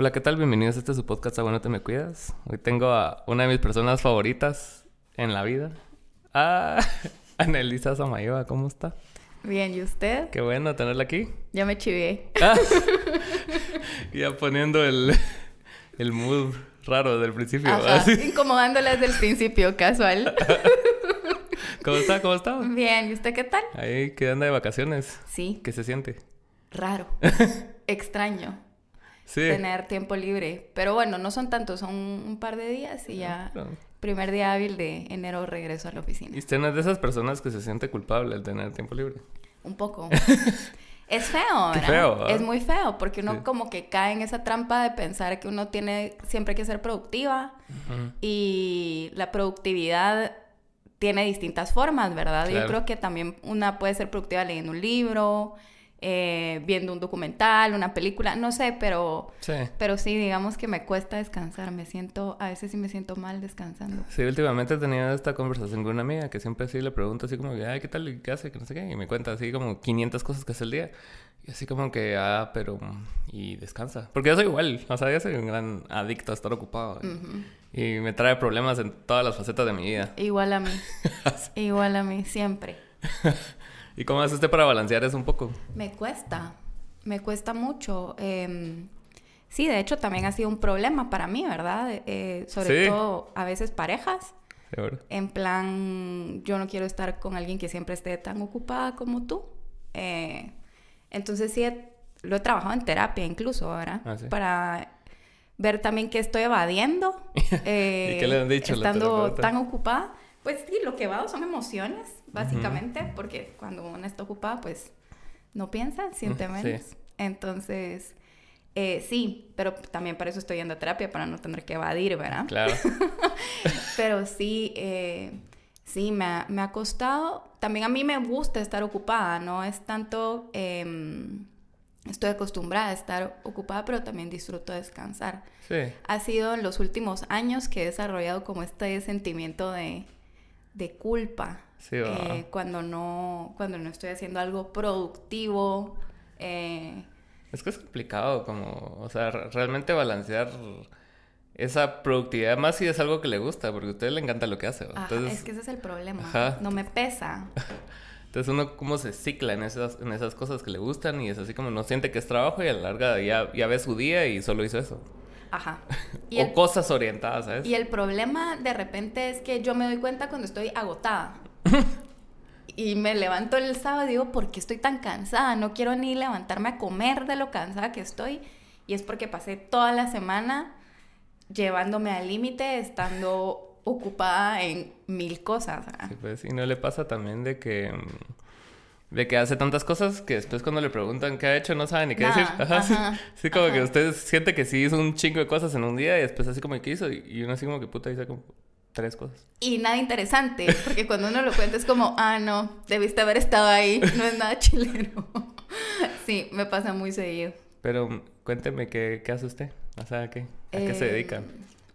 Hola, ¿qué tal? Bienvenidos a este su podcast A Bueno Te Me Cuidas. Hoy tengo a una de mis personas favoritas en la vida. Ah, Anelisa Samayoa, ¿cómo está? Bien, ¿y usted? Qué bueno tenerla aquí. Ya me chivé. Ah, ya poniendo el, el mood raro del principio. Ajá, incomodándola desde el principio, casual. ¿Cómo está? ¿Cómo está? Bien, ¿y usted qué tal? Ahí que anda de vacaciones. Sí, ¿Qué se siente? raro. Extraño Sí. tener tiempo libre. Pero bueno, no son tantos, son un par de días y ya Claro. primer día hábil de enero regreso a la Y oficina. usted no es de esas personas que se siente culpable al tener tiempo libre. Un poco. Es feo, ¿verdad? feo, ¿ah? Es muy feo porque uno Sí. como que cae en esa trampa de pensar que uno tiene siempre que ser productiva y la productividad tiene distintas formas, ¿verdad? Claro. Yo creo que también una puede ser productiva leyendo un libro, eh, viendo un documental, una película, no sé, pero, Sí. pero sí, digamos que me cuesta descansar, me siento, a veces sí me siento mal descansando. Sí, últimamente he tenido esta conversación con una amiga que siempre así le pregunto así como ay, ¿qué tal? ¿Y ¿Qué hace? Que no sé qué. Y me cuenta así como 500 cosas que hace el día. Y así como que, ah, pero... Y descansa. Porque yo soy igual. O sea, yo soy un gran adicto a estar ocupado. Ujú. Y me trae problemas en todas las facetas de mi vida. Igual a mí, igual a mí, siempre. ¿Y cómo hace usted para balancear eso un poco? Me cuesta, me cuesta mucho. em, sí, de hecho también ha sido un problema para mí, ¿verdad? Eh, sobre Sí. todo a veces parejas. Seguro. En plan, yo no quiero estar con alguien que siempre esté tan ocupada como tú. Eh, entonces sí, he- lo he trabajado en terapia incluso, ¿verdad? Ah, sí. Para ver también qué estoy evadiendo. eh, ¿Y qué le han dicho la Estando tan ocupada. Pues sí, lo que evado son emociones, básicamente, porque cuando uno está ocupada, pues no piensa, siente menos. sí. Entonces, eh, sí, pero también para eso estoy yendo a terapia, para no tener que evadir, ¿verdad? Claro. Pero sí, eh, sí, me ha, me ha costado. También a mí me gusta estar ocupada, no es tanto, em, estoy acostumbrada a estar ocupada, pero también disfruto descansar. Sí. Ha sido en los últimos años que he desarrollado como este sentimiento de, de culpa. Sí, eh, cuando, no, cuando no estoy haciendo algo productivo. eh, Es que es complicado como... O sea, re- realmente balancear esa productividad más si es algo que le gusta. Porque a usted le encanta lo que hace. Entonces... es que ese es el problema. Ajá. No me pesa. Entonces uno como se cicla en esas, en esas cosas que le gustan y es así como no siente que es trabajo y a la larga ya, ya ve su día y solo hizo eso. Ajá. Y o el, cosas orientadas, ¿sabes? y el problema de repente es que yo me doy cuenta cuando estoy agotada. y me levanto el sábado y digo, ¿por qué estoy tan cansada? No quiero ni levantarme a comer de lo cansada que estoy. Y es porque pasé toda la semana llevándome al límite, estando ocupada en mil cosas. ¿ah? Sí, pues, y no le pasa también de que... mm, De que hace tantas cosas que después cuando le preguntan qué ha hecho no sabe ni qué decir. Ajá, sí. ajá, Sí, como que usted siente que sí hizo un chingo de cosas en un día y después así como que hizo y, uno así como que puta hizo como tres cosas. Y nada interesante, porque cuando uno lo cuenta es como, ah, no, debiste haber estado ahí, no es nada chileno. sí, me pasa muy seguido. Pero cuénteme qué, qué hace usted. O sea, ¿qué? ¿a qué se Eh, dedica?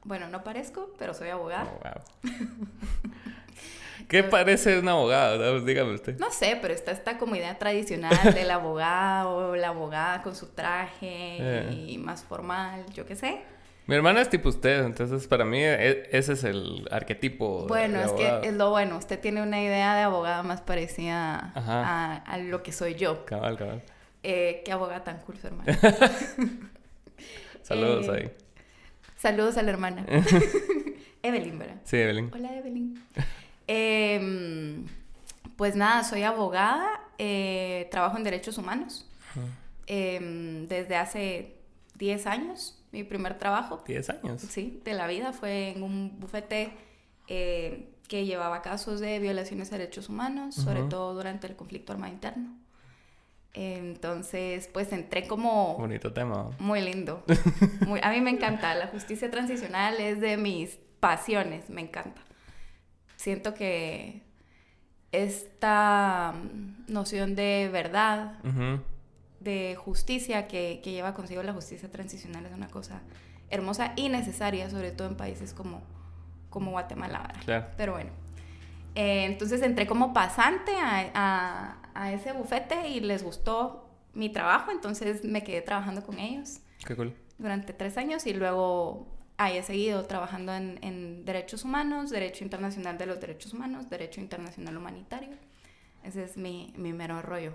Bueno, no parezco, pero soy abogada. Oh, wow. ¿Qué parece un abogado? No, Dígame usted. No sé, pero está esta como idea tradicional del abogado, la abogada con su traje Eh. y más formal, yo qué sé. Mi hermana es tipo usted, entonces para mí e- ese es el arquetipo. Bueno, de es abogado. que es lo bueno, usted tiene una idea de abogada más parecida a, a lo que soy yo. Cabal, cabal. Eh, qué abogada tan cool su hermana. Saludos Eh, ahí. Saludos a la hermana. Evelyn, ¿verdad? Sí, Evelyn. Hola Evelyn. Em, pues nada, soy abogada, eh, trabajo en derechos humanos em, desde hace 10 años. Mi primer trabajo, 10 años. sí, de la vida fue en un bufete eh, que llevaba casos de violaciones a derechos humanos, sobre todo durante el conflicto armado interno. Entonces, pues entré como Bonito tema. muy lindo. Muy- a mí me encanta. La justicia transicional es de mis pasiones. Me encanta. Siento que esta mm, noción de verdad, Ujú. De justicia que, que lleva consigo la justicia transicional es una cosa hermosa y necesaria, sobre todo en países como, como Guatemala. ¿verdad? Claro. Pero bueno. Eh, entonces entré como pasante a, a- a ese bufete y les gustó mi trabajo, entonces me quedé trabajando con ellos. Qué cool. durante tres años y luego ahí he seguido trabajando en, en derechos humanos, Derecho Internacional de los Derechos Humanos, Derecho Internacional Humanitario. Ese es mi, mi mero rollo.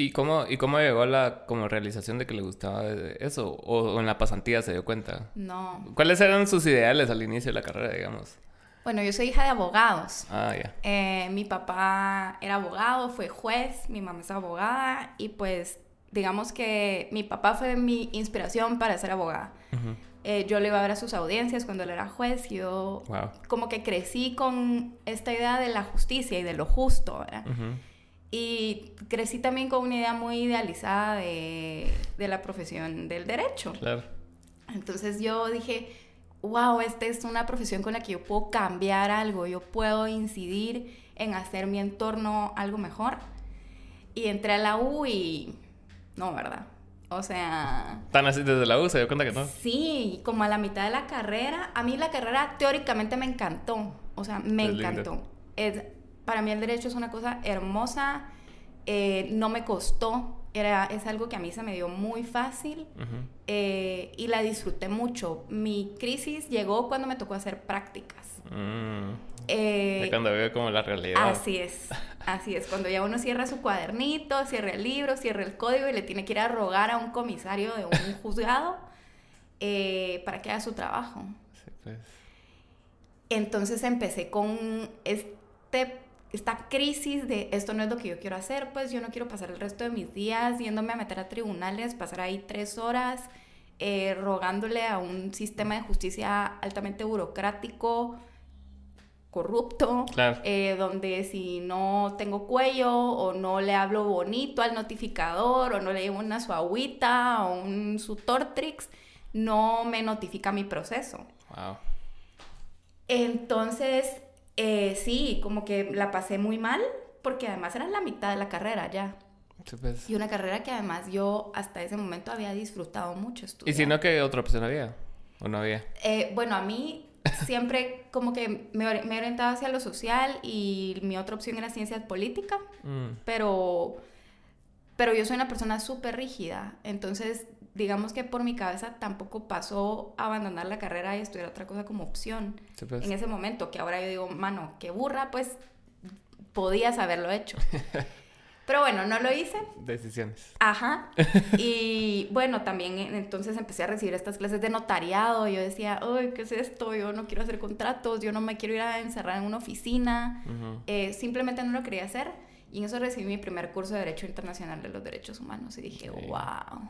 ¿Y cómo, ¿Y cómo llegó a la como realización de que le gustaba eso? ¿O, o en la pasantía se dio cuenta? No. ¿Cuáles eran sus ideales al inicio de la carrera, digamos? Bueno, yo soy hija de abogados. Ah, ya. Eh, mi papá era abogado, fue juez, mi mamá es abogada y pues digamos que mi papá fue mi inspiración para ser abogada. Eh, yo le iba a ver a sus audiencias cuando él era juez y yo Wow. como que crecí con esta idea de la justicia y de lo justo, ¿verdad? Ujú. Y crecí también con una idea muy idealizada de, de la profesión del derecho. Claro. Entonces yo dije, wow, esta es una profesión con la que yo puedo cambiar algo, yo puedo incidir en hacer mi entorno algo mejor. Y entré a la U y no, ¿verdad? O sea, Tan así desde la U, se dio cuenta que no. sí, como a la mitad de la carrera, a mí la carrera teóricamente me encantó, o sea, me Es encantó. Es, para mí el derecho es una cosa hermosa, eh, no me costó, era, es algo que a mí se me dio muy fácil eh, y la disfruté mucho. Mi crisis llegó cuando me tocó hacer prácticas. Mm. Eh, De cuando veo como la realidad. así es, así es. Cuando ya uno cierra su cuadernito, cierra el libro, cierra el código y le tiene que ir a rogar a un comisario de un juzgado eh, para que haga su trabajo. Sí, pues. Entonces empecé con este, esta crisis de esto no es lo que yo quiero hacer, pues yo no quiero pasar el resto de mis días yéndome a meter a tribunales, pasar ahí tres horas eh, rogándole a un sistema de justicia altamente burocrático, corrupto, Claro. eh, donde si no tengo cuello o no le hablo bonito al notificador o no le llevo una su agüita o un su Tortrix, no me notifica mi proceso. Wow. Entonces, eh, sí, como que la pasé muy mal, porque además era la mitad de la carrera ya. Sí, pues. Y una carrera que además yo hasta ese momento había disfrutado mucho estudiar. ¿Y si no, qué otra opción había? ¿O no había? Eh, bueno, a mí siempre como que me, ori- me he orientado hacia lo social y mi otra opción era ciencias políticas, Mm. pero, pero yo soy una persona súper rígida, entonces digamos que por mi cabeza tampoco pasó a abandonar la carrera y estudiar otra cosa como opción. Sí, pues. en ese momento, que ahora yo digo, mano, qué burra, pues podías haberlo hecho. Pero bueno, no lo hice. Decisiones. Ajá. Y bueno, también eh, entonces empecé a recibir estas clases de notariado. Yo decía, ay, ¿qué es esto? Yo no quiero hacer contratos, yo no me quiero ir a encerrar en una oficina. Ujú. Eh, simplemente no lo quería hacer. Y en eso recibí mi primer curso de Derecho Internacional de los Derechos Humanos. Y dije, Ok. wow,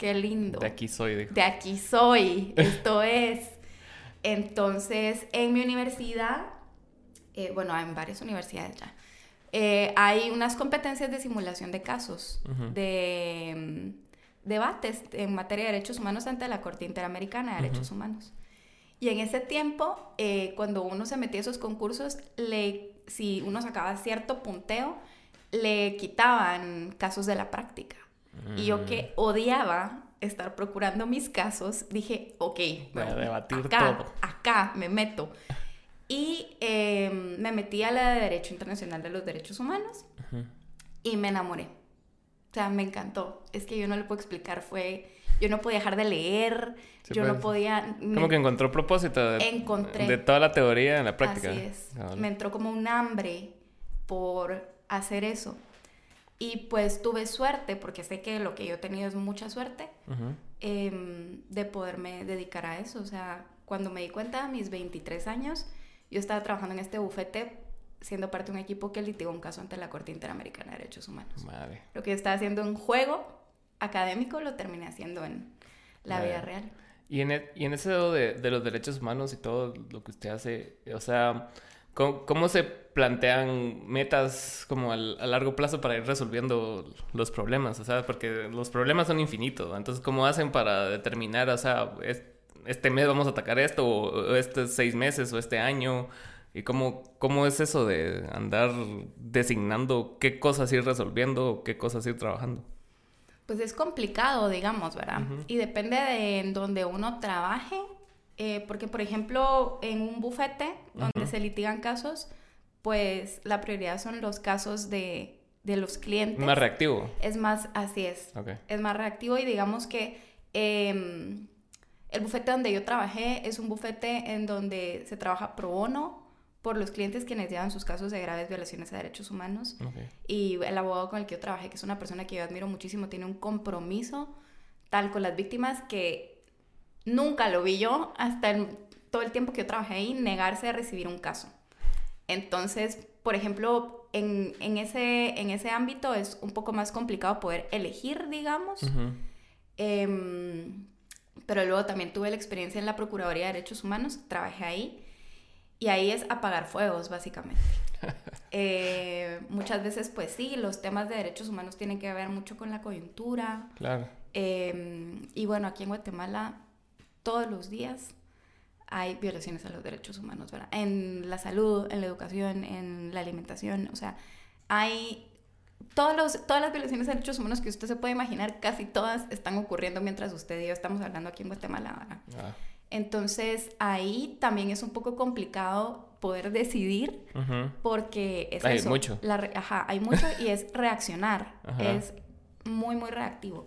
qué lindo De aquí soy, dijo. de aquí soy, esto es. Entonces, en mi universidad, eh, bueno, en varias universidades ya, eh, hay unas competencias de simulación de casos, de mm, debates en materia de derechos humanos ante la Corte Interamericana de Derechos Humanos. Y en ese tiempo, eh, cuando uno se metía a esos concursos, le, si uno sacaba cierto punteo, le quitaban casos de la práctica. Y yo Mm. que odiaba estar procurando mis casos, dije, ok, Voy a debatir acá, todo. acá me meto. Y eh, me metí a la de Derecho Internacional de los Derechos Humanos Ujú. y me enamoré. O sea, me encantó. Es que yo no le puedo explicar, fue... Yo no podía dejar de leer, Sí, yo no pues. podía... Como me- que encontró propósito de, Encontré. de toda la teoría en la práctica. Así es. Cabal. Me entró como un hambre por hacer eso. Y pues tuve suerte, porque sé que lo que yo he tenido es mucha suerte, Ujú. em, de poderme dedicar a eso. O sea, cuando me di cuenta a mis 23 años, yo estaba trabajando en este bufete siendo parte de un equipo que litigó un caso ante la Corte Interamericana de Derechos Humanos. Madre. Lo que yo estaba haciendo en juego académico lo terminé haciendo en la Ya, vida real. Y en, e- y en eso de, de los derechos humanos y todo lo que usted hace, o sea, ¿cómo, cómo se plantean metas como al- a largo plazo para ir resolviendo los problemas? O sea, porque los problemas son infinitos, entonces, ¿cómo hacen para determinar, o sea, es- este mes vamos a atacar esto, o, o estos seis meses, o este año? ¿Y cómo, cómo es eso de andar designando qué cosas ir resolviendo o qué cosas ir trabajando? Pues es complicado, digamos, ¿verdad? Y depende de en donde uno trabaje, eh, porque por ejemplo en un bufete donde Ujú. se litigan casos, pues la prioridad son los casos de, de los clientes. Más reactivo. es más, así es, Ok. es más reactivo y digamos que Em, el bufete donde yo trabajé es un bufete en donde se trabaja pro bono por los clientes quienes llevan sus casos de graves violaciones a derechos humanos. Y el abogado con el que yo trabajé, que es una persona que yo admiro muchísimo, tiene un compromiso tal con las víctimas que nunca lo vi yo hasta todo el tiempo que yo trabajé ahí, negarse a recibir un caso. Entonces, por ejemplo, en, en, ese, en ese ámbito es un poco más complicado poder elegir, digamos. Em, pero luego también tuve la experiencia en la Procuraduría de Derechos Humanos, trabajé ahí. Y ahí es apagar fuegos, básicamente. Eh, muchas veces, pues sí, los temas de derechos humanos tienen que ver mucho con la coyuntura. Claro. Em, y bueno, aquí en Guatemala, todos los días hay violaciones a los derechos humanos, ¿verdad? En la salud, en la educación, en la alimentación, o sea, hay todos los, todas las violaciones a derechos humanos que usted se puede imaginar, casi todas están ocurriendo mientras usted y yo estamos hablando aquí en Guatemala, ¿verdad? Ah. Entonces ahí también es un poco complicado poder decidir porque es hay mucho. ajá, hay mucho y es reaccionar, es muy, muy reactivo.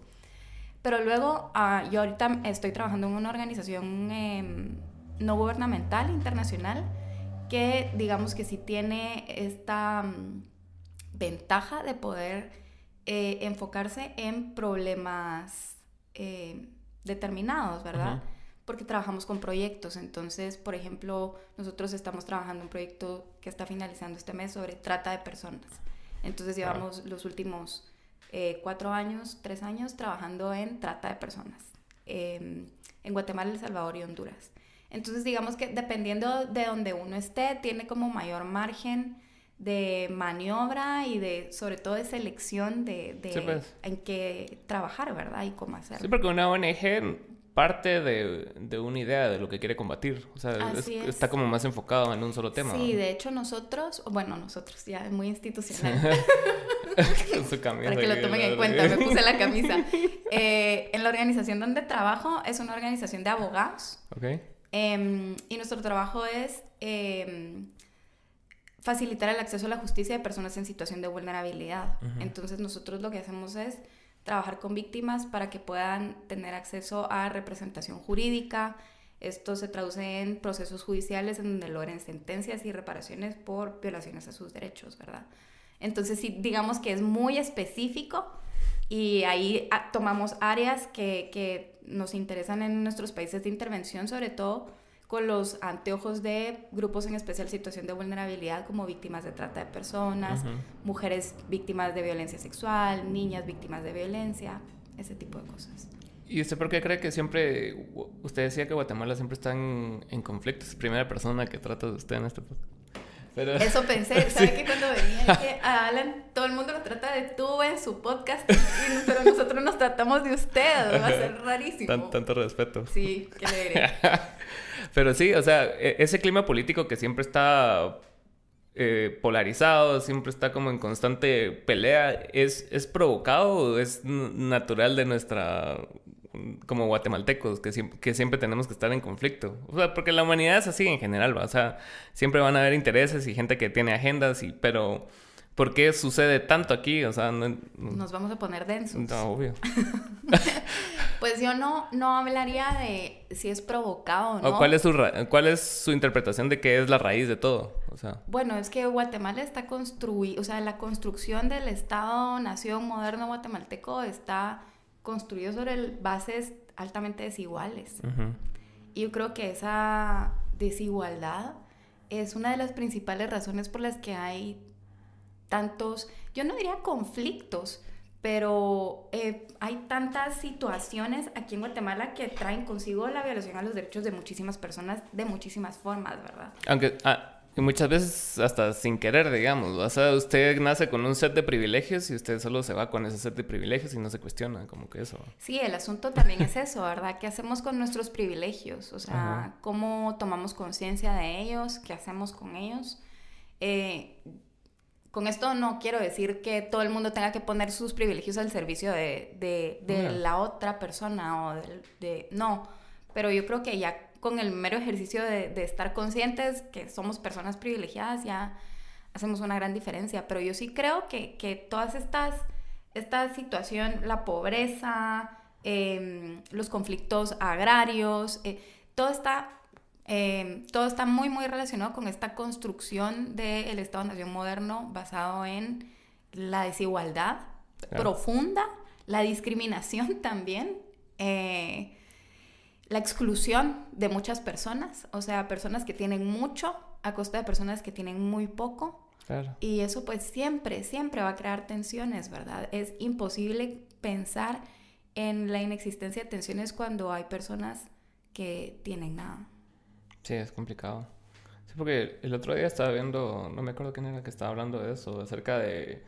Pero luego ah, yo ahorita estoy trabajando en una organización em, no gubernamental internacional que digamos que sí tiene esta mm, ventaja de poder eh, enfocarse en problemas eh, determinados, ¿verdad? porque trabajamos con proyectos. Entonces, por ejemplo, nosotros estamos trabajando un proyecto que está finalizando este mes sobre trata de personas. Entonces, llevamos los últimos eh, cuatro años, tres años trabajando en trata de personas em, en Guatemala, El Salvador y Honduras. Entonces, digamos que dependiendo de donde uno esté, tiene como mayor margen de maniobra y de, sobre todo, de selección de, de pues. en qué trabajar, ¿verdad? Y cómo hacerlo. Sí, porque una ONG parte de, de, una idea de lo que quiere combatir. O sea, está como más enfocado en un solo tema. Sí, de hecho nosotros, bueno, nosotros ya es muy institucional. su camisa, Para que lo tomen en cuenta, me puse la camisa. Eh, en la organización donde trabajo es una organización de abogados. Okay. Em, y nuestro trabajo es em, facilitar el acceso a la justicia de personas en situación de vulnerabilidad. Entonces nosotros lo que hacemos es trabajar con víctimas para que puedan tener acceso a representación jurídica. Esto se traduce en procesos judiciales en donde logren sentencias y reparaciones por violaciones a sus derechos, ¿verdad? Entonces, sí, digamos que es muy específico y ahí ah, tomamos áreas que, que nos interesan en nuestros países de intervención, sobre todo con los anteojos de grupos en especial situación de vulnerabilidad como víctimas de trata de personas, mujeres víctimas de violencia sexual, niñas víctimas de violencia, ese tipo de cosas. ¿Y usted por qué cree que siempre, usted decía que Guatemala siempre está en, en conflictos? Primera persona que trata de usted en este podcast. Pero... Eso pensé, ¿sabe que cuando venía que a Alan todo el mundo lo trata de tú en su podcast, pero nosotros nos tratamos de usted, va a ser rarísimo. tanto respeto. Sí, qué alegre. Pero sí, o sea, e, ese clima político que siempre está eh, polarizado, siempre está como en constante pelea, ¿es, es provocado o es natural de nuestra como guatemaltecos, que siempre, que siempre tenemos que estar en conflicto. O sea, porque la humanidad es así en general, ¿va? o sea, siempre van a haber intereses y gente que tiene agendas, y, pero ¿Por qué sucede tanto aquí? O sea, nos vamos a poner densos. No, obvio. pues yo no, no hablaría de si es provocado o no. ¿O cuál es su cuál es su interpretación de qué es la raíz de todo? O sea. Bueno, es que Guatemala está construido, o sea, la construcción del Estado nación moderno guatemalteco está construido sobre bases altamente desiguales. Y yo creo que esa desigualdad es una de las principales razones por las que hay tantos, yo no diría conflictos, pero eh, hay tantas situaciones aquí en Guatemala que traen consigo la violación a los derechos de muchísimas personas de muchísimas formas, ¿verdad? Aunque ah, muchas veces hasta sin querer, digamos, o sea, usted nace con un set de privilegios y usted solo se va con ese set de privilegios y no se cuestiona como que eso. Sí, el asunto también es eso, ¿verdad? ¿Qué hacemos con nuestros privilegios? O sea, ¿cómo tomamos conciencia de ellos? ¿Qué hacemos con ellos? Eh, con esto no quiero decir que todo el mundo tenga que poner sus privilegios al servicio de, de, la otra persona o de, No, pero yo creo que ya con el mero ejercicio de, estar conscientes que somos personas privilegiadas ya hacemos una gran diferencia. Pero yo sí creo que, que todas estas, esta situación, la pobreza, em, los conflictos agrarios, eh, todo está... em, todo está muy, muy relacionado con esta construcción del Estado-Nación moderno basado en la desigualdad profunda, la discriminación también, eh, la exclusión de muchas personas, o sea, personas que tienen mucho a costa de personas que tienen muy poco. Claro. Y eso pues siempre, siempre va a crear tensiones, ¿verdad? Es imposible pensar en la inexistencia de tensiones cuando hay personas que tienen nada. Sí, es complicado. Sí, porque el otro día estaba viendo, no me acuerdo quién era que estaba hablando de eso, acerca de,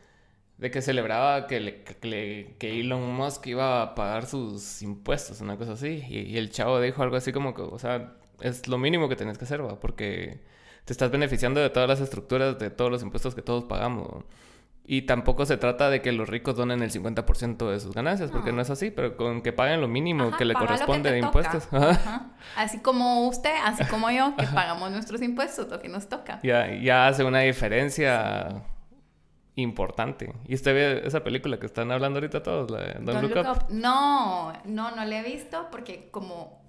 de que celebraba que, le- que, que Elon Musk iba a pagar sus impuestos, una cosa así. Y, el chavo dijo algo así como que, o sea, es lo mínimo que tenés que hacer, ¿va? Porque te estás beneficiando de todas las estructuras, de todos los impuestos que todos pagamos. Y tampoco se trata de que los ricos donen el 50% de sus ganancias, porque No. no es así, pero con que paguen lo mínimo Ajá, que le que corresponde te de impuestos. Ajá. Ajá. Así como usted, así como yo, que pagamos nuestros impuestos, lo que nos toca. ya, ya hace una diferencia importante. Y usted ve esa película que están hablando ahorita todos, la de Don't, Don't Look, Look Up. Up. No, no, no le he visto porque como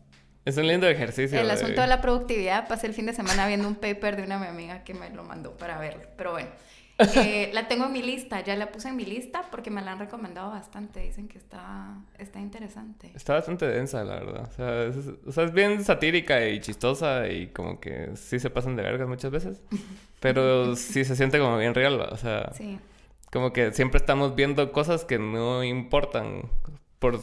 Es un lindo ejercicio. el de- asunto de la productividad, pasé el fin de semana viendo un paper de una mi amiga que me lo mandó para verlo. Pero bueno, eh, la tengo en mi lista, ya la puse en mi lista porque me la han recomendado bastante. Dicen que está, está interesante. Está bastante densa, la verdad. O sea, es, o sea, es bien satírica y chistosa y como que sí se pasan de vergas muchas veces. Pero sí se siente como bien real, o sea, Sí, como que siempre estamos viendo cosas que no importan por,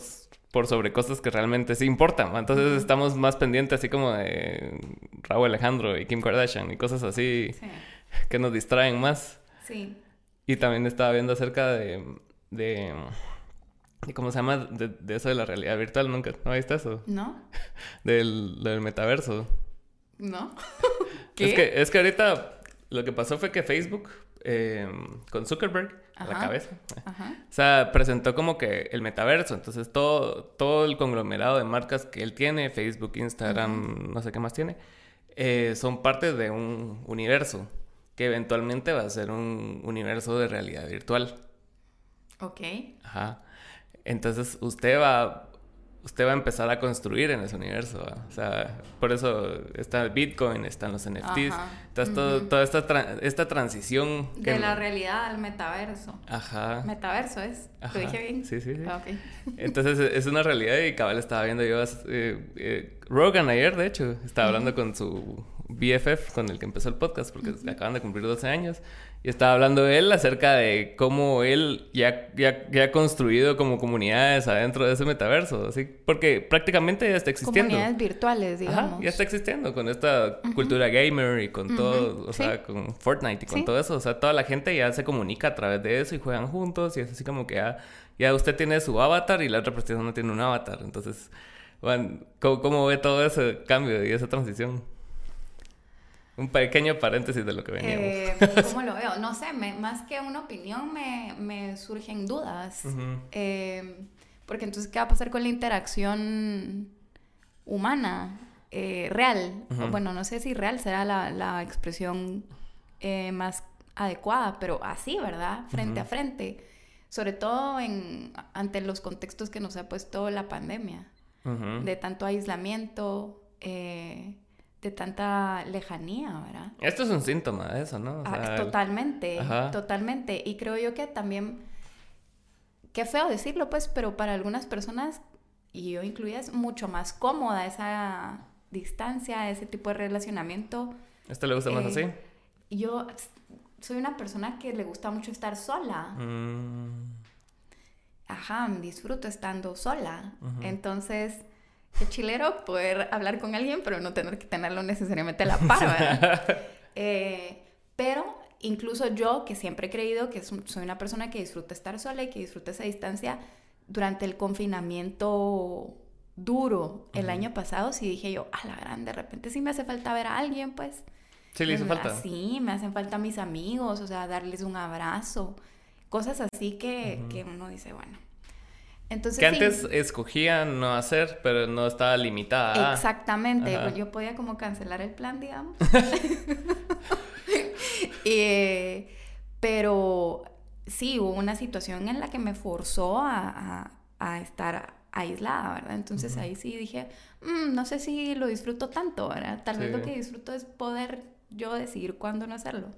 por sobre cosas que realmente sí importan. Entonces estamos más pendientes así como de Raúl Alejandro y Kim Kardashian y cosas así sí, que nos distraen más. Sí. Y también estaba viendo acerca de, de, ¿cómo se llama? De, de eso de la realidad virtual, nunca, ¿no viste eso? ¿No? Del, del metaverso. ¿No? Es que, es que ahorita lo que pasó fue que Facebook, eh, con Zuckerberg a la cabeza, Ajá. o sea, presentó como que el metaverso. Entonces todo, todo el conglomerado de marcas que él tiene, Facebook, Instagram, no sé qué más tiene, eh, son parte de un universo que eventualmente va a ser un universo de realidad virtual. Ok. Ajá. Entonces usted va, usted va a empezar a construir en ese universo. ¿va? O sea, por eso está el Bitcoin, están los NFTs, Ajá. está todo- Ujú. toda esta, tra- esta transición. que- De la realidad al metaverso. Ajá. Metaverso es. Ajá. ¿Lo dije bien? Sí, sí, sí. Ah, ok. Entonces e, es una realidad y cabal estaba viendo yo, eh, eh, Rogan ayer, de hecho, estaba hablando con su BFF, con el que empezó el podcast, porque acaban de cumplir 12 años, y estaba hablando él acerca de cómo él ya, ya, ya ha construido como comunidades adentro de ese metaverso, así, porque prácticamente ya está existiendo. Comunidades virtuales, digamos. Ajá, ya está existiendo con esta cultura gamer y con todo, o sí. sea, con Fortnite y con Sí. todo eso. O sea, toda la gente ya se comunica a través de eso y juegan juntos y es así como que ya, ya usted tiene su avatar y la otra persona tiene un avatar. Entonces, bueno, ¿cómo, cómo ve todo ese cambio y esa transición? Un pequeño paréntesis de lo que veníamos. Eh, ¿Cómo lo veo? No sé, me- más que una opinión me, me surgen dudas. Eh, porque entonces, ¿qué va a pasar con la interacción humana, eh, real? O. Bueno, no sé si real será la, la expresión eh, más adecuada, pero así, ¿verdad? Frente a frente. Sobre todo en, ante los contextos que nos ha puesto la pandemia de tanto aislamiento, eh, de tanta lejanía, ¿verdad? Esto es un síntoma de eso, ¿no? O Ah, sea, totalmente, totalmente. Y creo yo que también, qué feo decirlo, pues, pero para algunas personas, y yo incluida, es mucho más cómoda esa distancia, ese tipo de relacionamiento. ¿Esto le gusta más Eh, así? Yo soy una persona que le gusta mucho estar sola. Mm, Ajá, disfruto estando sola. Entonces, qué chilero poder hablar con alguien, pero no tener que tenerlo necesariamente a la par, ¿verdad? Eh, pero incluso yo, que siempre he creído que soy una persona que disfruta estar sola y que disfruta esa distancia, durante el confinamiento duro el año pasado, sí dije yo, a la gran, de repente sí me hace falta ver a alguien, pues. sí, le hizo falta. Sí, me hacen falta mis amigos, o sea, darles un abrazo, cosas así que, que uno dice, bueno. Entonces, Que sí, antes escogía no hacer, pero no estaba limitada. exactamente, Ajá. pues yo podía como cancelar el plan, digamos. Eh, pero sí, hubo una situación en la que me forzó a, a- a estar aislada, ¿verdad? Entonces ahí sí dije, "Mm, no sé si lo disfruto tanto, ¿verdad? Tal vez lo Sí. que disfruto es poder yo decidir cuándo no hacerlo.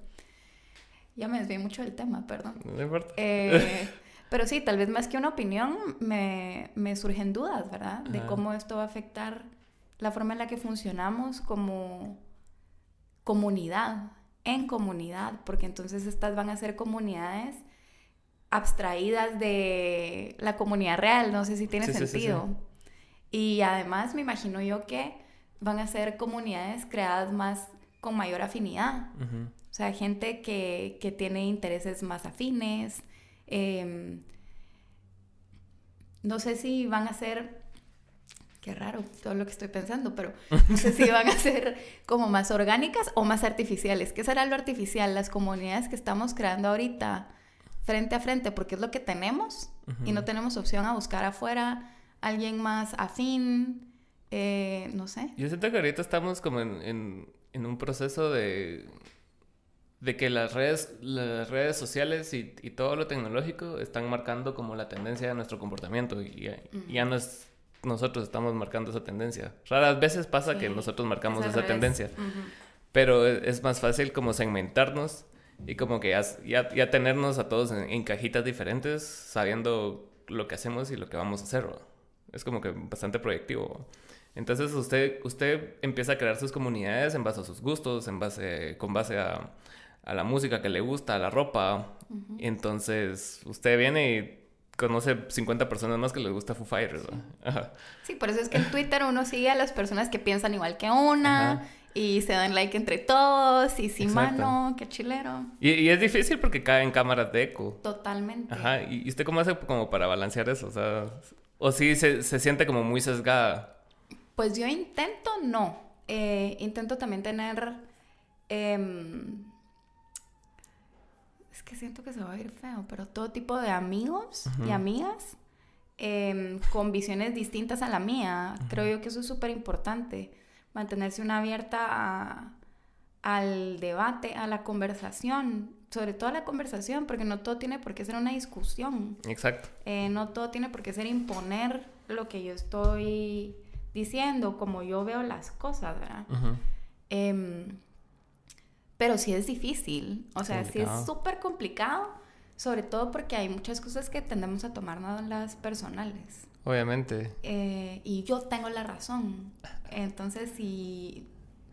Ya me desvié mucho del tema, perdón. No importa. Eh, pero sí, tal vez más que una opinión, me, me surgen dudas, ¿verdad? De cómo esto va a afectar la forma en la que funcionamos como comunidad, en comunidad, porque entonces estas van a ser comunidades abstraídas de la comunidad real, no sé si tiene Sí, sí, sí, sí. sentido. Y además me imagino yo que van a ser comunidades creadas más con mayor afinidad. O sea, gente que, que tiene intereses más afines. Em, no sé si van a ser, qué raro todo lo que estoy pensando, pero no sé si van a ser como más orgánicas o más artificiales. ¿Qué será lo artificial? Las comunidades que estamos creando ahorita frente a frente, porque es lo que tenemos y no tenemos opción a buscar afuera alguien más afín, eh, no sé. Yo siento que ahorita estamos como en, en- en un proceso de, de que las redes, las redes sociales y, y todo lo tecnológico están marcando como la tendencia de nuestro comportamiento y ya, ya no es nosotros estamos marcando esa tendencia. Raras veces pasa que Sí, nosotros marcamos es esa revés. tendencia, Ujú. pero es, es más fácil como segmentarnos y como que ya, ya, ya tenernos a todos en, en cajitas diferentes, sabiendo lo que hacemos y lo que vamos a hacer. ¿no? Es como que bastante proyectivo. Entonces usted, usted empieza a crear sus comunidades en base a sus gustos, en base, con base a, a la música que le gusta, a la ropa. Entonces usted viene y conoce 50 personas más que les gusta Foo Fighters. Sí, por eso es que en Twitter uno sigue a las personas que piensan igual que una Ajá. y se dan like entre todos y sí, Exacto. mano, qué chilero. Y, y es difícil porque caen cámaras de eco. Totalmente. Ajá, ¿y usted cómo hace como para balancear eso? O sea, o sí se, se siente como muy sesgada. Pues yo intento no. Eh, intento también tener... em, que siento que se va a ir feo, pero todo tipo de amigos y amigas em, con visiones distintas a la mía. Creo yo que eso es súper importante. Mantenerse una abierta a- al debate, a la conversación. Sobre todo a la conversación, porque no todo tiene por qué ser una discusión. Exacto. Eh, no todo tiene por qué ser imponer lo que yo estoy diciendo, como yo veo las cosas, ¿verdad? Em, pero sí es difícil, o sea, sí es súper complicado, sobre todo porque hay muchas cosas que tendemos a tomarnos las personales. Obviamente. Eh, y yo tengo la razón. Entonces, si,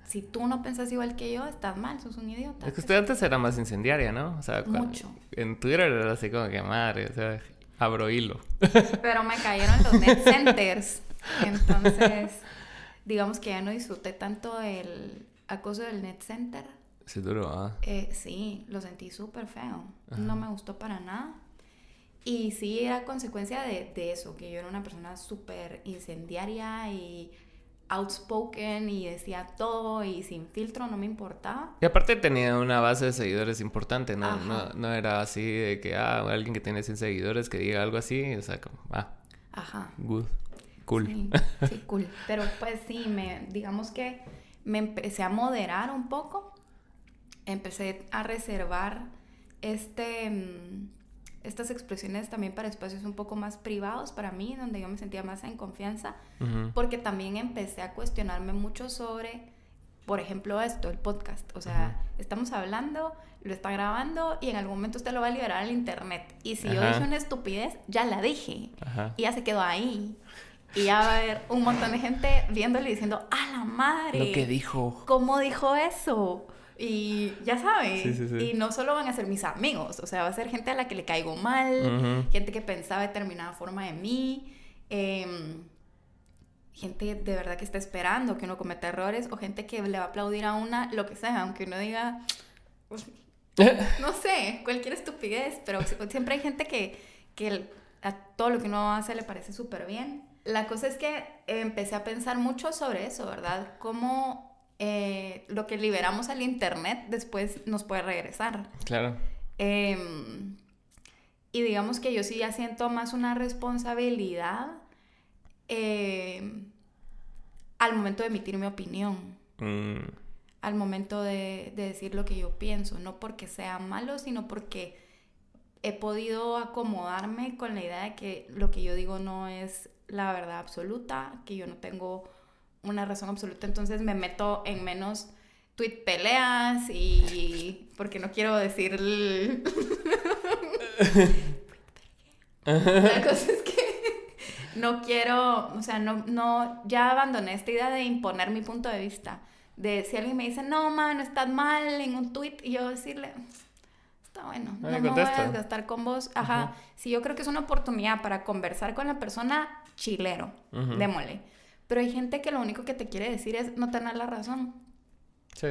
si tú no pensás igual que yo, estás mal, sos un idiota. Es que usted antes era más incendiaria, ¿no? O sea, cuando- Mucho. en Twitter era así como que madre, o sea, abro hilo. Pero me cayeron los net centers. Entonces, digamos que ya no disfruté tanto el acoso del net center. Sí, duro, ¿ah? Eh, sí, lo sentí súper feo. No me gustó para nada. Y sí, era consecuencia de, de eso, que yo era una persona súper incendiaria y outspoken y decía todo y sin filtro, no me importaba. Y aparte tenía una base de seguidores importante, ¿no? Ajá. No, no era así de que, ah, alguien que tiene 100 seguidores que diga algo así, o sea, como, ah, Ajá. good, cool. Sí, sí, cool. Pero pues sí, me, digamos que me empecé a moderar un poco. Empecé a reservar este, mm, estas expresiones también para espacios un poco más privados para mí, donde yo me sentía más en confianza, Ujú. porque también empecé a cuestionarme mucho sobre, por ejemplo, esto, el podcast. O sea, estamos hablando, lo está grabando y en algún momento usted lo va a liberar al internet. Y si yo dije una estupidez, ya la dije Ajá. y ya se quedó ahí. Y ya va a haber un montón de gente viéndole y diciendo, ¡a la madre! Lo que dijo. ¿Cómo dijo eso? Y ya sabes. Sí, sí, sí. Y no solo van a ser mis amigos, o sea, va a ser gente a la que le caigo mal, gente que pensaba determinada forma de mí, em, gente de verdad que está esperando que uno cometa errores, o gente que le va a aplaudir a una, lo que sea, aunque uno diga, "Pues, no sé, cualquier estupidez, pero siempre hay gente que, que a todo lo que uno hace le parece súper bien. La cosa es que empecé a pensar mucho sobre eso, ¿verdad? Cómo eh, lo que liberamos al internet después nos puede regresar. Claro. Em, y digamos que yo sí ya siento más una responsabilidad em, al momento de emitir mi opinión Mm, al momento de, de decir lo que yo pienso, no porque sea malo, sino porque he podido acomodarme con la idea de que lo que yo digo no es la verdad absoluta, que yo no tengo una razón absoluta, entonces me meto en menos tweet peleas y porque no quiero decir la cosa es que no quiero, o sea, no, no, ya abandoné esta idea de imponer mi punto de vista. De si alguien me dice, no, man, estás mal en un tweet, y yo decirle, está bueno, no me voy a desgastar con vos. Ajá, si yo creo que es una oportunidad para conversar con la persona, chilero, démosle. Pero hay gente que lo único que te quiere decir es no tener la razón. Sí.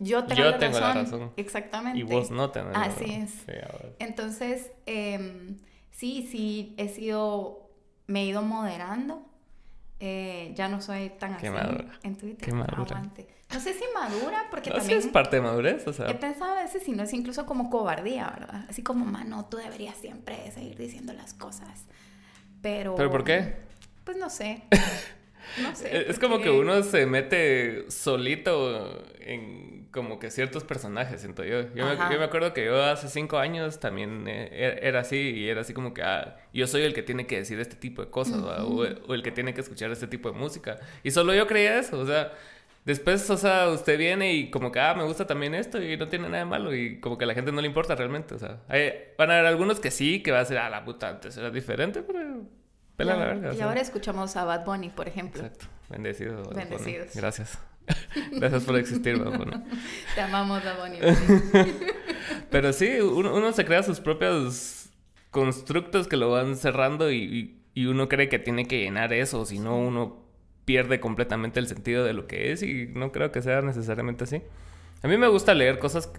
Yo tengo, la, razón. Exactamente. Y vos no tenés la razón. Así es. Entonces, em, sí, sí, he sido, me he ido moderando. Eh, ya no soy tan Qué así en Twitter. Qué madura. Aguante. No sé si madura, porque no, también... Sí es parte de madurez, o sea... He pensado a veces si no es incluso como cobardía, ¿verdad? Así como, mano, tú deberías siempre seguir diciendo las cosas. Pero... ¿Pero por qué? Pues no sé. No sé. Es como que uno se mete solito en como que ciertos personajes, siento yo. Yo me, acuerdo que yo hace cinco años también eh, er, era así y era así como que ah, yo soy el que tiene que decir este tipo de cosas o, el que tiene que escuchar este tipo de música. Y solo yo creía eso, o sea... Después, o sea, usted viene y como que, ah, me gusta también esto y no tiene nada de malo y como que a la gente no le importa realmente, o sea, van a haber algunos que sí, que va a ser, ah, la puta, antes era diferente, pero y ahora escuchamos a Bad Bunny, por ejemplo. Exacto. Bendecido. Bendecidos. Gracias. Gracias por existir, Bad Bunny. Te amamos, Bad Bunny. Pero sí, uno, se crea sus propios constructos que lo van cerrando y, uno cree que tiene que llenar eso, si no uno pierde completamente el sentido de lo que es y no creo que sea necesariamente así. A mí me gusta leer cosas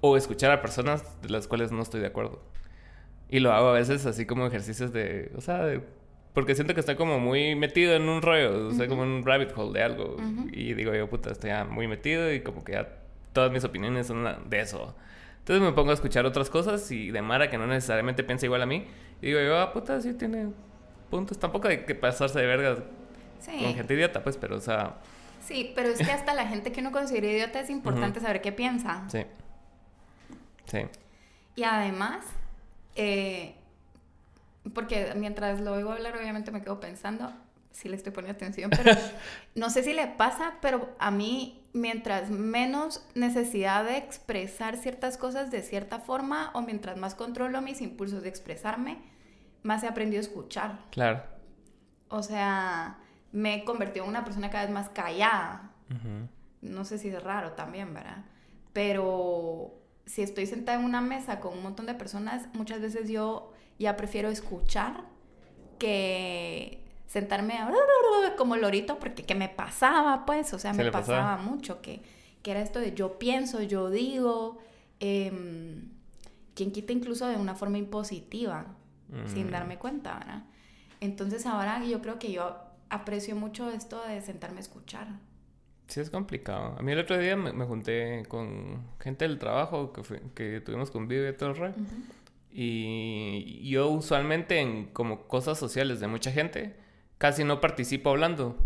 o escuchar a personas de las cuales no estoy de acuerdo. Y lo hago a veces así como ejercicios de, o sea, de porque siento que estoy como muy metido en un rollo, o sea, como en un rabbit hole de algo. Y digo yo, puta, estoy ya muy metido y como que ya todas mis opiniones son de eso. Entonces me pongo a escuchar otras cosas y de Mara que no necesariamente piensa igual a mí. Y digo yo, ah, puta, sí tiene puntos. Tampoco hay que pasarse de vergas con gente idiota, pues, pero o sea... Sí, pero es que hasta la gente que uno considera idiota es importante saber qué piensa. Sí. Sí. Y además, eh, porque mientras lo oigo hablar, obviamente me quedo pensando, si le estoy poniendo atención, pero no sé si le pasa, pero a mí, mientras menos necesidad de expresar ciertas cosas de cierta forma, o mientras más controlo mis impulsos de expresarme, más he aprendido a escuchar. Claro. O sea, me he convertido en una persona cada vez más callada. No sé si es raro también, ¿verdad? Pero si estoy sentada en una mesa con un montón de personas, muchas veces yo ya prefiero escuchar que sentarme como lorito, porque que me pasaba, pues, o sea, me pasaba, mucho, que, que, era esto de yo pienso, yo digo, eh, quien quita incluso de una forma impositiva, sin mm. darme cuenta, ¿verdad? Entonces ahora yo creo que yo aprecio mucho esto de sentarme a escuchar. Sí, es complicado. A mí el otro día me, junté con gente del trabajo que, fue, que tuvimos convivio y todo el rey. Y yo usualmente en como cosas sociales de mucha gente casi no participo hablando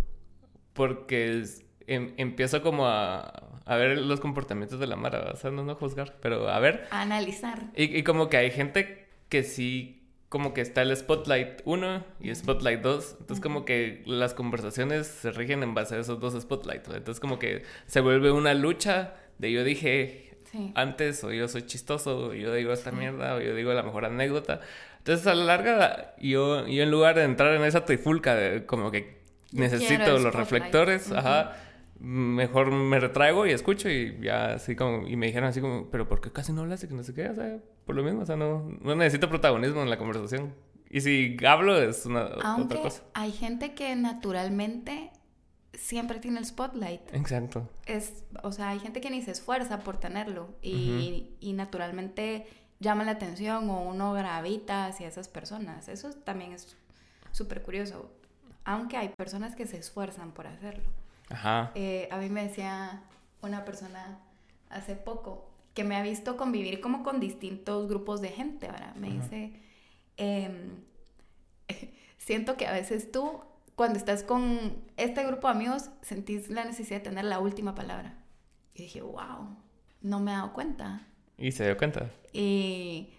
porque em, empiezo como a, a, ver los comportamientos de la Mara, o sea, no, no juzgar, pero a ver. A analizar. Y, y, como que hay gente que sí, como que está el Spotlight 1 y Spotlight 2, entonces como que las conversaciones se rigen en base a esos dos Spotlights, entonces como que se vuelve una lucha de yo dije, antes, o yo soy chistoso, o yo digo esta mierda, o yo digo la mejor anécdota. Entonces, a la larga, yo, yo en lugar de entrar en esa trifulca de como que necesito los reflectores, ajá, mejor me retraigo y escucho y ya así como, y me dijeron así como, pero ¿por qué casi no hablas y que no sé qué? O sea, por lo mismo, o sea, no, no necesito protagonismo en la conversación. Y si hablo es una otra cosa. Hay gente que naturalmente siempre tiene el spotlight. Exacto. Es, o sea, hay gente que ni se esfuerza por tenerlo y, y naturalmente llama la atención o uno gravita hacia esas personas. Eso también es súper curioso. Aunque hay personas que se esfuerzan por hacerlo. Ajá. Eh, a mí me decía una persona hace poco que me ha visto convivir como con distintos grupos de gente. Ahora me dice, em, siento que a veces tú cuando estás con este grupo de amigos, sentís la necesidad de tener la última palabra. Y dije, wow, no me he dado cuenta. ¿Y se dio cuenta? Y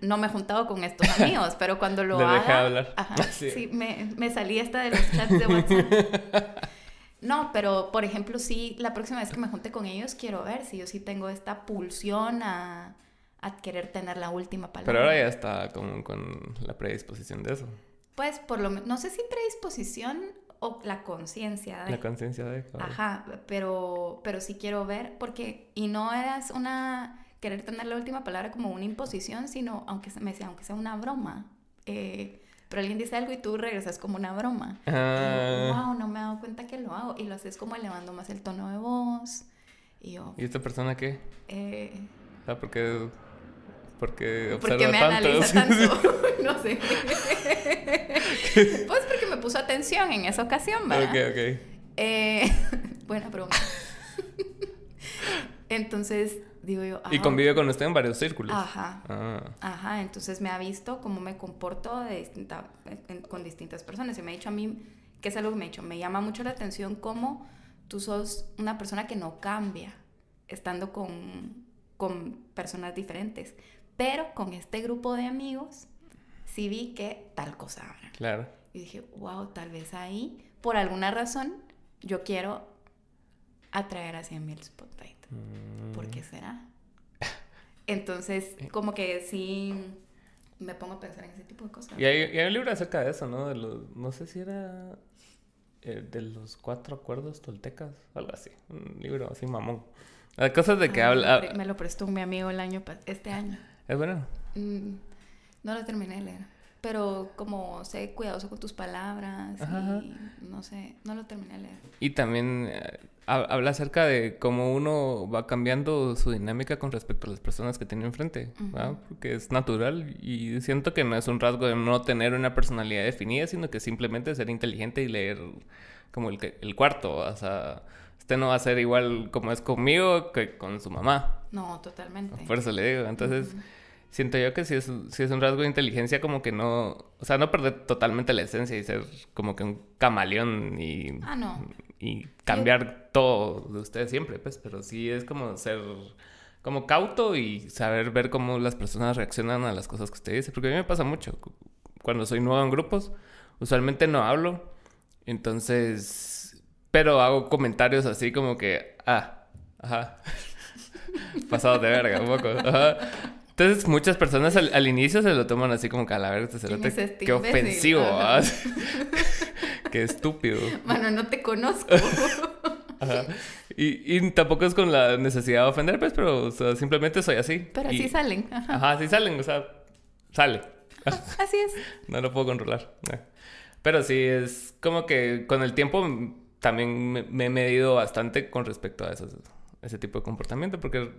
no me he juntado con estos amigos, pero cuando lo Le haga... dejé hablar. Ajá, Sí. sí, me, me salí esta de los chats de WhatsApp. No, pero por ejemplo, sí, la próxima vez que me junte con ellos, quiero ver si yo sí tengo esta pulsión a, a querer tener la última palabra. Pero ahora ya está como con la predisposición de eso. Pues por lo menos, no sé si predisposición o la conciencia. de- La conciencia de... cabrón. Ajá, pero, pero sí quiero ver, porque, y no eras una, querer tener la última palabra como una imposición, sino, aunque se me sea, aunque sea una broma. Eh, pero alguien dice algo y tú regresas como una broma. Ah. wow, no me he dado cuenta que lo hago. Y lo haces como elevando más el tono de voz. Y yo, ¿Y esta persona qué? eh, Ah, ¿por qué, por qué ¿por observa qué me tanto? analiza tanto? no sé. pues porque me puso atención en esa ocasión, ¿verdad? ok, ok. Eh, buena pregunta. Entonces, digo yo. Y ah, convive con usted en varios círculos. Ajá. Ah. Ajá, entonces me ha visto cómo me comporto de distinta- en- con distintas personas y me ha dicho a mí, que es algo que me ha dicho, me llama mucho la atención cómo tú sos una persona que no cambia estando con, con personas diferentes, pero con este grupo de amigos sí vi que tal cosa ahora. Claro. Y dije, wow, tal vez ahí, por alguna razón, yo quiero atraer hacia mí el spotlight. Mm. ¿Por qué será? Entonces, como que sí me pongo a pensar en ese tipo de cosas. Y hay, y hay un libro acerca de eso, ¿no? De los, no sé si era eh, de los cuatro acuerdos toltecas, algo así. Un libro así mamón. Hay cosas de que Ah, habla... me lo prestó mi amigo el año este año. Es bueno. Mm, no lo terminé de leer. Pero como sé cuidadoso con tus palabras Ajá, y no sé, no lo terminé de leer. Y también eh, ha- habla acerca de cómo uno va cambiando su dinámica con respecto a las personas que tiene enfrente. Porque es natural y siento que no es un rasgo de no tener una personalidad definida, sino que simplemente ser inteligente y leer como el, el cuarto, o sea, usted no va a ser igual como es conmigo que con su mamá, No, totalmente. por eso le digo, entonces... Siento yo que si es, si es un rasgo de inteligencia como que no... O sea, no perder totalmente la esencia y ser como que un camaleón y Ah, no. y cambiar todo de ustedes siempre, pues, pero sí es como ser como cauto y saber ver cómo las personas reaccionan a las cosas que usted dice, porque a mí me pasa mucho cuando soy nuevo en grupos, usualmente no hablo, entonces, pero hago comentarios así como que, ah, ajá, pasados de verga un poco, ajá. Entonces muchas personas al, al inicio se lo toman así como que a la verga, este cerote, es este qué ofensivo. ¿ah? qué estúpido. Mano, no te conozco. Ajá. Y, y tampoco es con la necesidad de ofender, pues, pero o sea, simplemente soy así. Pero Y- así salen. Ajá. Ajá, así salen, o sea, sale. Así es. No lo puedo controlar. Pero sí, es como que con el tiempo también me, me he medido bastante con respecto a esos- ese tipo de comportamiento, porque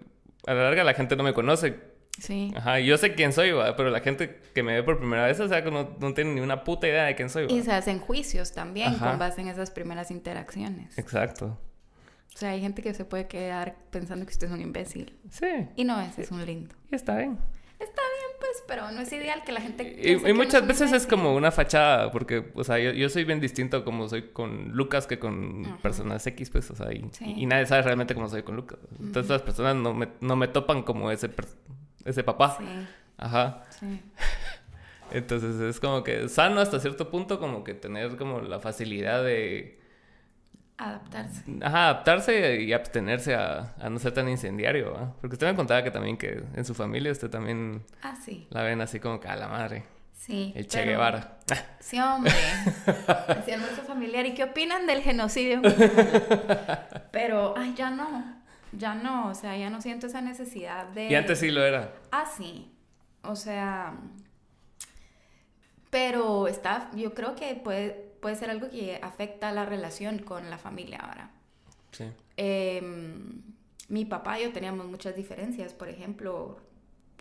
a la larga la gente no me conoce. Sí. Ajá, yo sé quién soy, ¿va? pero la gente que me ve por primera vez, o sea, que no, no tiene ni una puta idea de quién soy. ¿va? Y se hacen juicios también Ajá. con base en esas primeras interacciones. Exacto. O sea, hay gente que se puede quedar pensando que usted es un imbécil. Sí, Y no, ese es un lindo. y está bien. Está bien, pues, pero no es ideal que la gente... Y, que muchas veces es como una fachada, porque, o sea, yo, yo soy bien distinto como soy con Lucas que con Ajá. personas X, pues, o sea, y, Sí. y nadie sabe realmente cómo soy con Lucas. Entonces las personas no me, no me topan como ese, per- ese papá. Sí, Ajá. sí. Entonces es como que sano hasta cierto punto como que tener como la facilidad de, Adaptarse. ajá, adaptarse y abstenerse a, a no ser tan incendiario, ¿va? Porque usted me contaba que también que en su familia usted también Ah, sí. la ven así como que a la madre, Sí. el Che pero- Guevara. Sí, hombre. Así almuerzo familiar. ¿Y qué opinan del genocidio? Pero, ay, ya no. Ya no. O sea, ya no siento esa necesidad de. Y antes sí lo era. Ah, sí. O sea. Pero está. Yo creo que puede, puede ser algo que afecta la relación con la familia ahora. Sí. Em, mi papá y yo teníamos muchas diferencias, por ejemplo,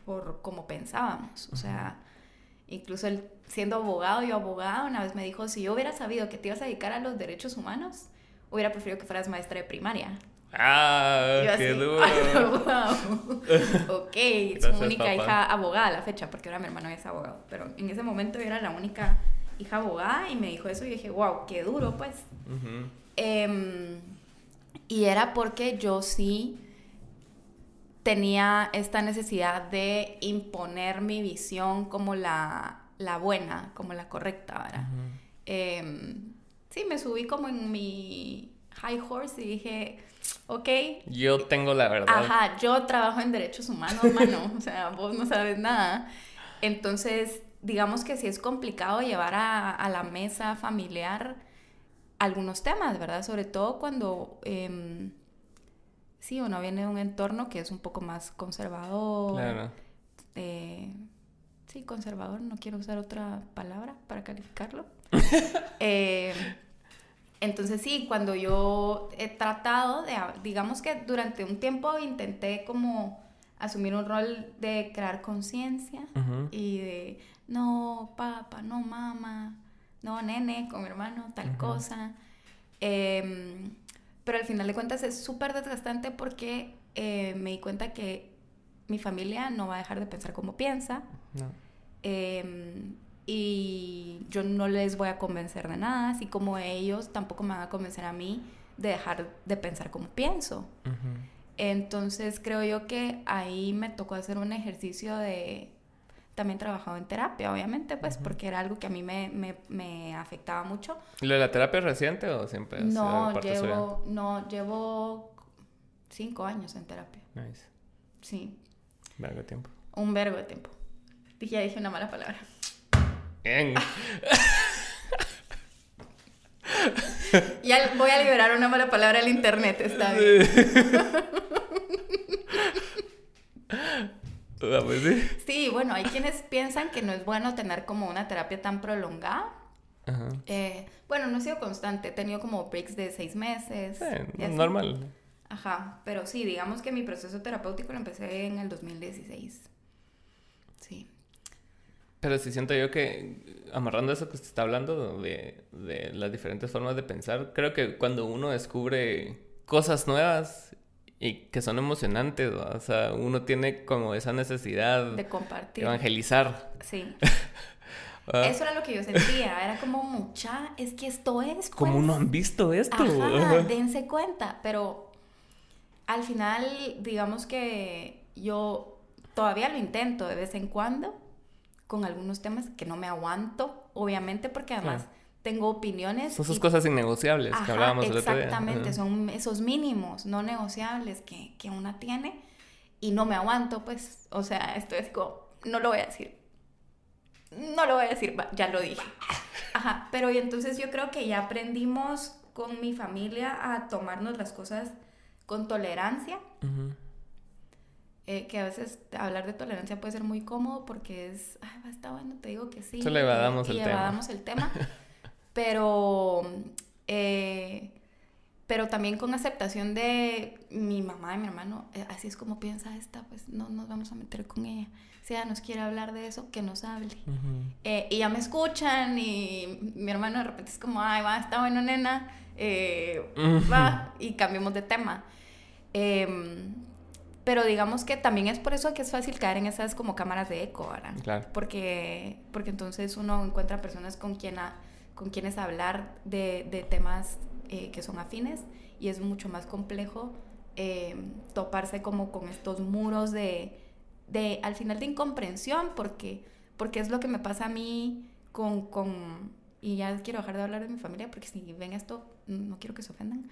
por cómo pensábamos. O sea, incluso él siendo abogado, yo abogada, una vez me dijo, si yo hubiera sabido que te ibas a dedicar a los derechos humanos, hubiera preferido que fueras maestra de primaria. Ah, Yo qué así, duro. wow. ok, es Gracias, mi única papá. hija abogada a la fecha, porque ahora mi hermano es abogado. Pero en ese momento yo era la única hija abogada y me dijo eso y dije, wow, qué duro, pues. Em, y era porque yo sí tenía esta necesidad de imponer mi visión como la, la buena, como la correcta, ¿verdad? Em, sí, me subí como en mi high horse y dije, ok. Yo tengo la verdad. Ajá, yo trabajo en derechos humanos, mano, o sea, vos no sabes nada. Entonces, digamos que sí es complicado llevar a, a la mesa familiar algunos temas, ¿verdad? Sobre todo cuando... Eh, sí, uno viene de un entorno que es un poco más conservador. Claro. Eh, sí, conservador, no quiero usar otra palabra para calificarlo. eh, entonces sí, cuando yo he tratado de, digamos que durante un tiempo intenté como asumir un rol de crear conciencia y de, no, papá, no, mamá, no, nene, con mi hermano, tal cosa. Eh, pero al final de cuentas es súper desgastante porque eh, me di cuenta que mi familia no va a dejar de pensar como piensa. No. Eh, y yo no les voy a convencer de nada, así como ellos tampoco me van a convencer a mí de dejar de pensar como pienso. Entonces creo yo que ahí me tocó hacer un ejercicio de también trabajado en terapia, obviamente, pues, porque era algo que a mí me, me, me, afectaba mucho. ¿Lo de la terapia es reciente o siempre? No, llevo, no, llevo cinco años en terapia. Nice. Sí. Un vergo de tiempo. Un vergo de tiempo. Dije, ya dije una mala palabra. Bien. ya voy a liberar una mala palabra al internet, está bien. Ah, pues sí. sí, bueno, hay quienes piensan que no es bueno tener como una terapia tan prolongada. Ajá. Eh, bueno, no he sido constante, he tenido como breaks de seis meses. Eh, normal. Ajá, pero sí, digamos que mi proceso terapéutico lo empecé en el 2016. Sí. Pero sí siento yo que, amarrando eso que se está hablando de, de las diferentes formas de pensar, creo que cuando uno descubre cosas nuevas y que son emocionantes, o sea, uno tiene como esa necesidad de compartir, evangelizar. Sí. Ah. Eso era lo que yo sentía, era como mucha, es que esto es. Como pues". no han visto esto. Ajá, dense cuenta, pero al final, digamos que yo todavía lo intento de vez en cuando con algunos temas que no me aguanto, obviamente, porque además tengo opiniones. Son esas cosas innegociables que hablábamos el otro día. Exactamente, son esos mínimos no negociables que, que una tiene y no me aguanto, pues, o sea, esto es como, no lo voy a decir. No lo voy a decir, ya lo dije. Ajá, pero y entonces yo creo que ya aprendimos con mi familia a tomarnos las cosas con tolerancia. Eh, que a veces hablar de tolerancia puede ser muy cómodo porque es, ay, está bueno, te digo que sí. Solo evadamos el tema. el tema. pero, eh, pero también con aceptación de mi mamá y mi hermano, eh, así es como piensa esta, pues no nos vamos a meter con ella. Si ella nos quiere hablar de eso, que nos hable. Y ya me escuchan y mi hermano de repente es como, ay, va, está bueno, nena, va, y cambiamos de tema. Em, pero digamos que también es por eso que es fácil caer en esas como cámaras de eco, ¿verdad? Claro. Porque, porque entonces uno encuentra personas con quien con quienes hablar de, de temas eh, que son afines y es mucho más complejo eh, toparse como con estos muros de, de, al final de incomprensión, porque, porque es lo que me pasa a mí con, con, y ya quiero dejar de hablar de mi familia, porque si ven esto, no quiero que se ofendan.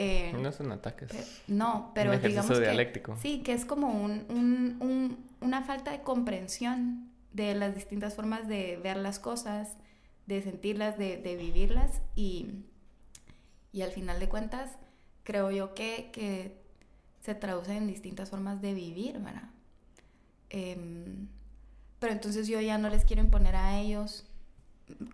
Eh, no son ataques. no, pero digamos que, sí, que es como un, un, un, una falta de comprensión de las distintas formas de ver las cosas, de sentirlas, de, de vivirlas y, y, al final de cuentas creo yo que, que, se traduce en distintas formas de vivir, ¿verdad? Em, pero entonces yo ya no les quiero imponer a ellos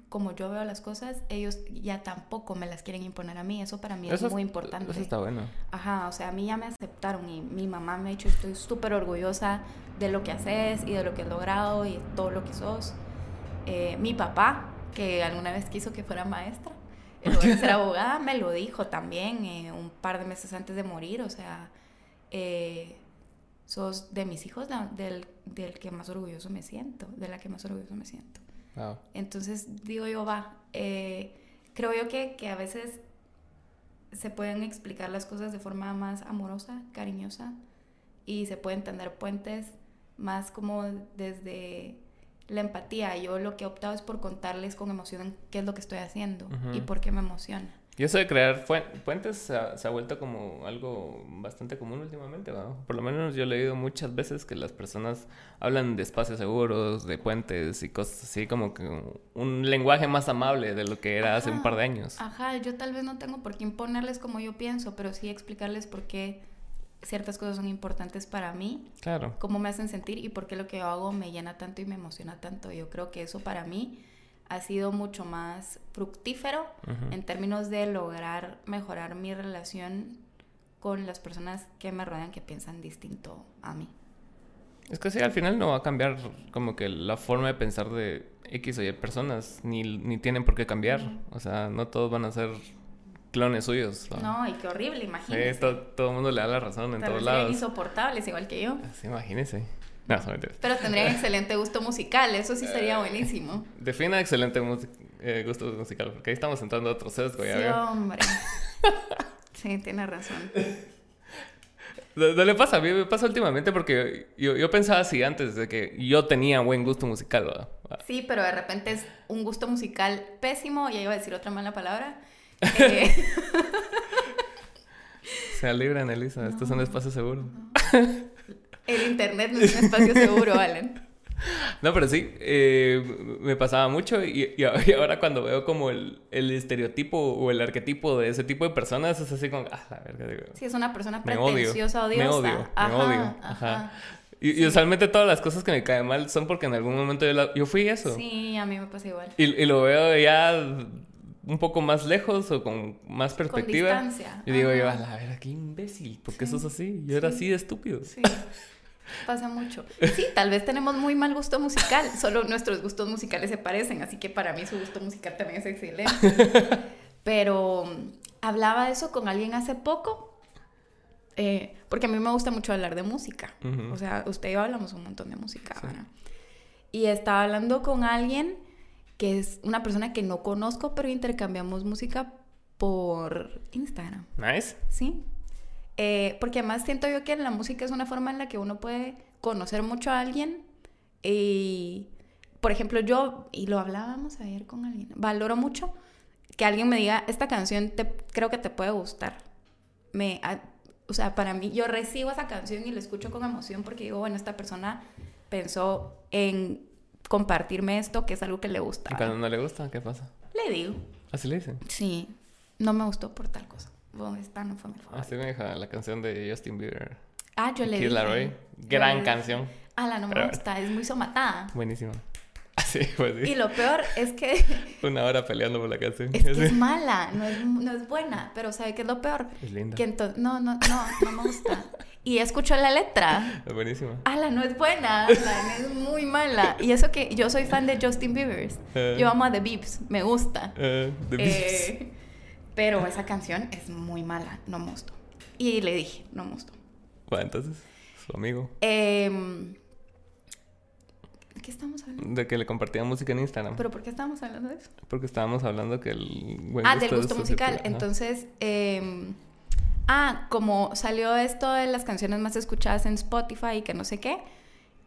como yo veo las cosas, ellos ya tampoco me las quieren imponer a mí. Eso para mí es muy importante. Eso está bueno. Ajá, o sea, a mí ya me aceptaron y mi mamá me ha dicho, estoy súper orgullosa de lo que haces y de lo que has logrado y todo lo que sos. Eh, mi papá que alguna vez quiso que fuera maestra, en lugar de ser abogada, me lo dijo también eh, un par de meses antes de morir, o sea, eh, sos de mis hijos del, del, que más orgulloso me siento, de la que más orgulloso me siento. Entonces digo yo, va, eh, creo yo que, que a veces se pueden explicar las cosas de forma más amorosa, cariñosa y se pueden tender puentes más como desde la empatía. Yo lo que he optado es por contarles con emoción qué es lo que estoy haciendo y por qué me emociona. Y eso de crear puentes se ha, vuelto como algo bastante común últimamente, ¿no? Por lo menos yo he leído muchas veces que las personas hablan de espacios seguros, de puentes y cosas así, como que un lenguaje más amable de lo que era hace un par de años. Ajá, yo tal vez no tengo por qué imponerles como yo pienso, pero sí explicarles por qué ciertas cosas son importantes para mí. Claro. Cómo me hacen sentir y por qué lo que yo hago me llena tanto y me emociona tanto. Yo creo que eso para mí ha sido mucho más fructífero en términos de lograr mejorar mi relación con las personas que me rodean que piensan distinto a mí. Es que sí, al final no va a cambiar como que la forma de pensar de X o Y personas, ni, ni tienen por qué cambiar. O sea, no todos van a ser clones suyos. No, y qué horrible, imagínese. Sí, todo, el mundo le da la razón en todos lados. insoportables, igual que yo. Sí, imagínese. No, Pero tendrían excelente gusto musical, eso sí sería buenísimo. Defina excelente eh, gusto musical, porque ahí estamos entrando a otro sesgo, ya Sí, hombre. sí, tiene razón. No, le pasa, a mí me pasa últimamente porque yo, yo, pensaba así antes de que yo tenía buen gusto musical, ¿verdad? Sí, pero de repente es un gusto musical pésimo, ya iba a decir otra mala palabra. Eh... Anelisa, esto es un espacio seguro. El internet no es un espacio seguro, Alan. No, pero sí, eh, me pasaba mucho y, y, ahora cuando veo como el, el, estereotipo o el arquetipo de ese tipo de personas es así como, ah, la verga, digo, Sí, es una persona pretenciosa, odio, odiosa. Me odio, me odio, ajá. Y, usualmente todas las cosas que me caen mal son porque en algún momento yo, yo fui eso. Sí, a mí me pasa igual. Y, y, lo veo ya un poco más lejos o con más perspectiva. Con distancia. Y digo yo, a la verga, qué imbécil, ¿por qué sos así? Yo era así de estúpido. Sí. Pasa mucho. Sí, tal vez tenemos muy mal gusto musical, solo nuestros gustos musicales se parecen, así que para mí su gusto musical también es excelente. Pero mm, hablaba de eso con alguien hace poco, eh, porque a mí me gusta mucho hablar de música. O sea, usted y yo hablamos un montón de música, Y estaba hablando con alguien que es una persona que no conozco, pero intercambiamos música por Instagram. Nice. Sí. Eh, porque además siento yo que la música es una forma en la que uno puede conocer mucho a alguien y, por ejemplo, yo, y lo hablábamos ayer con alguien, valoro mucho que alguien me diga, esta canción te, creo que te puede gustar. Me, o sea, para mí, yo recibo esa canción y la escucho con emoción porque digo, bueno, esta persona pensó en compartirme esto, que es algo que le gusta. ¿Y cuando no le gusta, qué pasa? Le digo. ¿Así le dicen? Sí, no me gustó por tal cosa. Bueno, esta no fue mi favorita. Así me deja la canción de Justin Bieber. Ah, yo le Kid Laroi. Gran canción. Ah, la no me gusta, es muy somatada. Buenísima. Así, pues sí. Y lo peor es que... Una hora peleando por la canción. Es que es mala, no es, no es buena, pero ¿sabe qué es lo peor? Es linda. Que no, no, no, no me gusta. Y escucho la letra. Es buenísima. Ala, no es buena, es muy mala. Y eso que yo soy fan de Justin Bieber. Eh. yo amo a The Beeps, me gusta. Uh, the Beeps. Eh, pero esa canción es muy mala, no gustó. Y le dije, no gustó. Bueno, entonces, su amigo. Eh, ¿De qué estamos hablando? De que le compartía música en Instagram. ¿Pero por qué estábamos hablando de eso? Porque estábamos hablando que el buen Ah, del gusto musical. Entonces, eh, ah, como salió esto de las canciones más escuchadas en Spotify y que no sé qué,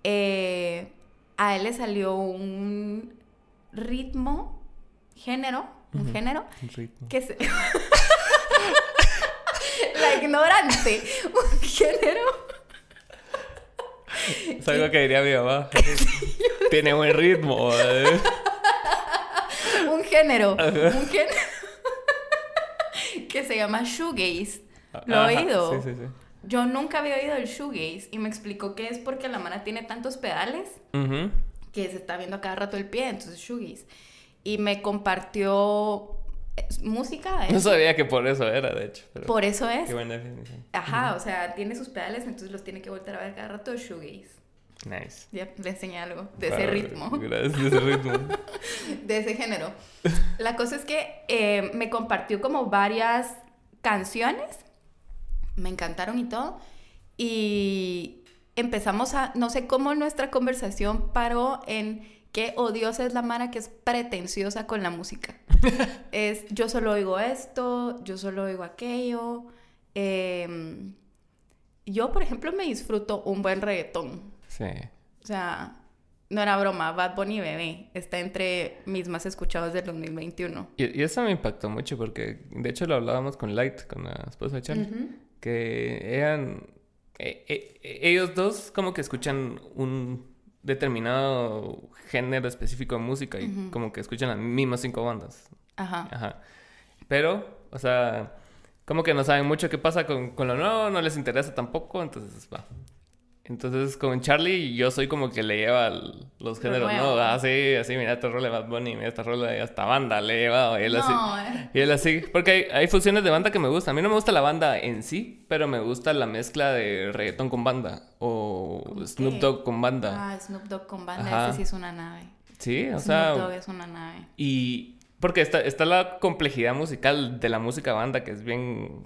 eh, a él le salió un ritmo, género, un género, un ritmo. que se... La ignorante, un género es algo que diría mi mamá. Tiene buen ritmo. un género. Un género. que se llama shoegaze. ¿Lo he oído? Sí, sí, sí. Yo nunca había oído el shoegaze y me explicó que es porque la mano tiene tantos pedales que se está viendo a cada rato el pie, entonces shoegaze. Y me compartió música. No sabía que por eso era, de hecho. por eso es. Qué buena definición. Ajá, o sea, tiene sus pedales, entonces los tiene que volver a ver cada rato shoegaze. Nice. Ya le enseñé algo de ese ritmo. Gracias, de ese ritmo. de ese género. La cosa es que eh, me compartió como varias canciones. Me encantaron y todo. Y empezamos a, no sé cómo nuestra conversación paró en qué odiosa es la Mara que es pretenciosa con la música. es, yo solo oigo esto, yo solo oigo aquello. Em, yo, por ejemplo, me disfruto un buen reggaetón. Sí. O sea, no era broma, Bad Bunny Bebé está entre mis más escuchados del 2021. Y, y eso me impactó mucho porque, de hecho, lo hablábamos con Light, con la esposa de Charlie, que eran... e- e- ellos dos como que escuchan un determinado género específico de música y como que escuchan las mismas cinco bandas. Ajá. Ajá. Pero, o sea, como que no saben mucho qué pasa con, con lo nuevo, no les interesa tampoco, entonces va. Entonces con Charlie yo soy como que le lleva los Lo géneros. ¿no? Así, así, mira esta rola de Bad Bunny, mira esta rola de hasta banda, le he llevado. Y él así. No, eh. Y él así, porque hay, hay fusiones de banda que me gustan. A mí no me gusta la banda en sí, pero me gusta la mezcla de reggaetón con banda o ¿Cómo Snoop qué? Dogg con banda. Ah, Snoop Dogg con banda, Ajá. ese sí es una nave. Sí, o Snoop sea, Dogg es una nave. y porque está, está la complejidad musical de la música banda que es bien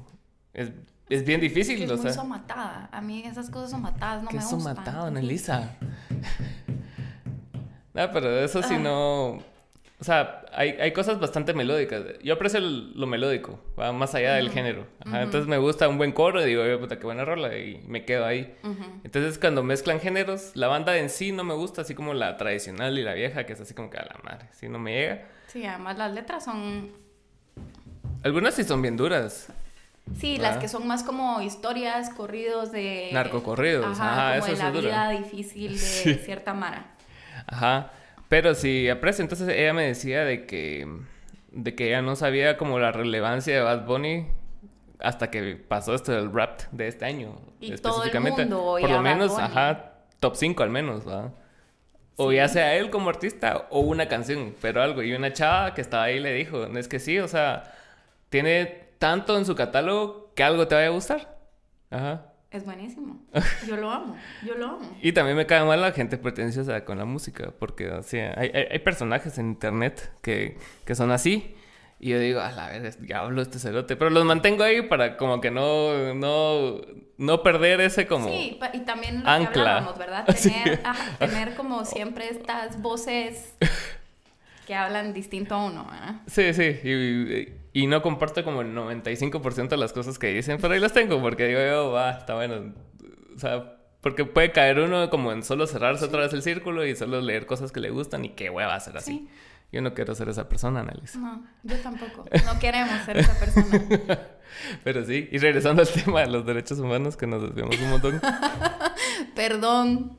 es, es bien difícil, Que es o muy sea. somatada. A mí esas cosas somatadas no ¿Qué me gustan. matado, Annalisa? no, pero eso sí no. O sea, hay, hay cosas bastante melódicas. Yo aprecio el- lo melódico, va más allá del género. Ajá, Entonces me gusta un buen coro y digo, "Oye, puta, qué buena rola, y me quedo ahí. Ujú. Entonces, cuando mezclan géneros, la banda en sí no me gusta, así como la tradicional y la vieja, que es así como que a la madre, si no me llega. Sí, además las letras son... Algunas sí son bien duras. Sí, las que son más como historias, corridos de... Narcocorridos, Ajá, ajá, como eso de la duro. vida difícil de Sí. cierta mara. Ajá. Pero sí, aprecio. Entonces ella me decía de que, de que ella no sabía como la relevancia de Bad Bunny hasta que pasó esto del rap de este año. Y todo el mundo Por lo menos, Bunny. ajá, top 5 al menos, ¿va? O Sí. ya sea él como artista o una canción, pero algo. Y una chava que estaba ahí le dijo, es que sí, o sea, tiene tanto en su catálogo que algo te vaya a gustar. Ajá. Es buenísimo. Yo lo amo, yo lo amo. Y también me cae mal la gente pretenciosa con la música, porque o sea, hay, hay, hay personajes en internet que, que son así. Y yo digo, a la vez, diablo este cerote. Pero los mantengo ahí para como que no, no, no perder ese como... Sí, y también lo Ancla. que hablábamos, ¿verdad? Sí. Tener, ajá, tener como siempre estas voces que hablan distinto a uno, ¿verdad? Sí, sí. Y, y no comparto como el 95% de las cosas que dicen, pero ahí las tengo porque digo yo, va, está bueno. O sea, porque puede caer uno como en solo cerrarse otra vez el círculo y solo leer cosas que le gustan y qué hueva hacer así. Sí. Yo no quiero ser esa persona, Annalise. No, yo tampoco. No queremos ser esa persona. Pero sí, y regresando al tema de los derechos humanos, que nos desviamos un montón. Perdón.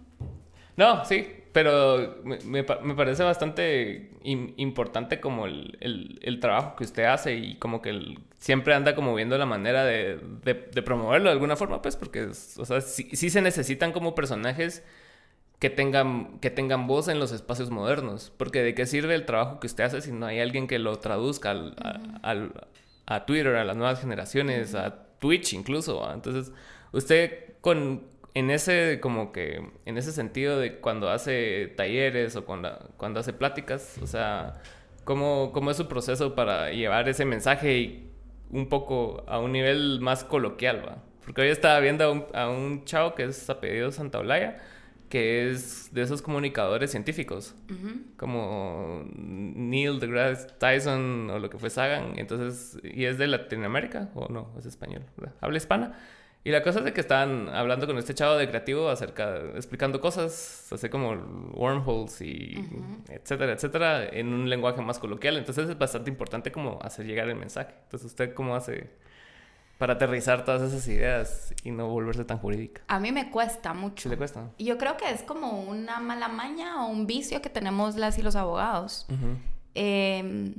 No, sí, pero me, me me parece bastante im- importante como el, el- el trabajo que usted hace y como que el- siempre anda como viendo la manera de, de- de promoverlo de alguna forma, pues, porque, o sea, sí, sí se necesitan como personajes que tengan, que tengan voz en los espacios modernos, porque de qué sirve el trabajo que usted hace si no hay alguien que lo traduzca al- a, al- a Twitter, a las nuevas generaciones, a Twitch incluso. ¿va? Entonces, usted con en ese como que en ese sentido de cuando hace talleres o cuando, cuando hace pláticas, o sea, ¿cómo, cómo es su proceso para llevar ese mensaje y un poco a un nivel más coloquial, ¿va? Porque hoy estaba viendo a un, a un chavo que es apellido Santaolalla, que es de esos comunicadores científicos, Ujú. como Neil deGrasse Tyson o lo que fue Sagan, entonces, y es de Latinoamérica, o no, es español, ¿verdad? habla hispana. Y la cosa es de que estaban hablando con este chavo de creativo acerca, explicando cosas, así como wormholes y etcétera, etcétera, en un lenguaje más coloquial. Entonces es bastante importante como hacer llegar el mensaje. Entonces, ¿usted cómo hace para aterrizar todas esas ideas y no volverse tan jurídica? A mí me cuesta mucho. ¿Sí le cuesta? Yo creo que es como una mala maña o un vicio que tenemos las y los abogados. Eh,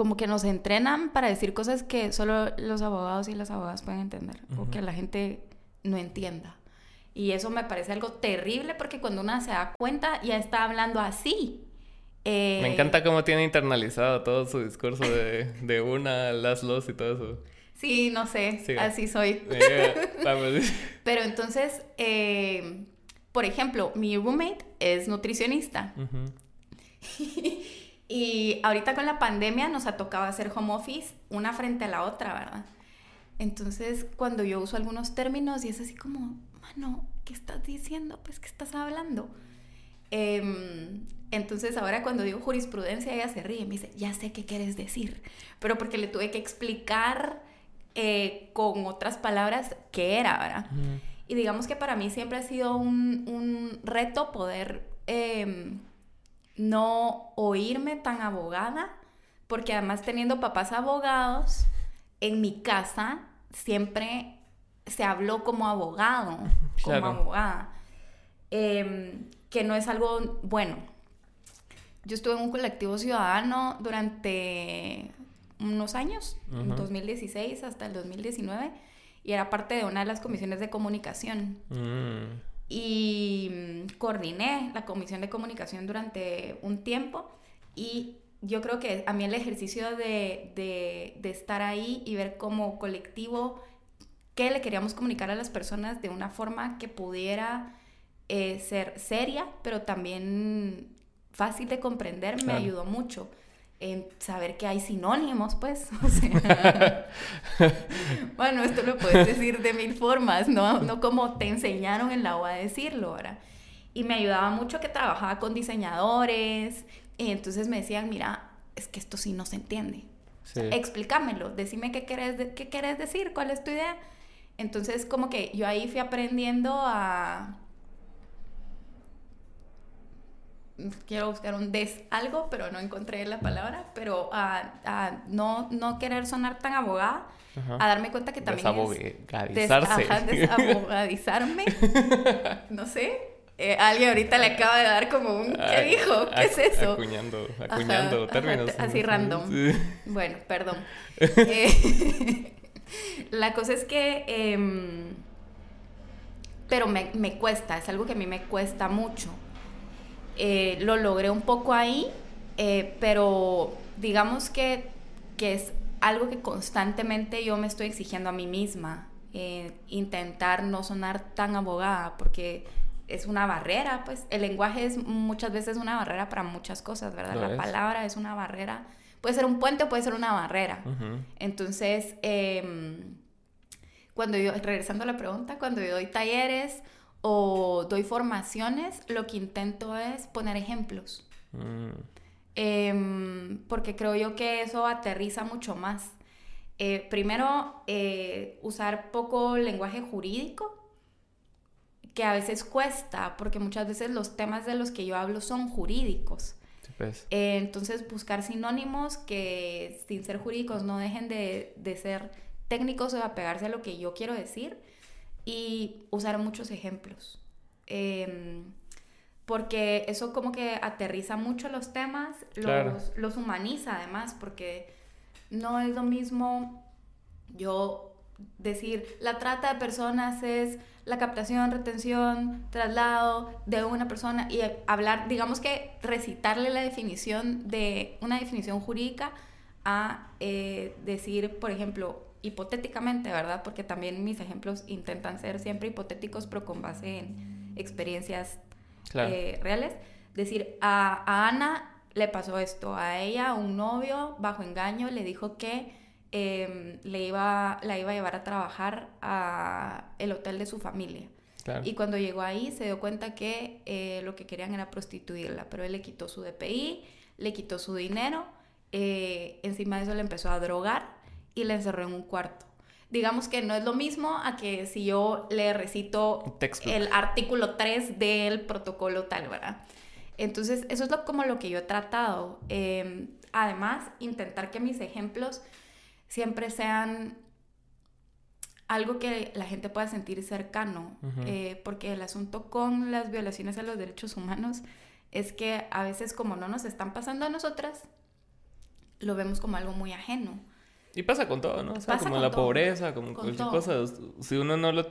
como que nos entrenan para decir cosas que solo los abogados y las abogadas pueden entender o que la gente no entienda. Y eso me parece algo terrible porque cuando una se da cuenta ya está hablando así. Eh, Me encanta cómo tiene internalizado todo su discurso de, de una, las los y todo eso. Sí, no sé, así soy. Vamos. Pero entonces, eh, por ejemplo, mi roommate es nutricionista. Ujú. Y ahorita con la pandemia nos ha tocado hacer home office una frente a la otra, ¿verdad? Entonces, cuando yo uso algunos términos y es así como, mano, ¿qué estás diciendo? Pues, ¿qué estás hablando? Em, entonces, ahora cuando digo jurisprudencia, ella se ríe y me dice, ya sé qué quieres decir. Pero porque le tuve que explicar eh, con otras palabras qué era, ¿verdad? Y digamos que para mí siempre ha sido un, un reto poder em, no oírme tan abogada, porque además teniendo papás abogados, en mi casa siempre se habló como abogado, como abogada, em, que no es algo bueno. Yo estuve en un colectivo ciudadano durante unos años, en 2016 hasta el 2019, y era parte de una de las comisiones de comunicación. Mm. Y mm, coordiné la comisión de comunicación durante un tiempo y yo creo que a mí el ejercicio de, de, estar ahí y ver como colectivo qué le queríamos comunicar a las personas de una forma que pudiera eh, ser seria, pero también fácil de comprender, me ayudó mucho en saber que hay sinónimos, pues. bueno, esto lo puedes decir de mil formas, no, no como te enseñaron en la UA a decirlo, ¿verdad? Y me ayudaba mucho que trabajaba con diseñadores, y entonces me decían, mira, es que esto sí no se entiende. explícamelo, decime qué querés, qué querés decir, cuál es tu idea. Entonces, como que yo ahí fui aprendiendo a quiero buscar un des algo, pero no encontré la palabra, pero a, no, no querer sonar tan abogada, a darme cuenta que también Desabogadizarse. es... desabogadizarme, no sé. Eh, alguien ahorita le acaba de dar como un... ¿Qué dijo? ¿Qué es eso? Acuñando, acuñando términos. así random. Bueno, perdón. Eh, la cosa es que... Em, pero me, me cuesta, es algo que a mí me cuesta mucho. Eh, lo logré un poco ahí, eh, pero digamos que, que, es algo que constantemente yo me estoy exigiendo a mí misma, eh, intentar no sonar tan abogada, porque es una barrera, pues el lenguaje es muchas veces una barrera para muchas cosas, ¿verdad? La palabra es una barrera, puede ser un puente o puede ser una barrera. Entonces, em, cuando yo, regresando a la pregunta, cuando yo doy talleres, o doy formaciones, lo que intento es poner ejemplos. Mm. Em, porque creo yo que eso aterriza mucho más. Eh, primero, eh, usar poco lenguaje jurídico, que a veces cuesta, porque muchas veces los temas de los que yo hablo son jurídicos. Pues. Eh, entonces, buscar sinónimos que sin ser jurídicos no dejen de, de ser técnicos o apegarse a lo que yo quiero decir y usar muchos ejemplos. Em, porque eso como que aterriza mucho los temas, los, los, humaniza además, porque no es lo mismo yo decir, la trata de personas es la captación, retención, traslado de una persona y hablar, digamos que recitarle la definición de una definición jurídica a eh, decir, por ejemplo, hipotéticamente, ¿verdad? Porque también mis ejemplos intentan ser siempre hipotéticos, pero con base en experiencias eh, reales. Decir, a, Ana le pasó esto, a ella un novio bajo engaño le dijo que em, le iba, la iba a llevar a trabajar a el hotel de su familia. Y cuando llegó ahí se dio cuenta que eh, lo que querían era prostituirla, pero él le quitó su DPI, le quitó su dinero, eh, encima de eso le empezó a drogar y le encerró en un cuarto. Digamos que no es lo mismo a que si yo le recito el artículo 3 del protocolo tal, ¿verdad? Entonces, eso es lo, como lo que yo he tratado. Em, además, intentar que mis ejemplos siempre sean algo que la gente pueda sentir cercano, eh, porque el asunto con las violaciones a los derechos humanos es que a veces como no nos están pasando a nosotras, lo vemos como algo muy ajeno. Y pasa con todo, ¿no? O sea, como la pobreza, como cualquier cosa. Si uno, no lo,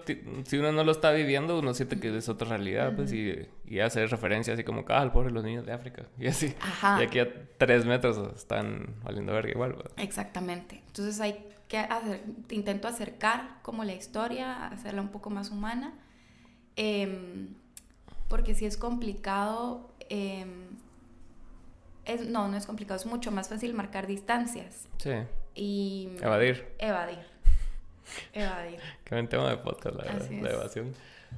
si uno no lo está viviendo, uno siente que es otra realidad, pues, y, y hace referencia así como, ah, el pobre los niños de África. Y así. Y aquí a tres metros están valiendo verga igual. Exactamente. Entonces hay que hacer, intento acercar como la historia, hacerla un poco más humana. Em, porque si es complicado, em, es, no, no es complicado, es mucho más fácil marcar distancias. Sí. Y... Evadir. Evadir. Evadir. Qué buen tema de podcast, la, la evasión.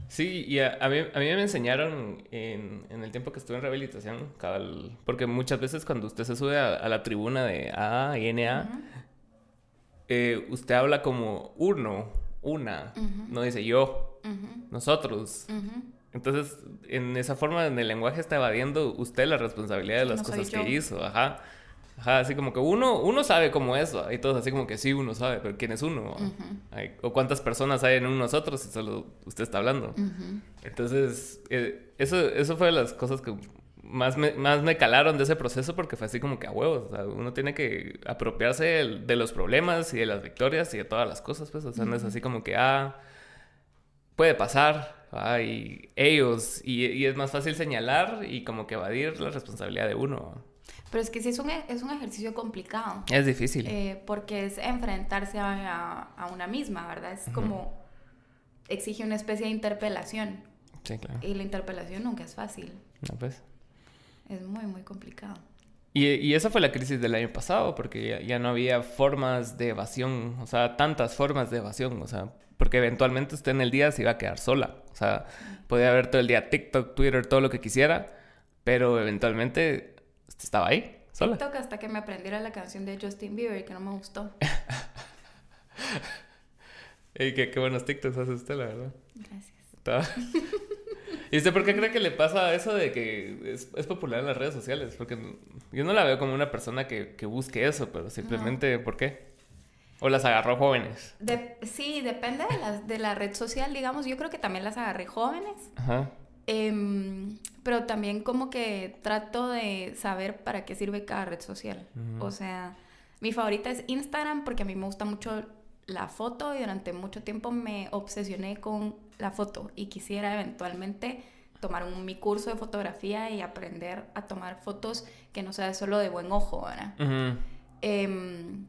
Sí, y a, mí, a mí me enseñaron en, en, el tiempo que estuve en rehabilitación, porque muchas veces cuando usted se sube a, la tribuna de A y NA, eh, usted habla como uno, una, no dice yo, nosotros. Entonces, en esa forma, en el lenguaje está evadiendo usted la responsabilidad de las cosas que hizo, ajá. Ajá, así como que uno, uno sabe cómo es, y todos así como que sí, uno sabe, pero ¿quién es uno? o cuántas personas hay en un nosotros y solo usted está hablando. Entonces, eh, eso, eso fue de las cosas que más me, más me calaron de ese proceso porque fue así como que a huevos. O sea, uno tiene que apropiarse de, los problemas y de las victorias y de todas las cosas, pues. O sea, no es así como que, ah, puede pasar. y ellos, y, es más fácil señalar y como que evadir la responsabilidad de uno. Pero es que sí es un, es un ejercicio complicado. Es difícil. Eh, porque es enfrentarse a, a, una misma, ¿verdad? Es como exige una especie de interpelación. Sí, claro. Y la interpelación nunca es fácil. No, pues. Es muy, muy complicado. Y, y, esa fue la crisis del año pasado, porque ya, no había formas de evasión, o sea, tantas formas de evasión, o sea, porque eventualmente usted en el día se iba a quedar sola, o sea, podía ver todo el día TikTok, Twitter, todo lo que quisiera, pero eventualmente estaba ahí, sola. TikTok hasta que me aprendiera la canción de Justin Bieber y que no me gustó. y qué, qué buenos TikToks hace usted, la verdad. Gracias. ¿Y usted por qué cree que le pasa eso de que es, popular en las redes sociales? Porque yo no la veo como una persona que, busque eso, pero simplemente, ¿por qué? ¿O las agarró jóvenes? sí, depende de la, de la red social, digamos. Yo creo que también las agarré jóvenes. Ajá. Em, pero también como que trato de saber para qué sirve cada red social. O sea, mi favorita es Instagram porque a mí me gusta mucho la foto y durante mucho tiempo me obsesioné con la foto y quisiera eventualmente tomar un, mi curso de fotografía y aprender a tomar fotos que no sea solo de buen ojo, ¿verdad? Em,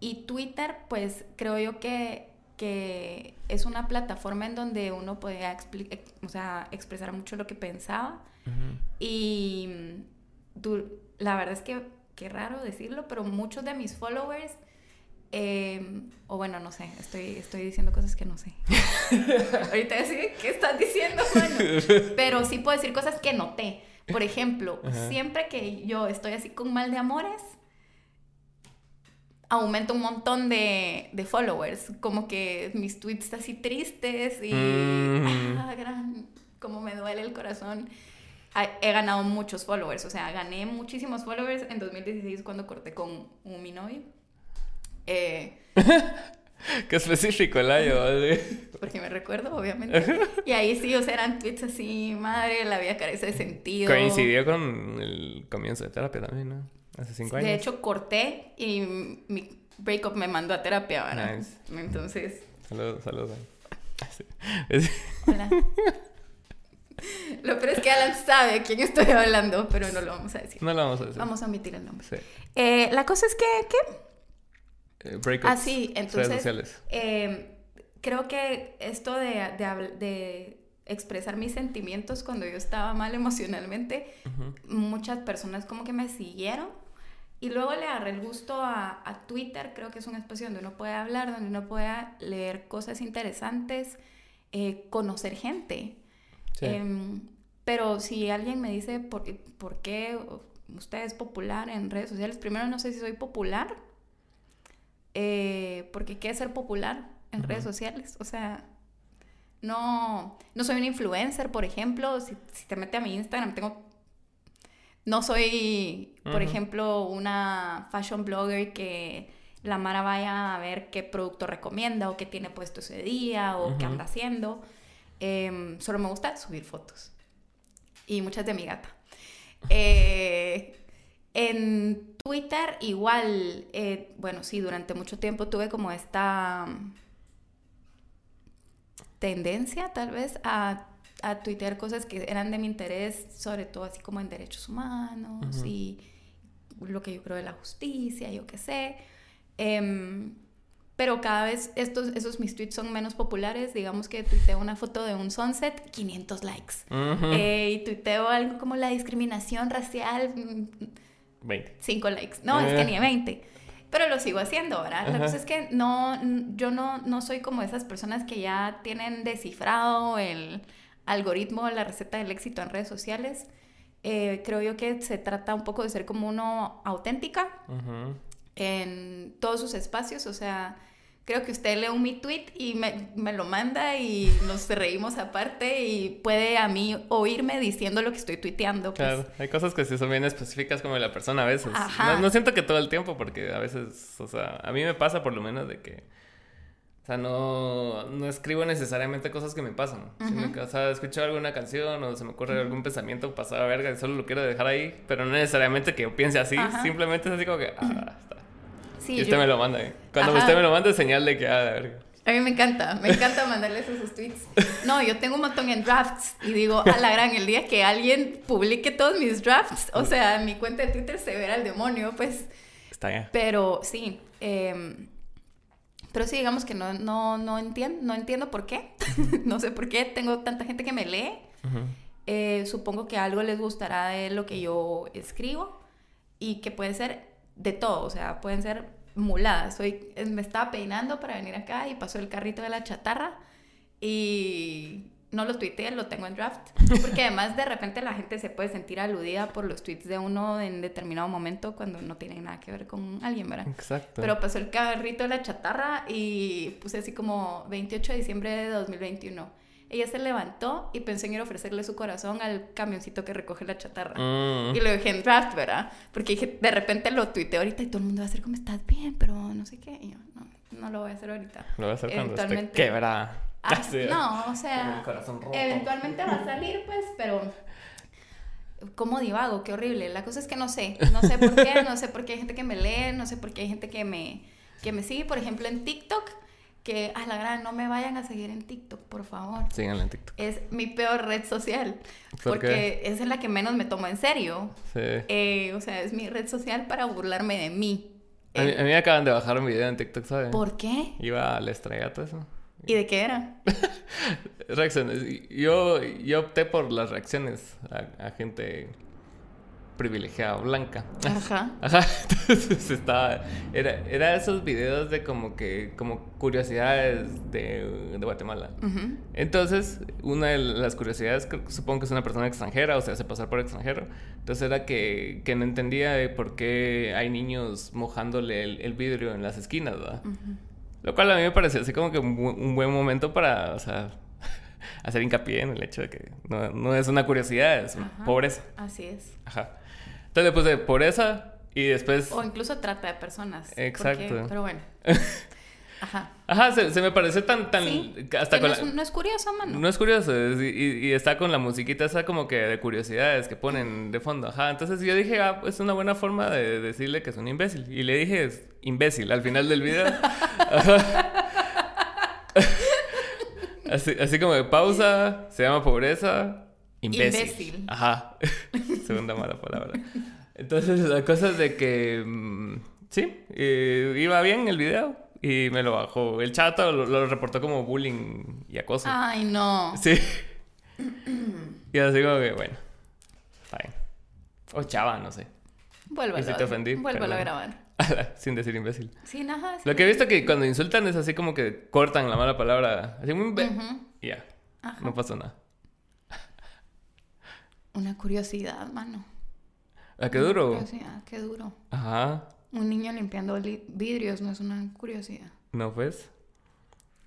y Twitter, pues creo yo que, que, es una plataforma en donde uno puede o sea, expresar mucho lo que pensaba. Y la verdad es que, qué raro decirlo, pero muchos de mis followers Em, o bueno, no sé, estoy, estoy diciendo cosas que no sé. Ahorita decir, ¿qué estás diciendo, Pero sí puedo decir cosas que noté. Por ejemplo, siempre que yo estoy así con mal de amores, aumento un montón de, de followers. Como que mis tweets así tristes y... Mm. Ah, gran, como me duele el corazón. He ganado muchos followers, o sea, gané muchísimos followers en 2016 cuando corté con un mi novio. Eh, Qué específico el año, Porque me recuerdo, obviamente. Y ahí sí, o sea, eran tweets así, madre, la vida carece de sentido. Coincidió con el comienzo de terapia también, ¿no? Hace cinco años. De hecho, corté y mi breakup me mandó a terapia, ¿verdad? Entonces. Saludos, saludos. Hola. Lo peor es que Alan sabe a quién estoy hablando, pero no lo vamos a decir. No lo vamos a decir. Vamos a omitir el nombre. Sí. Eh, la cosa es que, ¿qué? Eh, ah, sí, entonces. Em, creo que esto de, de, expresar mis sentimientos cuando yo estaba mal emocionalmente, muchas personas como que me siguieron. Y luego le agarré el gusto a, a, Twitter, creo que es un espacio donde uno puede hablar, donde uno puede leer cosas interesantes, eh, conocer gente. Em, pero si alguien me dice por, por qué usted es popular en redes sociales, primero no sé si soy popular eh, porque quiere ser popular en redes sociales. O sea, no, no soy un influencer, por ejemplo. Si, te metes a mi Instagram, tengo... No soy, por ejemplo, una fashion blogger que la Mara vaya a ver qué producto recomienda o qué tiene puesto ese día o qué anda haciendo. Em, solo me gusta subir fotos. Y muchas de mi gata. Eh, en Twitter igual, eh, bueno, sí, durante mucho tiempo tuve como esta tendencia tal vez a, a tuitear cosas que eran de mi interés, sobre todo así como en derechos humanos y lo que yo creo de la justicia, yo qué sé. Em, pero cada vez estos, esos mis tweets son menos populares. Digamos que tuiteo una foto de un sunset, 500 likes. Eh, y tuiteo algo como la discriminación racial, 20. 5 likes. No, es que ni 20. Pero lo sigo haciendo, ¿verdad? La cosa es que no, yo no, no soy como esas personas que ya tienen descifrado el algoritmo, la receta del éxito en redes sociales. Eh, creo yo que se trata un poco de ser como uno auténtica. en todos sus espacios, o sea, creo que usted lee un mi tweet y me, me, lo manda y nos reímos aparte y puede a mí oírme diciendo lo que estoy tuiteando. Pues. Claro, hay cosas que sí son bien específicas como de la persona a veces. No, no, siento que todo el tiempo porque a veces, o sea, a mí me pasa por lo menos de que, o sea, no, no escribo necesariamente cosas que me pasan. sino que, o sea, escucho alguna canción o se me ocurre algún pensamiento pasado a verga y solo lo quiero dejar ahí, pero no necesariamente que yo piense así, simplemente es así como que, ah, está y usted me lo manda. ¿eh? Cuando usted me lo manda es señal de que, ah, de verga. A mí me encanta, me encanta mandarles esos tweets. No, yo tengo un montón en drafts y digo, a la gran, el día que alguien publique todos mis drafts, o sea, mi cuenta de Twitter se verá el demonio, pues. Está bien. Pero sí, em, pero sí, digamos que no, no, no, entiendo, no entiendo por qué. no sé por qué tengo tanta gente que me lee. Eh, supongo que algo les gustará de lo que yo escribo y que puede ser de todo, o sea, pueden ser muladas. Hoy me estaba peinando para venir acá y pasó el carrito de la chatarra y no lo tuiteé, lo tengo en draft. Porque además de repente la gente se puede sentir aludida por los tweets de uno en determinado momento cuando no tienen nada que ver con alguien, ¿verdad? Exacto. Pero pasó el carrito de la chatarra y puse así como 28 de diciembre de 2021 ella se levantó y pensó en ir a ofrecerle su corazón al camioncito que recoge la chatarra. Mm. Y lo dejé en draft, ¿verdad? Porque dije, de repente lo tuiteé ahorita y todo el mundo va a hacer como estás bien, pero no sé qué. Y yo, no, no lo voy a hacer ahorita. Lo voy a hacer cuando esté quebra. Ah, no, o sea, eventualmente va a salir, pues, pero cómo divago, qué horrible. La cosa es que no sé, no sé por qué, no sé por qué hay gente que me lee, no sé por qué hay gente que me, que me sigue, por ejemplo, en TikTok que a la gran no me vayan a seguir en TikTok, por favor. Síganla en TikTok. Es mi peor red social. porque es en la que menos me tomo en serio. Sí. Eh, o sea, es mi red social para burlarme de mí. A, mí, a mí me acaban de bajar un video en TikTok, ¿sabes? ¿Por qué? Iba al estrellato eso. ¿Y de qué era? reacciones. Yo, yo opté por las reacciones a gente privilegiada blanca. Ajá. Ajá. Entonces estaba. Era, era esos videos de como que. como curiosidades de, de Guatemala. Entonces, una de las curiosidades, supongo que es una persona extranjera, o sea, hace pasar por extranjero. Entonces era que, que no entendía por qué hay niños mojándole el, vidrio en las esquinas, ¿verdad? Lo cual a mí me pareció así como que un, buen momento para, o sea, hacer hincapié en el hecho de que no, no es una curiosidad, es pobreza. Así es. Ajá. Entonces después de pobreza y después... O incluso trata de personas. Exacto. Pero bueno. Ajá. Ajá, se, me parece tan... tan hasta con no, es, no, es, curioso, mano. No es curioso. y, y, está con la musiquita esa como que de curiosidades que ponen de fondo. Ajá. Entonces yo dije, ah, es una buena forma de decirle que es un imbécil. Y le dije, es imbécil al final del video. así, así como de pausa, se llama pobreza, Imbécil. Ajá. Segunda mala palabra. Entonces, la cosa es de que. Mm, sí, eh, iba bien el video y me lo bajó. El chato lo, reportó como bullying y acoso. Ay, no. Sí. y así como que, bueno. Está bien. O chava, no sé. Vuelvo a, te ofendí, Vuélvelo a grabar. Sin decir imbécil. Sí, nada. Lo que he visto que cuando insultan es así como que cortan la mala palabra. Así muy. Y ya. No pasó nada. Una curiosidad, mano. ¿A qué duro? Una curiosidad, qué duro. Ajá. Un niño limpiando vidrios no es una curiosidad. No, pues.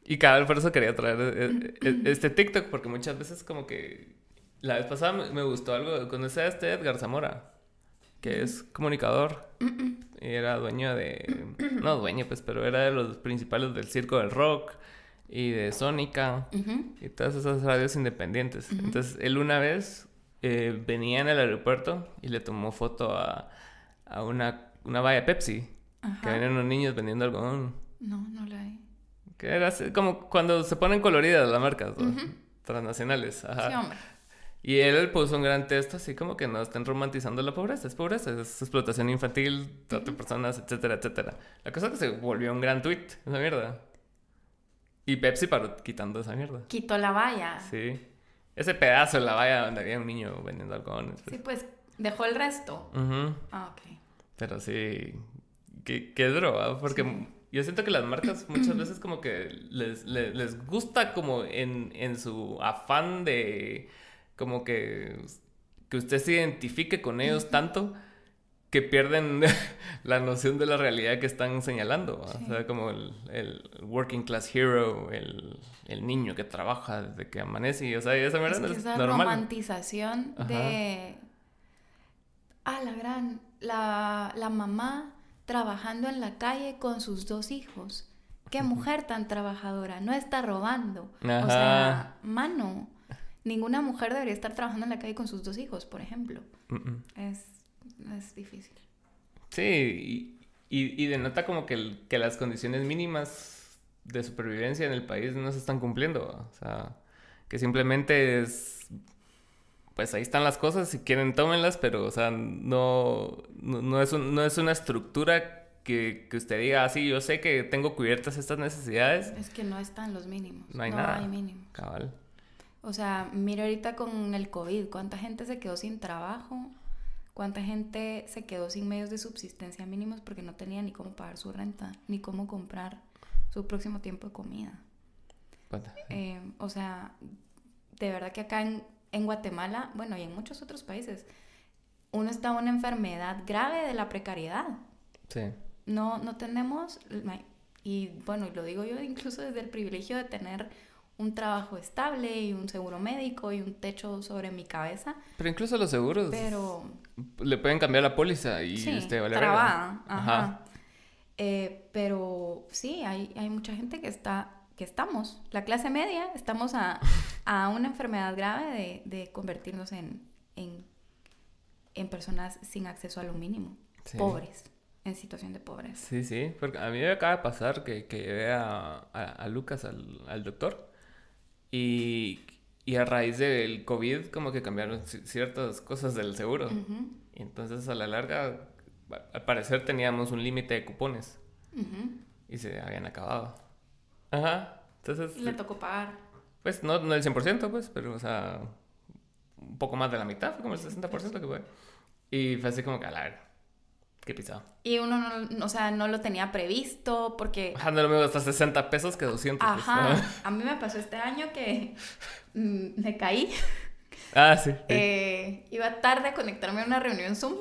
Y cada por eso quería traer eh, eh, este TikTok, porque muchas veces como que... La vez pasada me gustó algo, conocí a este Edgar Zamora, que es comunicador. Y era dueño de... No dueño, pues, pero era de los principales del Circo del Rock y de Sónica y todas esas radios independientes. Entonces, él una vez eh, venía en el aeropuerto y le tomó foto a, a una, una valla Pepsi. Que venían unos niños vendiendo algodón. No, no la hay. Que era como cuando se ponen coloridas las marcas transnacionales. Ajá. Sí, hombre. Y él puso un gran texto así como que no estén romantizando la pobreza. Es pobreza, es explotación infantil, trata de personas, etcétera, etcétera. La cosa es que se volvió un gran tweet, esa mierda. Y Pepsi paró quitando esa mierda. Quitó la valla. Sí. Ese pedazo de la valla donde había un niño vendiendo algodón. Sí, pues dejó el resto. Ah, ok. Pero sí, qué, qué duro, porque yo siento que las marcas muchas veces como que les, les, gusta como en, en, su afán de como que, que usted se identifique con ellos tanto que pierden la noción de la realidad que están señalando. O sea, como el, el, working class hero, el, el, niño que trabaja desde que amanece. Y, o sea, esa es, esa romantización de... Ah, la gran... La, la mamá trabajando en la calle con sus dos hijos. Qué mujer tan trabajadora, no está robando. O sea, mano, ninguna mujer debería estar trabajando en la calle con sus dos hijos, por ejemplo. Es, es, difícil. Sí, y, y, denota como que, que las condiciones mínimas de supervivencia en el país no se están cumpliendo. O sea, que simplemente es pues ahí están las cosas, si quieren tómenlas, pero, o sea, no, no, es, no es una estructura que, que, usted diga, así, ah, yo sé que tengo cubiertas estas necesidades. Es que no están los mínimos. No hay no nada. hay mínimos. Cabal. O sea, mira ahorita con el COVID, cuánta gente se quedó sin trabajo, cuánta gente se quedó sin medios de subsistencia mínimos porque no tenía ni cómo pagar su renta, ni cómo comprar su próximo tiempo de comida. Eh, o sea, de verdad que acá en, en Guatemala, bueno, y en muchos otros países, uno está en una enfermedad grave de la precariedad. Sí. No, no tenemos, y bueno, y lo digo yo incluso desde el privilegio de tener un trabajo estable y un seguro médico y un techo sobre mi cabeza. Pero incluso los seguros. Pero... Le pueden cambiar la póliza y sí, este vale trabaja, ajá. Eh, pero sí, hay, hay mucha gente que está que estamos, la clase media, estamos a, a una enfermedad grave de, de convertirnos en, en, en, personas sin acceso a lo mínimo, pobres, en situación de pobreza. Sí, sí, porque a mí me acaba de pasar que, que llevé a, a, Lucas al, al, doctor y, y, a raíz del COVID como que cambiaron ciertas cosas del seguro. Y entonces a la larga, al parecer teníamos un límite de cupones y se habían acabado. Ajá. Entonces. Le tocó pagar. Pues no, no el 100%, pues, pero, o sea, un poco más de la mitad, fue como el 60% que fue. Y fue así como que, a la qué pisado. Y uno, no, o sea, no lo tenía previsto porque... Ajá, no lo mismo hasta 60 pesos que 200. Pues, Ajá, a mí me pasó este año que mm, me caí. Ah, sí. Eh, iba tarde a conectarme a una reunión Zoom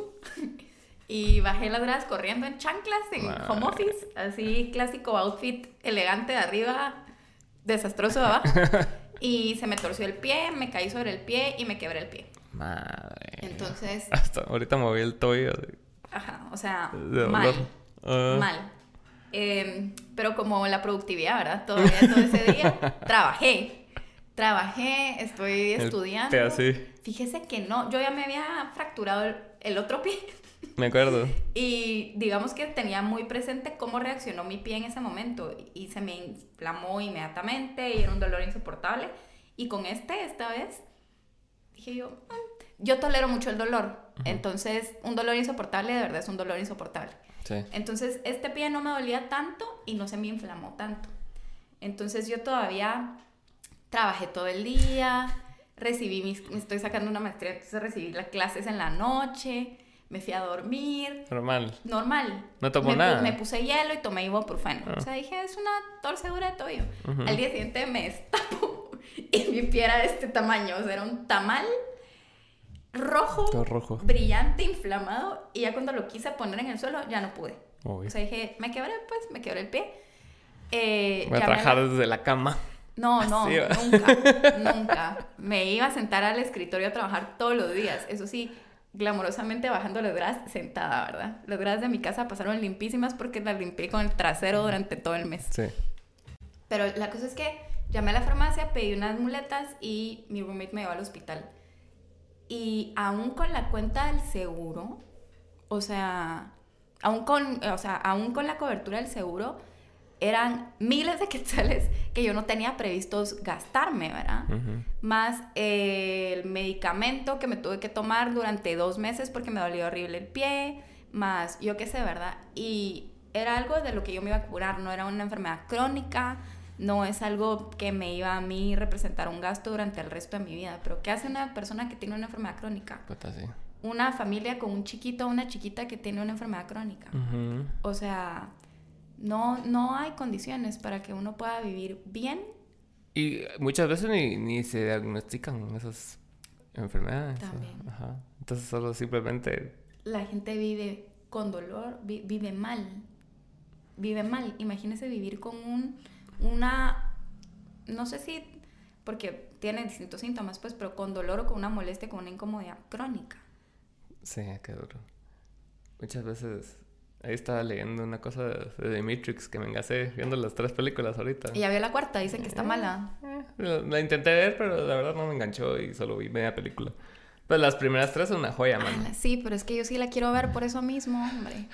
y bajé las gradas corriendo en chanclas, en home office, así clásico outfit elegante de arriba, desastroso de abajo. y se me torció el pie, me caí sobre el pie y me quebré el pie. Madre. Entonces. Hasta ahorita moví el tobillo. Ajá, o sea, mal. Ah. Mal. Em, pero como la productividad, ¿verdad? Todavía todo ese día trabajé. Trabajé, estoy estudiando. Fíjese que no, yo ya me había fracturado el otro pie. Me acuerdo. Y digamos que tenía muy presente cómo reaccionó mi pie en ese momento y se me inflamó inmediatamente y era un dolor insoportable. Y con este, esta vez, dije yo, ah, yo tolero mucho el dolor. Entonces, un dolor insoportable de verdad es un dolor insoportable. Sí. Entonces, este pie no me dolía tanto y no se me inflamó tanto. Entonces, yo todavía trabajé todo el día, recibí mis, estoy sacando una maestría, entonces recibí las clases en la noche me fui a dormir. Normal. Normal. No tomó nada. Me puse hielo y tomé ibuprofeno. Ah. O sea, dije, es una torcedura de tobillo. Al día siguiente me estapo y mi pie era de este tamaño. O sea, era un tamal rojo, rojo, brillante, inflamado. Y ya cuando lo quise poner en el suelo, ya no pude. O sea, dije, me quebré, pues, me quebré el pie. Eh, Voy a trabajar desde la cama. No, no, nunca, nunca. Me iba a sentar al escritorio a trabajar todos los días. Eso sí, glamorosamente bajando las gradas sentada, ¿verdad? Las gradas de mi casa pasaron limpísimas porque las limpié con el trasero durante todo el mes. Sí. Pero la cosa es que llamé a la farmacia, pedí unas muletas y mi roommate me llevó al hospital. Y aún con la cuenta del seguro, o sea, aún con, o sea, aún con la cobertura del seguro, eran miles de quetzales que yo no tenía previstos gastarme, ¿verdad? Más el medicamento que me tuve que tomar durante dos meses porque me dolió horrible el pie, más yo qué sé, ¿verdad? Y era algo de lo que yo me iba a curar, no era una enfermedad crónica, no es algo que me iba a mí representar un gasto durante el resto de mi vida. Pero ¿qué hace una persona que tiene una enfermedad crónica? Una familia con un chiquito o una chiquita que tiene una enfermedad crónica. O sea, no, no hay condiciones para que uno pueda vivir bien. Y muchas veces ni, ni se diagnostican esas enfermedades. También. Ajá. Entonces solo simplemente la gente vive con dolor, vive mal. Vive mal. Imagínese vivir con un, una, no sé si, porque tiene distintos síntomas, pues, pero con dolor o con una molestia, con una incomodidad crónica. Sí, qué duro. Muchas veces Ahí estaba leyendo una cosa de, The Matrix que me engasé viendo las tres películas ahorita. Y ya vio la cuarta, dicen que está eh, mala. Eh, la intenté ver, pero la verdad no me enganchó y solo vi media película. Pero las primeras tres son una joya, man. sí, pero es que yo sí la quiero ver por eso mismo, hombre.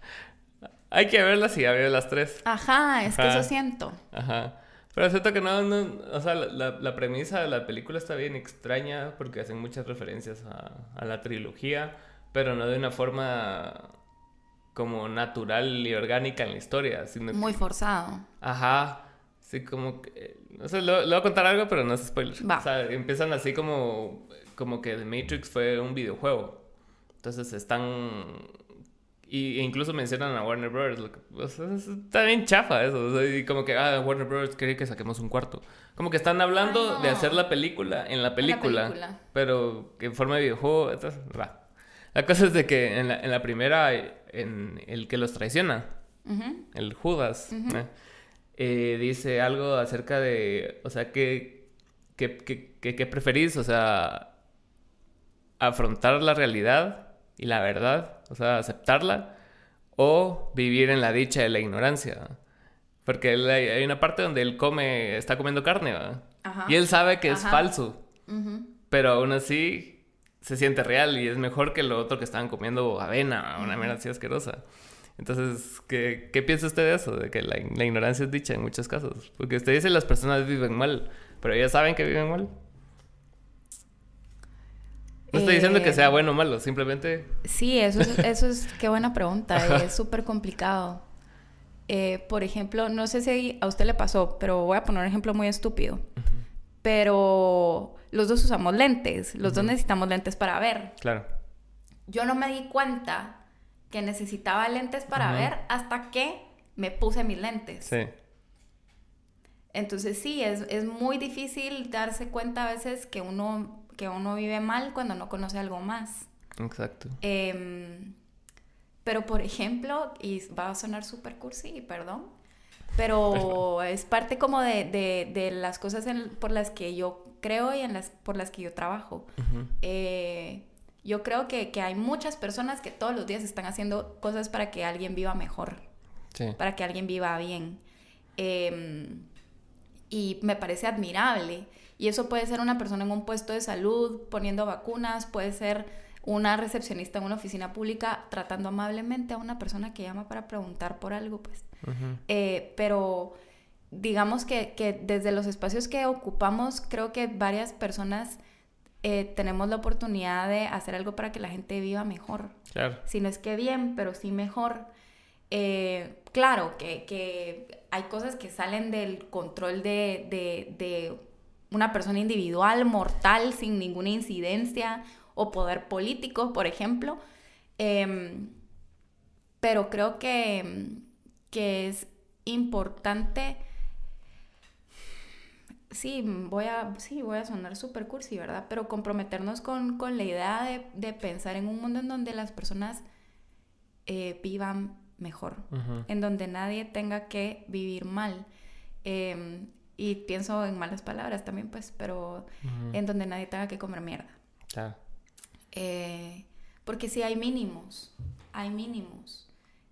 Hay que verlas si ya veo las tres. Ajá, es que eso siento. Ajá. Pero siento que no, no o sea, la, la, premisa de la película está bien extraña porque hacen muchas referencias a, a la trilogía, pero no de una forma como natural y orgánica en la historia. Sino Muy forzado. Ajá. Sí, como que... No sé, le, voy a contar algo, pero no es spoiler. O sea, empiezan así como, como que The Matrix fue un videojuego. Entonces están... Y, e incluso mencionan a Warner Bros. O sea, está bien chafa eso. y como que, ah, Warner Bros. quería que saquemos un cuarto. Como que están hablando de hacer la película en la película. En la película. Pero que en forma de videojuego. Entonces, va. La cosa es de que en la, en la primera en el que los traiciona, el Judas, eh, dice algo acerca de, o sea, ¿qué, qué, preferís? O sea, afrontar la realidad y la verdad, o sea, aceptarla, o vivir en la dicha de la ignorancia. Porque hay una parte donde él come, está comiendo carne, Y él sabe que es falso. Pero aún así se siente real y es mejor que lo otro que estaban comiendo avena, una mierda así asquerosa. Entonces, ¿qué, ¿qué, piensa usted de eso? De que la, ignorancia es dicha en muchos casos. Porque usted dice las personas viven mal, pero ellas saben que viven mal. No estoy diciendo que sea eh, bueno o malo, simplemente... Sí, eso es, eso es qué buena pregunta, es súper complicado. Eh, por ejemplo, no sé si a usted le pasó, pero voy a poner un ejemplo muy estúpido. Pero los dos usamos lentes, los dos necesitamos lentes para ver. Claro. Yo no me di cuenta que necesitaba lentes para ver hasta que me puse mis lentes. Sí. Entonces sí, es, es, muy difícil darse cuenta a veces que uno, que uno vive mal cuando no conoce algo más. Exacto. Em, pero por ejemplo, y va a sonar súper cursi, perdón, pero es parte como de, de, de las cosas por las que yo creo y en las por las que yo trabajo. Eh, yo creo que, hay muchas personas que todos los días están haciendo cosas para que alguien viva mejor, para que alguien viva bien. Em, y me parece admirable. Y eso puede ser una persona en un puesto de salud poniendo vacunas, puede ser una recepcionista en una oficina pública tratando amablemente a una persona que llama para preguntar por algo, pues. Eh, pero digamos que, desde los espacios que ocupamos, creo que varias personas eh, tenemos la oportunidad de hacer algo para que la gente viva mejor. Claro. Si no es que bien, pero sí mejor. Eh, claro que, hay cosas que salen del control de, una persona individual, mortal, sin ninguna incidencia o poder político, por ejemplo. Em, pero creo que, que es importante sí, voy a, sí, voy a sonar súper cursi, ¿verdad? Pero comprometernos con, la idea de, pensar en un mundo en donde las personas eh, vivan mejor, en donde nadie tenga que vivir mal. Em, y pienso en malas palabras también, pues, pero en donde nadie tenga que comer mierda. Eh, porque sí hay mínimos, hay mínimos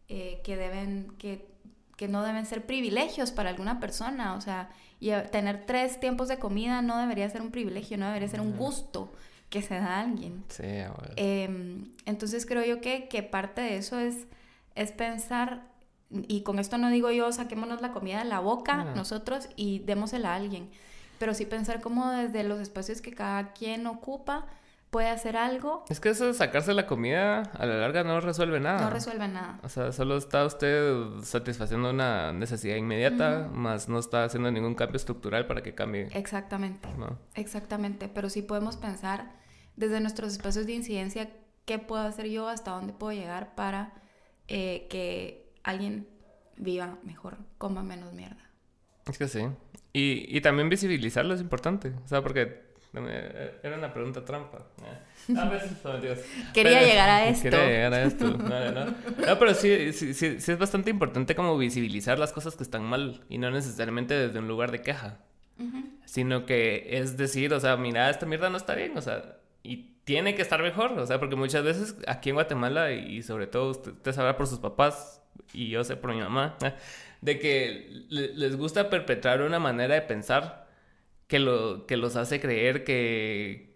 eh, que deben, que, que no deben ser privilegios para alguna persona, o sea, y tener tres tiempos de comida no debería ser un privilegio, no debería ser un gusto que se da a alguien. Sí, eh, entonces creo yo que, que, parte de eso es, es pensar, y con esto no digo yo, saquémonos la comida de la boca nosotros y démosela a alguien, pero sí pensar como desde los espacios que cada quien ocupa, puede hacer algo. Es que eso de sacarse la comida a la larga no resuelve nada. No resuelve nada. O sea, solo está usted satisfaciendo una necesidad inmediata, más no está haciendo ningún cambio estructural para que cambie. Exactamente. Exactamente. Pero sí podemos pensar desde nuestros espacios de incidencia qué puedo hacer yo, hasta dónde puedo llegar para eh, que alguien viva mejor, coma menos mierda. Es que sí. Y, y también visibilizarlo es importante. O sea, porque Era una pregunta trampa. Ah, pues, Quería llegar a esto. Quería llegar a esto. No, no. no pero sí, sí, sí, sí, es bastante importante como visibilizar las cosas que están mal y no necesariamente desde un lugar de queja. Sino que es decir, o sea, mira, esta mierda no está bien, o sea, y tiene que estar mejor, o sea, porque muchas veces aquí en Guatemala y, sobre todo usted, usted sabrá por sus papás y yo sé por mi mamá, de que les gusta perpetrar una manera de pensar que, lo, que los hace creer que,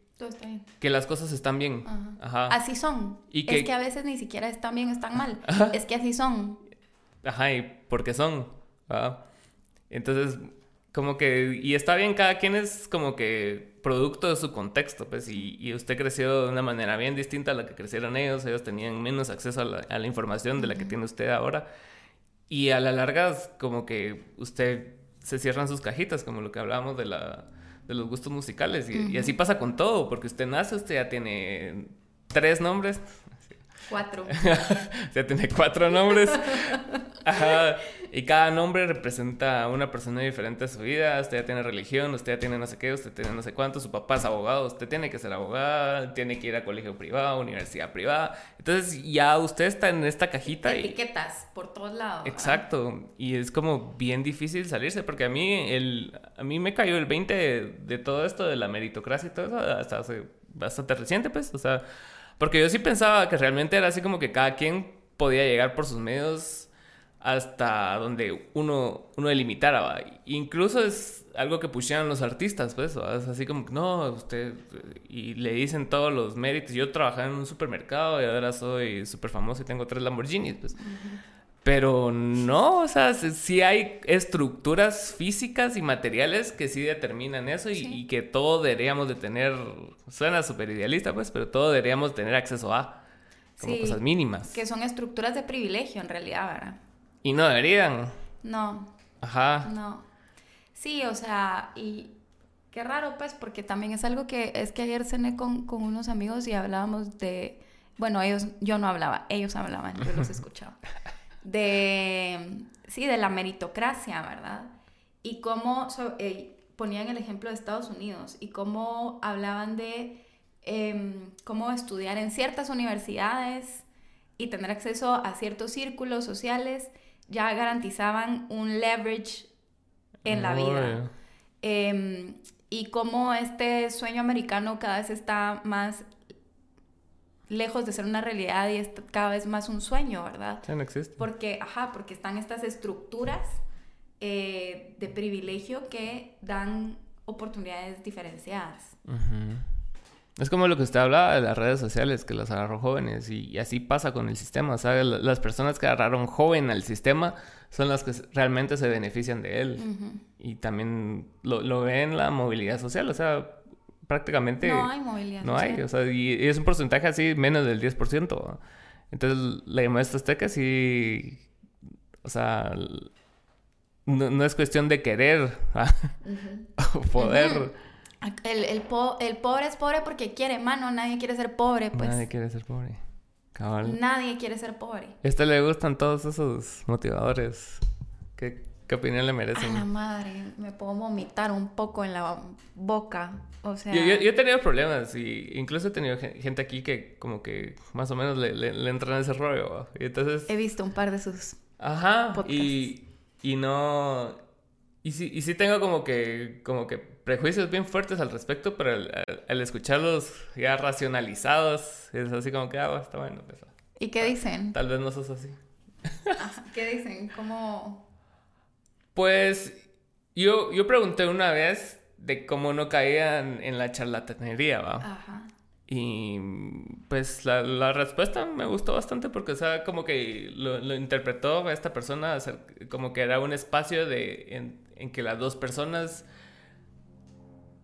que las cosas están bien. Ajá. Así son. Y que... Es que a veces ni siquiera están bien, están mal. Es que así son. Ajá, y porque son. Entonces, como que, y está bien, cada quien es como que producto de su contexto, pues, y, y, usted creció de una manera bien distinta a la que crecieron ellos, ellos tenían menos acceso a la, a la información de la que tiene usted ahora, y a la larga, como que usted se cierran sus cajitas, como lo que hablábamos de la de los gustos musicales, y, y así pasa con todo, porque usted nace, usted ya tiene tres nombres, Cuatro. ya tiene cuatro nombres. Ajá. Y cada nombre representa a una persona diferente a su vida. Usted ya tiene religión, usted ya tiene no sé qué, usted tiene no sé cuánto, su papá es abogado, usted tiene que ser abogada, tiene que ir a colegio privado, universidad privada. Entonces ya usted está en esta cajita. Etiquetas por todos lados. Exacto. Y es como bien difícil salirse porque a mí, el, a mí me cayó el 20 de, de todo esto de la meritocracia y todo eso hasta hace bastante reciente, pues. O sea porque yo sí pensaba que realmente era así como que cada quien podía llegar por sus medios hasta donde uno, uno delimitara. ¿va? Incluso es algo que pusieron los artistas, pues, es así como no, usted, y le dicen todos los méritos. Yo trabajaba en un supermercado y ahora soy súper famoso y tengo tres Lamborghinis, pues. Pero no, o sea, sí hay estructuras físicas y materiales que sí determinan eso y, que todo deberíamos de tener, suena súper idealista pues, pero todo deberíamos tener acceso a, como cosas mínimas. Que son estructuras de privilegio en realidad, ¿verdad? Y no deberían. No. Ajá. No. Sí, o sea, y qué raro pues, porque también es algo que, es que ayer cené con, con unos amigos y hablábamos de, bueno, ellos, yo no hablaba, ellos hablaban, yo los escuchaba de, sí, de la meritocracia, ¿verdad? Y cómo eh, ponían el ejemplo de Estados Unidos y cómo hablaban de em, cómo estudiar en ciertas universidades y tener acceso a ciertos círculos sociales ya garantizaban un leverage en la vida. Em, y cómo este sueño americano cada vez está más lejos de ser una realidad y es cada vez más un sueño, ¿verdad? Ya no existe. Porque, ajá, porque están estas estructuras eh, de privilegio que dan oportunidades diferenciadas. Es como lo que usted hablaba de las redes sociales, que las agarró jóvenes, y, así pasa con el sistema. O sea, las personas que agarraron joven al sistema son las que realmente se benefician de él. Y también lo, lo ve en la movilidad social. O sea, prácticamente... No hay movilidad. No hay, o sea, y, es un porcentaje así menos del 10%. Entonces, la maestra azteca sí... O sea, no, es cuestión de querer o poder. El, el, pobre es pobre porque quiere, mano. Nadie quiere ser pobre, pues. Nadie quiere ser pobre. Nadie quiere ser pobre. A este le gustan todos esos motivadores. ¿Qué, qué opinión le merecen? A la madre, me puedo vomitar un poco en la boca o sea... Yo, he tenido problemas y incluso he tenido gente aquí que como que más o menos le, le, entran en ese rollo. Y entonces... He visto un par de sus... Ajá. Y, y no... Y sí, y sí tengo como que, como que prejuicios bien fuertes al respecto, pero al, escucharlos ya racionalizados, es así como que, ah, está bueno. Pues, ¿Y qué dicen? Tal vez no sos así. ¿Qué dicen? ¿Cómo...? Pues yo, yo pregunté una vez de cómo no caían en la charlatanería, ¿va? Ajá. Y pues la, la, respuesta me gustó bastante porque, o sea, como que lo, lo interpretó esta persona como que era un espacio de, en, en que las dos personas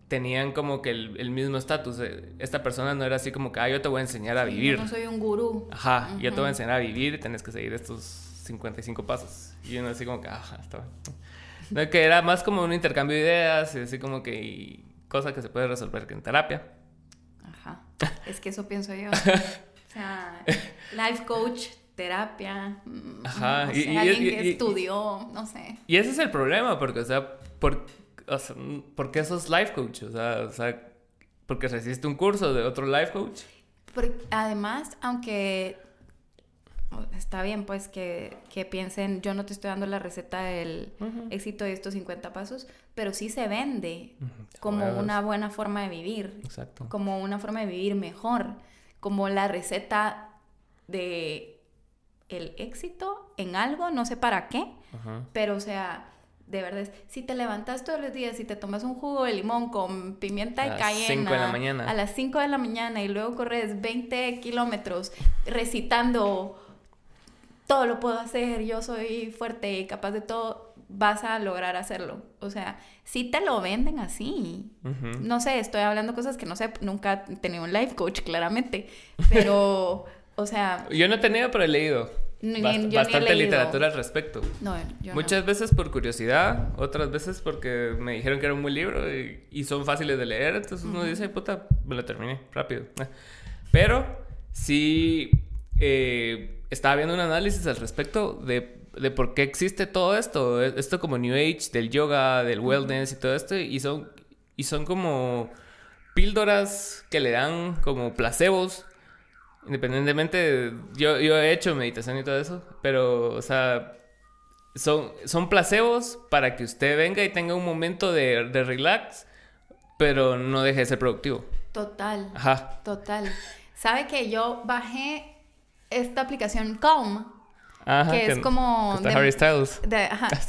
tenían como que el, el mismo estatus. Esta persona no era así como que, ah, yo te voy a enseñar a vivir. Yo no soy un gurú. Ajá, yo te voy a enseñar a vivir y tienes que seguir estos 55 pasos. Y uno así como que, ajá, está bien que era más como un intercambio de ideas, y así como que cosa que se puede resolver que en terapia. Ajá. Es que eso pienso yo. O sea, life coach, terapia. Mm, Ajá. y, alguien que estudió, no sé. Y ese es el problema, porque, o sea, por, o sea, ¿por qué sos life coach? O sea, o sea porque recibiste un curso de otro life coach. Porque además, aunque está bien pues que, que, piensen, yo no te estoy dando la receta del éxito de estos 50 pasos, pero sí se vende como una buena forma de vivir, Exacto. como una forma de vivir mejor, como la receta de el éxito en algo, no sé para qué, pero o sea, de verdad, si te levantas todos los días y te tomas un jugo de limón con pimienta de cayena de la mañana. a las 5 de la mañana y luego corres 20 kilómetros recitando todo lo puedo hacer, yo soy fuerte y capaz de todo, vas a lograr hacerlo. O sea, si te lo venden así. No sé, estoy hablando cosas que no sé, nunca he tenido un life coach, claramente. Pero, o sea... Yo no he tenido, pero he leído. Bastante literatura al respecto. No, yo Muchas veces por curiosidad, otras veces porque me dijeron que era un buen libro y, son fáciles de leer, entonces uno dice, puta, me lo terminé rápido. Pero sí eh, estaba viendo un análisis al respecto de, de, por qué existe todo esto. Esto como New Age, del yoga, del wellness y todo esto. Y son, y son como píldoras que le dan como placebos. Independientemente, yo, yo he hecho meditación y todo eso, pero, o sea, son, son placebos para que usted venga y tenga un momento de, de relax, pero no deje de ser productivo. Total. Ajá. Total. ¿Sabe que yo bajé esta aplicación Calm. que, es como... de, Harry Styles. ajá, ah,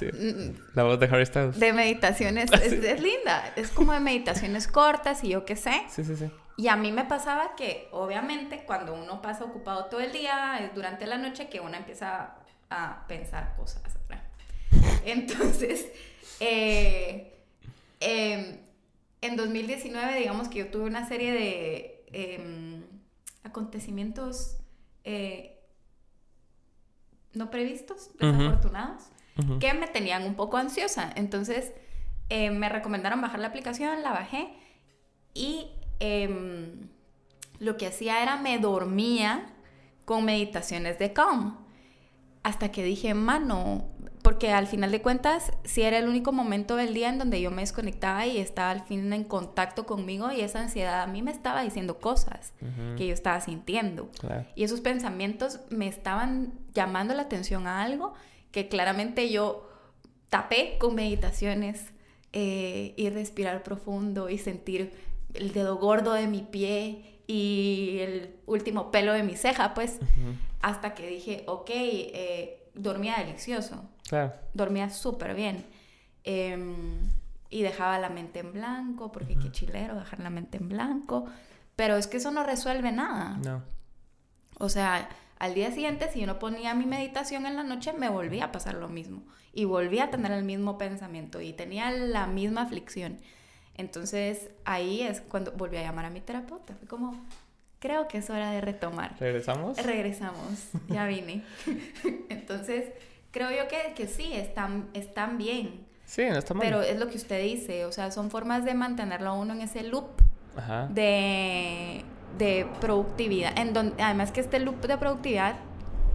La voz de Harry Styles. De meditaciones. Es, linda. Es como de meditaciones cortas y yo qué sé. Sí, sí, sí. Y a mí me pasaba que, obviamente, cuando uno pasa ocupado todo el día, es durante la noche que uno empieza a pensar cosas. Entonces, eh, em, en 2019, digamos que yo tuve una serie de em, acontecimientos eh, no previstos, desafortunados, que me tenían un poco ansiosa. Entonces eh, me recomendaron bajar la aplicación, la bajé y em, lo que hacía era me dormía con meditaciones de calm. Hasta que dije, mano, porque al final de cuentas, si era el único momento del día en donde yo me desconectaba y estaba al fin en contacto conmigo y esa ansiedad a mí me estaba diciendo cosas que yo estaba sintiendo. Y esos pensamientos me estaban llamando la atención a algo que claramente yo tapé con meditaciones eh, y respirar profundo y sentir el dedo gordo de mi pie y el último pelo de mi ceja, pues, hasta que dije, ok, eh, dormía delicioso. Dormía súper bien. Em, y dejaba la mente en blanco, porque qué chilero dejar la mente en blanco. Pero es que eso no resuelve nada. No. O sea, al día siguiente, si yo no ponía mi meditación en la noche, me volvía a pasar lo mismo. Y volvía a tener el mismo pensamiento y tenía la misma aflicción. Entonces ahí es cuando volví a llamar a mi terapeuta. Fue como, creo que es hora de retomar. ¿Regresamos? Regresamos, ya vine. Entonces, creo yo que, que sí, están, están bien. Sí, no está mal. Pero es lo que usted dice, o sea, son formas de mantenerlo a uno en ese loop De, de productividad. En donde, además que este loop de productividad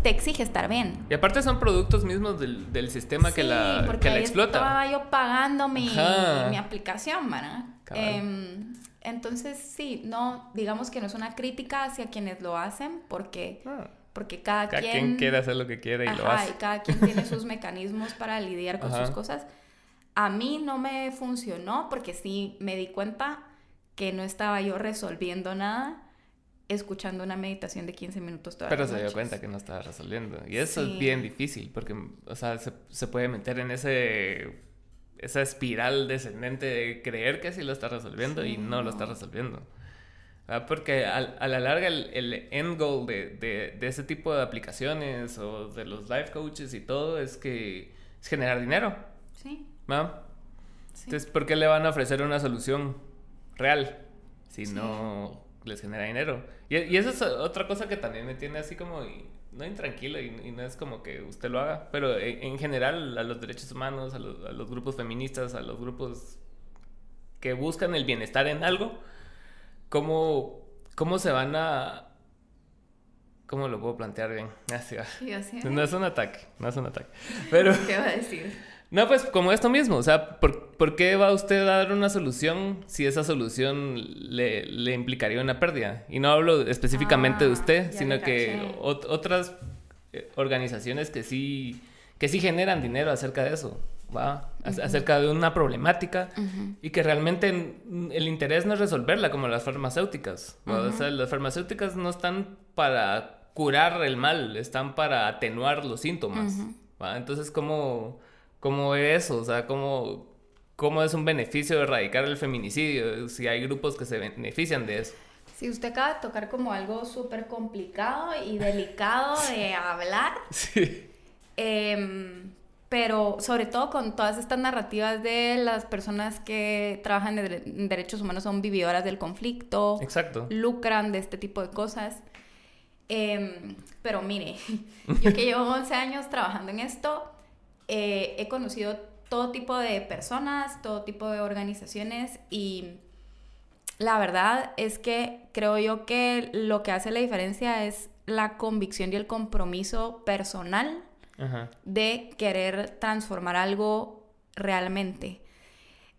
te exige estar bien. Y aparte son productos mismos del, del sistema que la, porque que la explota. Estaba yo pagando mi, mi aplicación, ¿verdad? Eh, entonces, sí, no, digamos que no es una crítica hacia quienes lo hacen, porque, ah. porque cada, cada quien, quiere hacer lo que quiere y lo hace. Y cada quien tiene sus mecanismos para lidiar con sus cosas. A mí no me funcionó porque sí me di cuenta que no estaba yo resolviendo nada escuchando una meditación de 15 minutos todas Pero se dio cuenta que no estaba resolviendo. Y eso es bien difícil porque, o sea, se, se puede meter en ese esa espiral descendente de creer que sí lo está resolviendo y no lo está resolviendo. Porque a, a, la larga el, el end goal de, de, de, ese tipo de aplicaciones o de los life coaches y todo es que es generar dinero. Sí. ¿Va? Entonces, ¿por qué le van a ofrecer una solución real si no les genera dinero? Y, y eso es otra cosa que también me tiene así como no intranquilo y, y, no es como que usted lo haga, pero en, general a los derechos humanos, a los, grupos feministas, a los grupos que buscan el bienestar en algo, ¿cómo, cómo se van a... ¿Cómo lo puedo plantear bien? Así No es un ataque, no es un ataque. Pero, ¿Qué va a decir? No, pues como esto mismo, o sea, ¿por, ¿por, qué va usted a dar una solución si esa solución le, le implicaría una pérdida? Y no hablo específicamente de Ah, usted, sino que ot- otras eh, organizaciones que sí, que sí generan dinero acerca de eso, ¿va? Ac- Acerca de una problemática y que realmente el interés no es resolverla como las farmacéuticas. O sea, las farmacéuticas no están para curar el mal, están para atenuar los síntomas. ¿va? Entonces, ¿cómo, ¿cómo es eso? O sea, ¿cómo, ¿cómo es un beneficio de erradicar el feminicidio si hay grupos que se benefician de eso? Si usted acaba de tocar como algo súper complicado y delicado de hablar, Sí. Em, pero sobre todo con todas estas narrativas de las personas que trabajan en derechos humanos son vividoras del conflicto, Exacto. lucran de este tipo de cosas. Em, pero mire, yo que llevo 11 años trabajando en esto, eh, he conocido todo tipo de personas, todo tipo de organizaciones y la verdad es que creo yo que lo que hace la diferencia es la convicción y el compromiso personal Ajá. de querer transformar algo realmente.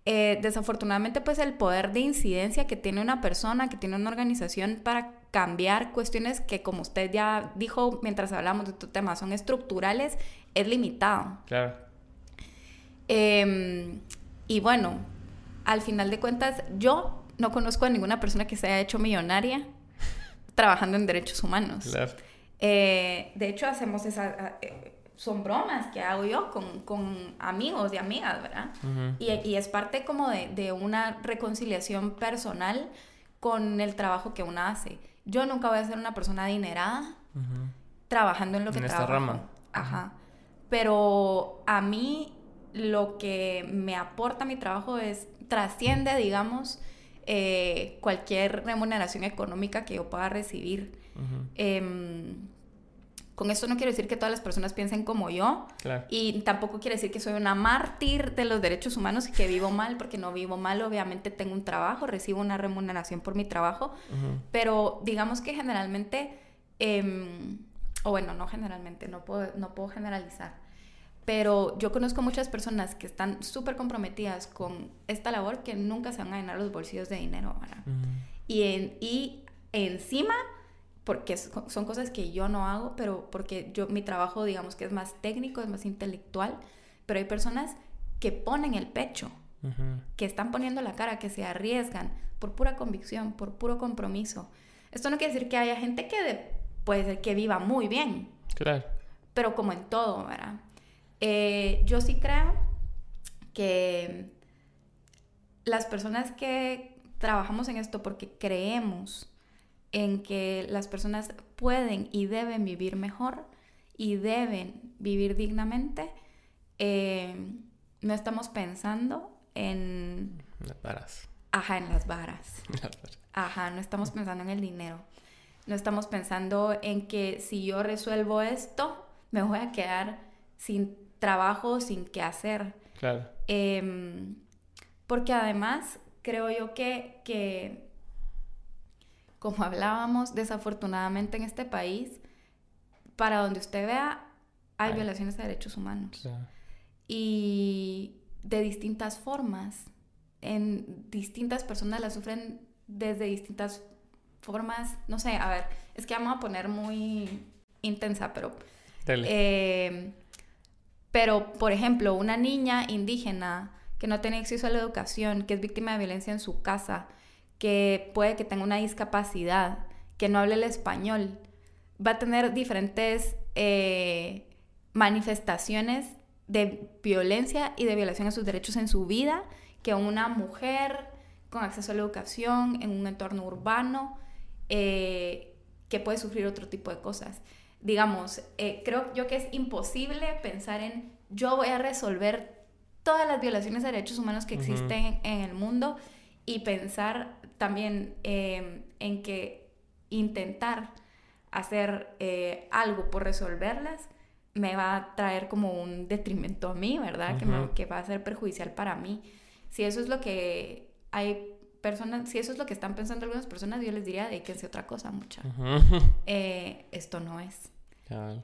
Eh, desafortunadamente, pues el poder de incidencia que tiene una persona, que tiene una organización para cambiar cuestiones que, como usted ya dijo mientras hablamos de tu tema, son estructurales, es limitado. Claro. Eh, y bueno, al final de cuentas, yo no conozco a ninguna persona que se haya hecho millonaria trabajando en derechos humanos. Claro. Eh, de hecho, hacemos esas... eh, son bromas que hago yo con, con amigos y amigas, ¿verdad? Y, y es parte como de, de una reconciliación personal con el trabajo que uno hace. Yo nunca voy a ser una persona adinerada trabajando en lo que En esta trabajo. rama. Ajá. Pero a mí lo que me aporta mi trabajo es, trasciende, digamos, eh, cualquier remuneración económica que yo pueda recibir. Em, con esto no quiero decir que todas las personas piensen como yo Claro. y tampoco quiere decir que soy una mártir de los derechos humanos y que vivo mal, porque no vivo mal, obviamente tengo un trabajo, recibo una remuneración por mi trabajo, pero digamos que generalmente, em, o bueno, no generalmente, no puedo, no puedo generalizar, pero yo conozco muchas personas que están súper comprometidas con esta labor que nunca se van a llenar los bolsillos de dinero, ¿verdad? Ujú. Y, en, y encima, porque son cosas que yo no hago, pero porque yo, mi trabajo, digamos que es más técnico, es más intelectual, pero hay personas que ponen el pecho, Ujú. que están poniendo la cara, que se arriesgan por pura convicción, por puro compromiso. Esto no quiere decir que haya gente que de- puede ser que viva muy bien, Claro. pero como en todo, ¿verdad? Eh, yo sí creo que las personas que trabajamos en esto porque creemos en que las personas pueden y deben vivir mejor y deben vivir dignamente, eh, no estamos pensando en, Las varas. ajá, en las varas. Las varas. Ajá, no estamos pensando en el dinero. No estamos pensando en que si yo resuelvo esto, me voy a quedar sin trabajo, sin qué hacer. Claro. Em, porque además creo yo que, que, como hablábamos, desafortunadamente en este país, para donde usted vea, hay Ay. violaciones de derechos humanos Claro. y de distintas formas. En distintas personas las sufren desde distintas formas. No sé, a ver, es que vamos a poner muy intensa, pero... Dale. eh, pero, por ejemplo, una niña indígena que no tiene acceso a la educación, que es víctima de violencia en su casa, que puede que tenga una discapacidad, que no hable el español, va a tener diferentes eh, manifestaciones de violencia y de violación a sus derechos en su vida que una mujer con acceso a la educación en un entorno urbano eh, que puede sufrir otro tipo de cosas. Digamos, eh, creo yo que es imposible pensar en yo voy a resolver todas las violaciones de derechos humanos que existen en el mundo y pensar también eh, en que intentar hacer eh, algo por resolverlas me va a traer como un detrimento a mí, ¿verdad? que, me- que va a ser perjudicial para mí. Si eso es lo que hay personas, si eso es lo que están pensando algunas personas, yo les diría, dedíquense a otra cosa, mucha. Eh, esto no es.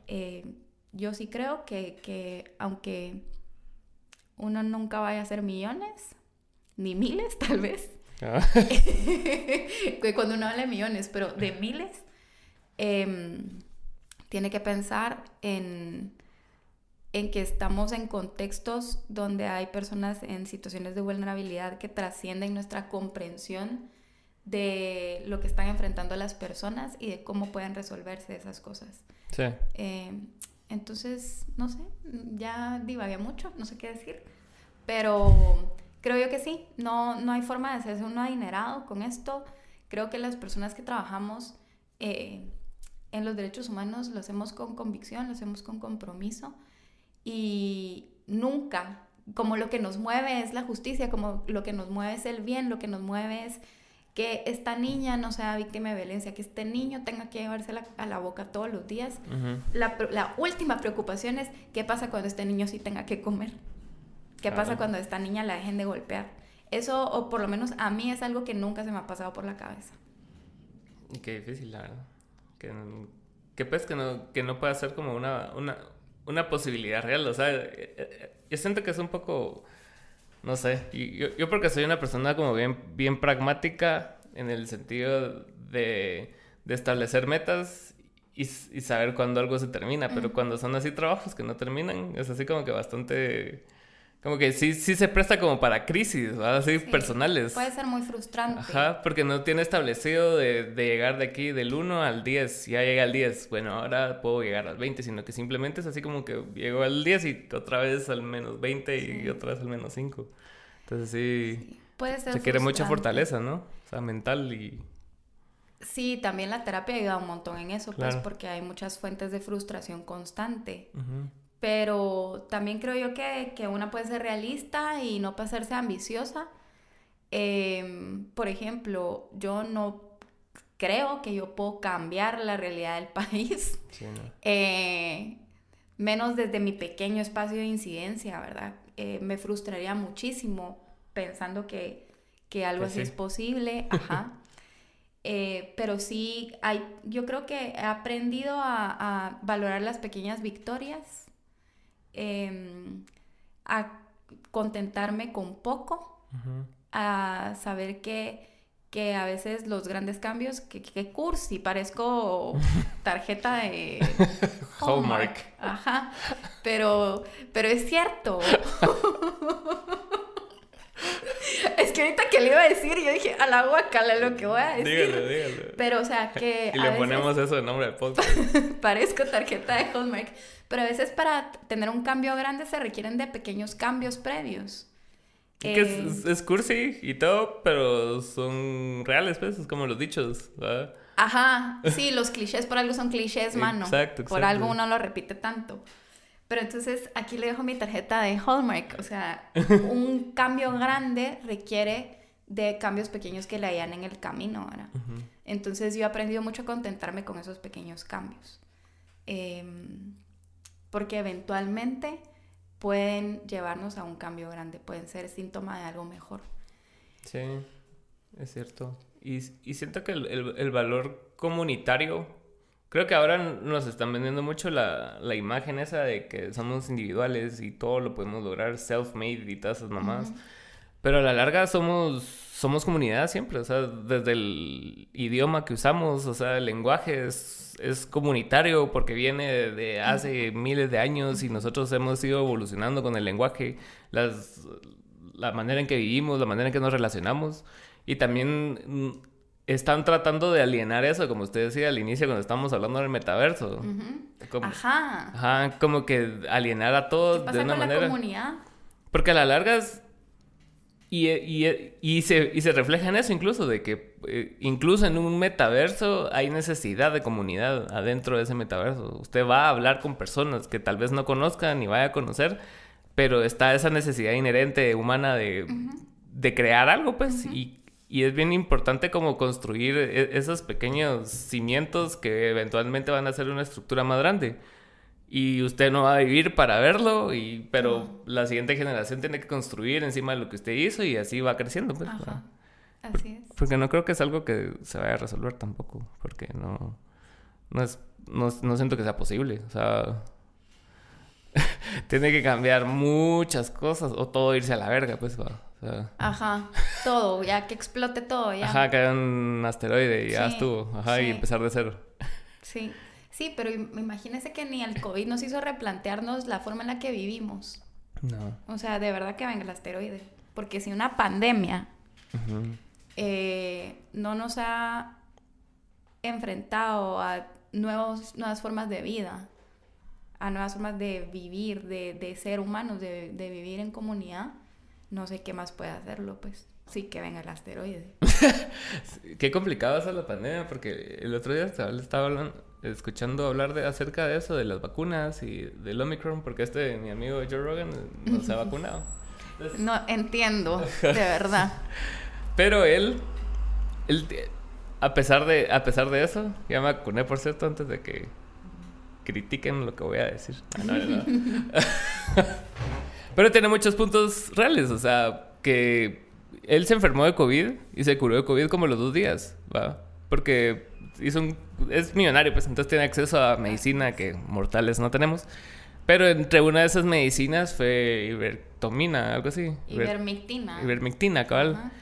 Eh, yo sí creo que, que aunque uno nunca vaya a hacer millones, ni miles tal vez. Ah. Cuando uno habla de millones, pero de miles, em, tiene que pensar en, en que estamos en contextos donde hay personas en situaciones de vulnerabilidad que trascienden nuestra comprensión de lo que están enfrentando las personas y de cómo pueden resolverse esas cosas. Sí. Em, entonces, no sé, ya divagué mucho, no sé qué decir, pero creo yo que sí, no, no hay forma de hacerse uno adinerado con esto. Creo que las personas que trabajamos eh, en los derechos humanos lo hacemos con convicción, lo hacemos con compromiso y nunca, como lo que nos mueve es la justicia, como lo que nos mueve es el bien, lo que nos mueve es que esta niña no sea víctima de violencia, que este niño tenga que llevársela a la boca todos los días. la, última preocupación es qué pasa cuando este niño sí tenga que comer. ¿Qué pasa cuando esta niña la dejen de golpear? Eso, o por lo menos a mí, es algo que nunca se me ha pasado por la cabeza. Y qué difícil, la verdad. Que, que pues que no, que no pueda ser como una, una, una posibilidad real. O sea, eh, eh, yo siento que es un poco no sé, yo, yo porque soy una persona como bien, bien pragmática en el sentido de, de establecer metas y, y, saber cuándo algo se termina, pero cuando son así trabajos que no terminan, es así como que bastante... Como que sí, sí se presta como para crisis, así personales. Puede ser muy frustrante. Ajá, porque no tiene establecido de, de, llegar de aquí del 1 al 10. Ya llega al 10, bueno, ahora puedo llegar al 20, sino que simplemente es así como que llego al 10 y otra vez al menos 20 y otra vez al menos 5. Entonces sí, Puede ser se quiere mucha fortaleza, ¿no? O sea, mental y... Sí, también la terapia ayuda un montón en eso, pues porque hay muchas fuentes de frustración constante. Pero también creo yo que, que, una puede ser realista y no pasarse ambiciosa. Em, por ejemplo, yo no creo que yo puedo cambiar la realidad del país. Eh, menos desde mi pequeño espacio de incidencia, ¿verdad? Eh, me frustraría muchísimo pensando que, que algo así es posible. Ajá. Eh, pero sí, hay, yo creo que he aprendido a, valorar las pequeñas victorias, em, a contentarme con poco, a saber que que a veces los grandes cambios, que, que cursi, parezco tarjeta de Hallmark. Ajá, pero, pero es cierto. que ahorita que le iba a decir, yo dije, a la guacala lo que voy a decir. Dígalo, dígalo. Pero, o sea, que. Y le ponemos eso de nombre al podcast. parezco tarjeta de Hallmark. Pero a veces para tener un cambio grande se requieren de pequeños cambios previos. Que es, eh, es, cursi y todo, pero son reales, pues, es como los dichos, ¿verdad? Ajá, sí, los clichés por algo son clichés, mano. Exacto, exacto. Por algo uno lo repite tanto. Pero entonces aquí le dejo mi tarjeta de Hallmark. O sea, un cambio grande requiere de cambios pequeños que le hayan en el camino, ¿verdad? Entonces yo he aprendido mucho a contentarme con esos pequeños cambios. Em, porque eventualmente pueden llevarnos a un cambio grande, pueden ser síntoma de algo mejor. Sí, es cierto. Y, y siento que el, el, valor comunitario, creo que ahora nos están vendiendo mucho la, la, imagen esa de que somos individuales y todo lo podemos lograr, self-made y todas esas mamás. Pero a la larga somos, somos comunidad siempre, o sea, desde el idioma que usamos, o sea, el lenguaje es es comunitario porque viene de hace miles de años y nosotros hemos ido evolucionando con el lenguaje, las, la manera en que vivimos, la manera en que nos relacionamos. Y también mm, están tratando de alienar eso, como usted decía al inicio cuando estábamos hablando del metaverso. ajá. Ajá, como que alienar a todos de una manera. La comunidad? Porque a la larga es y, y, y, se, y se refleja en eso incluso, de que eh, incluso en un metaverso hay necesidad de comunidad adentro de ese metaverso. Usted va a hablar con personas que tal vez no conozcan ni vaya a conocer, pero está esa necesidad inherente humana de, de crear algo, pues, y, y, es bien importante como construir e, esos pequeños cimientos que eventualmente van a ser una estructura más grande y usted no va a vivir para verlo, y, pero la siguiente generación tiene que construir encima de lo que usted hizo y así va creciendo. Pues, Así es. Porque no creo que es algo que se vaya a resolver tampoco, porque no, no, es, no, no siento que sea posible. O sea, tiene que cambiar muchas cosas o todo irse a la verga, pues. Va. O sea, Ajá, todo, ya que explote todo, ya. ajá, cae un asteroide y ya estuvo. Ajá, y empezar de cero. Sí, sí, pero im- imagínese que ni el COVID nos hizo replantearnos la forma en la que vivimos. No. O sea, de verdad que venga el asteroide. Porque si una pandemia eh, no nos ha enfrentado a nuevos, nuevas formas de vida, a nuevas formas de vivir, de, de ser humanos, de, de vivir en comunidad, no sé qué más puede hacerlo, pues. Sí, que venga el asteroide. Qué complicado es la pandemia, porque el otro día estaba, estaba hablando- escuchando hablar de, acerca de eso, de las vacunas y del Omicron, porque este, mi amigo Joe Rogan, no se ha vacunado. Entonces, No entiendo, de verdad. Pero él, él, a pesar de, a pesar de eso, ya me vacuné, por cierto, antes de que critiquen lo que voy a decir. Ah, no, no, no. Pero tiene muchos puntos reales, o sea, que él se enfermó de COVID y se curó de COVID como los dos días, ¿va? Porque hizo un, es millonario, pues entonces tiene acceso a medicina que mortales no tenemos. Pero entre una de esas medicinas fue ivermectina, algo así. Ivermectina. Ivermectina, cabal. Ajá.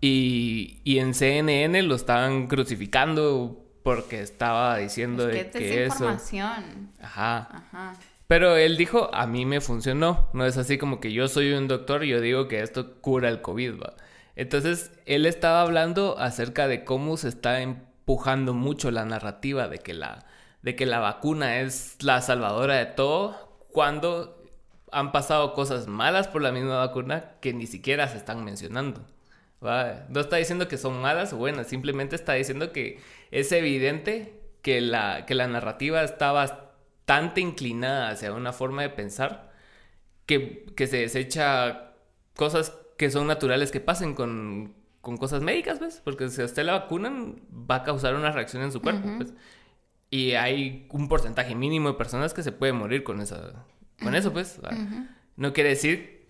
Y, y en CNN lo estaban crucificando porque estaba diciendo Es de que eso. desinformación. Ajá. Ajá. Pero él dijo, a mí me funcionó. No es así como que yo soy un doctor y yo digo que esto cura el COVID, ¿va? Entonces, él estaba hablando acerca de cómo se está empujando mucho la narrativa de que la, de que la vacuna es la salvadora de todo cuando han pasado cosas malas por la misma vacuna que ni siquiera se están mencionando. ¿va? No está diciendo que son malas o buenas, simplemente está diciendo que es evidente que la, que la narrativa está bastante inclinada hacia una forma de pensar que, que se desecha cosas que son naturales que pasen con, con cosas médicas, ¿ves? Porque si a usted la vacunan, va a causar una reacción en su cuerpo, pues. Y hay un porcentaje mínimo de personas que se pueden morir con, esa, con eso, pues. No quiere decir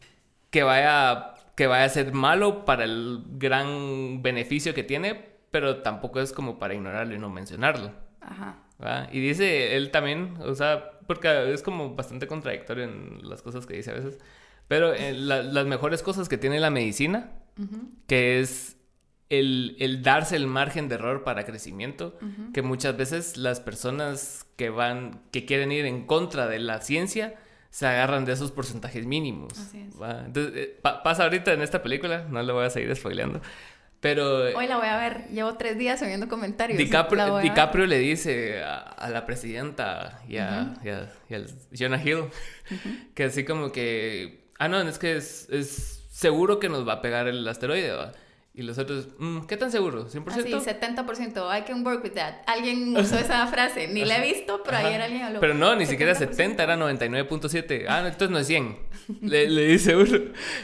que vaya, que vaya a ser malo para el gran beneficio que tiene, pero tampoco es como para ignorarlo y no mencionarlo. Ajá. ¿Va? Y dice él también, o sea, porque es como bastante contradictorio en las cosas que dice a veces, pero eh, la- las mejores cosas que tiene la medicina, Ujú. que es el, el darse el margen de error para crecimiento, Ujú. que muchas veces las personas que van, que quieren ir en contra de la ciencia, se agarran de esos porcentajes mínimos. Así es. Entonces, eh, pa- pasa ahorita en esta película, no le voy a seguir spoileando, pero... Hoy la voy a ver. Llevo tres días subiendo comentarios. DiCaprio, a. DiCaprio le dice a, a la presidenta y a, Ujú. y a- y al Jonah Hill que así como que, ah, no, es que es, es seguro que nos va a pegar el asteroide, ¿va? Y los otros, "Mm, ¿qué tan seguro? ¿100%? Así, 70%. I can work with that. Alguien usó esa frase. Ni la he visto, pero Ajá. ayer alguien habló. Pero no, ni siquiera 70%. 70, era 99.7. Ah, no, entonces no es 100. Le, le dice uno.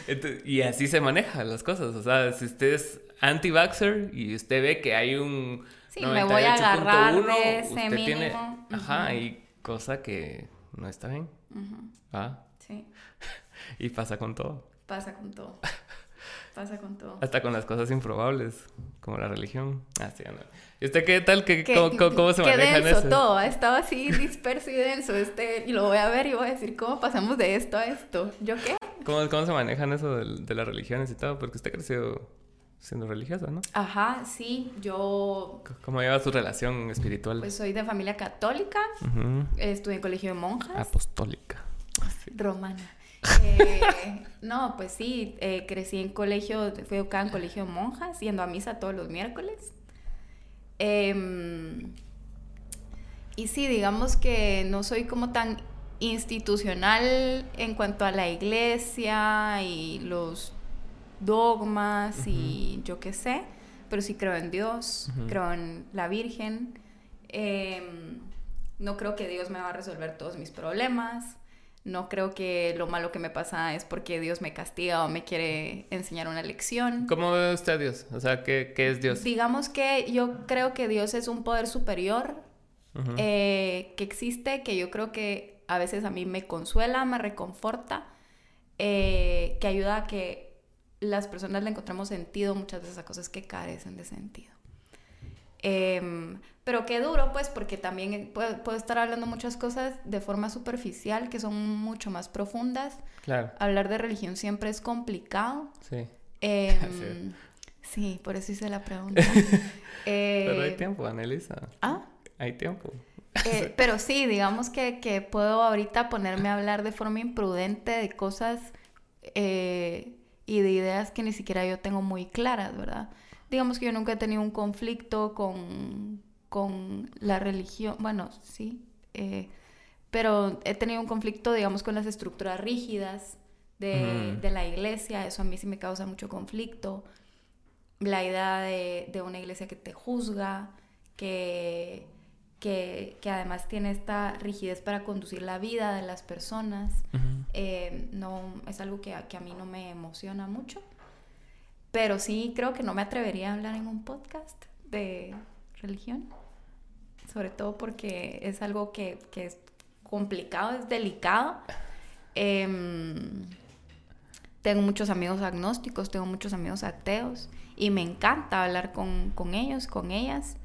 Entonces, y así se manejan las cosas. O sea, si usted es anti-vaxxer y usted ve que hay un Sí, me voy a agarrar de ese usted tiene... Ajá, Ujú. hay cosa que no está bien. Ujú. Ah, Sí, y pasa con todo. pasa con todo. Pasa con todo. Hasta con las cosas improbables, como la religión. Ah, sí, no. ¿Y usted qué tal? ¿Qué, Qué- cómo, cómo- se qué maneja en denso eso? todo. Estaba así disperso y denso. Este, y lo voy a ver y voy a decir cómo pasamos de esto a esto. ¿Yo qué? ¿Cómo, cómo se manejan eso del- de, las religiones y todo? Porque usted creció siendo religiosa, ¿no? Ajá, sí. Yo ¿Cómo lleva su relación espiritual? pues soy de familia católica. Ujú. Estuve en colegio de monjas. Apostólica. Romana. Eh, no, pues sí, eh, crecí en colegio, fui educada en colegio de monjas, yendo a misa todos los miércoles. Em, y sí, digamos que no soy como tan institucional en cuanto a la iglesia y los dogmas y yo qué sé, pero sí creo en Dios, creo en la Virgen. Em, no creo que Dios me va a resolver todos mis problemas. No creo que lo malo que me pasa es porque Dios me castiga o me quiere enseñar una lección. ¿Cómo ve usted a Dios? O sea, ¿qué, qué es Dios? Digamos que yo creo que Dios es un poder superior eh, que existe, que yo creo que a veces a mí me consuela, me reconforta, eh, que ayuda a que las personas le encontremos sentido muchas veces a cosas que carecen de sentido. Em, pero qué duro, pues, porque también puedo, puedo, estar hablando muchas cosas de forma superficial que son mucho más profundas. Claro. Hablar de religión siempre es complicado. Sí. Em, sí. por eso hice la pregunta. pero hay eh, tiempo, Anelisa. ¿Ah? Hay tiempo. Eh, pero sí, digamos que, que, puedo ahorita ponerme a hablar de forma imprudente de cosas eh, y de ideas que ni siquiera yo tengo muy claras, ¿verdad? Digamos que yo nunca he tenido un conflicto con, con la religión, bueno, sí, eh, pero he tenido un conflicto, digamos, con las estructuras rígidas de, de, la iglesia, eso a mí sí me causa mucho conflicto. La idea de, de una iglesia que te juzga, que que, además tiene esta rigidez para conducir la vida de las personas. Eh, no, es algo que, que, a mí no me emociona mucho. Pero sí creo que no me atrevería a hablar en un podcast de religión. Sobre todo porque es algo que, que es complicado, es delicado. Em, tengo muchos amigos agnósticos, tengo muchos amigos ateos y me encanta hablar con, con ellos, con ellas.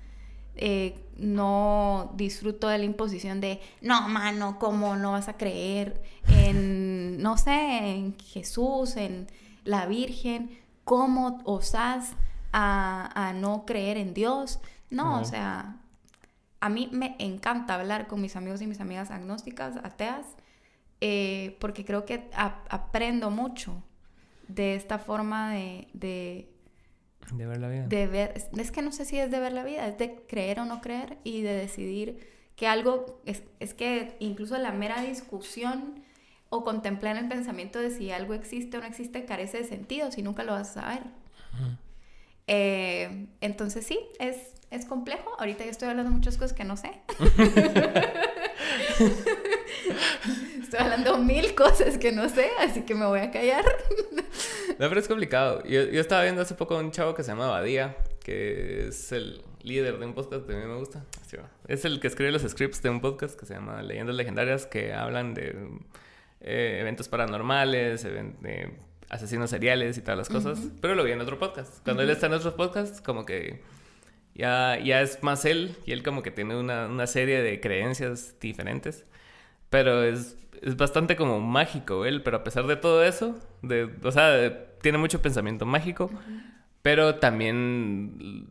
Eh, no disfruto de la imposición de, no, mano, ¿cómo no vas a creer en, no sé, en Jesús, en la Virgen? ¿Cómo osas a, no creer en Dios? No, o sea, a mí me encanta hablar con mis amigos y mis amigas agnósticas, ateas, eh, porque creo que aprendo mucho de esta forma de de ver la vida. De ver, es que no sé si es de ver la vida, es de creer o no creer y de decidir que algo, es, es que incluso la mera discusión o contemplar el pensamiento de si algo existe o no existe carece de sentido si nunca lo vas a saber. Eh, entonces sí, es, es complejo. Ahorita yo estoy hablando de muchas cosas que no sé. estoy hablando mil cosas que no sé, así que me voy a callar. No, pero es complicado. Yo, yo estaba viendo hace poco un chavo que se llama Badía, que es el líder de un podcast que a mí me gusta. Es el que escribe los scripts de un podcast que se llama Leyendas Legendarias, que hablan de eh, eventos paranormales, de asesinos seriales y todas las cosas. Pero lo vi en otro podcast. Cuando él está en otros podcasts, como que ya, ya es más él, y él como que tiene una, una serie de creencias diferentes. Pero es, es bastante como mágico él, pero a pesar de todo eso, de, o sea, tiene mucho pensamiento mágico, pero también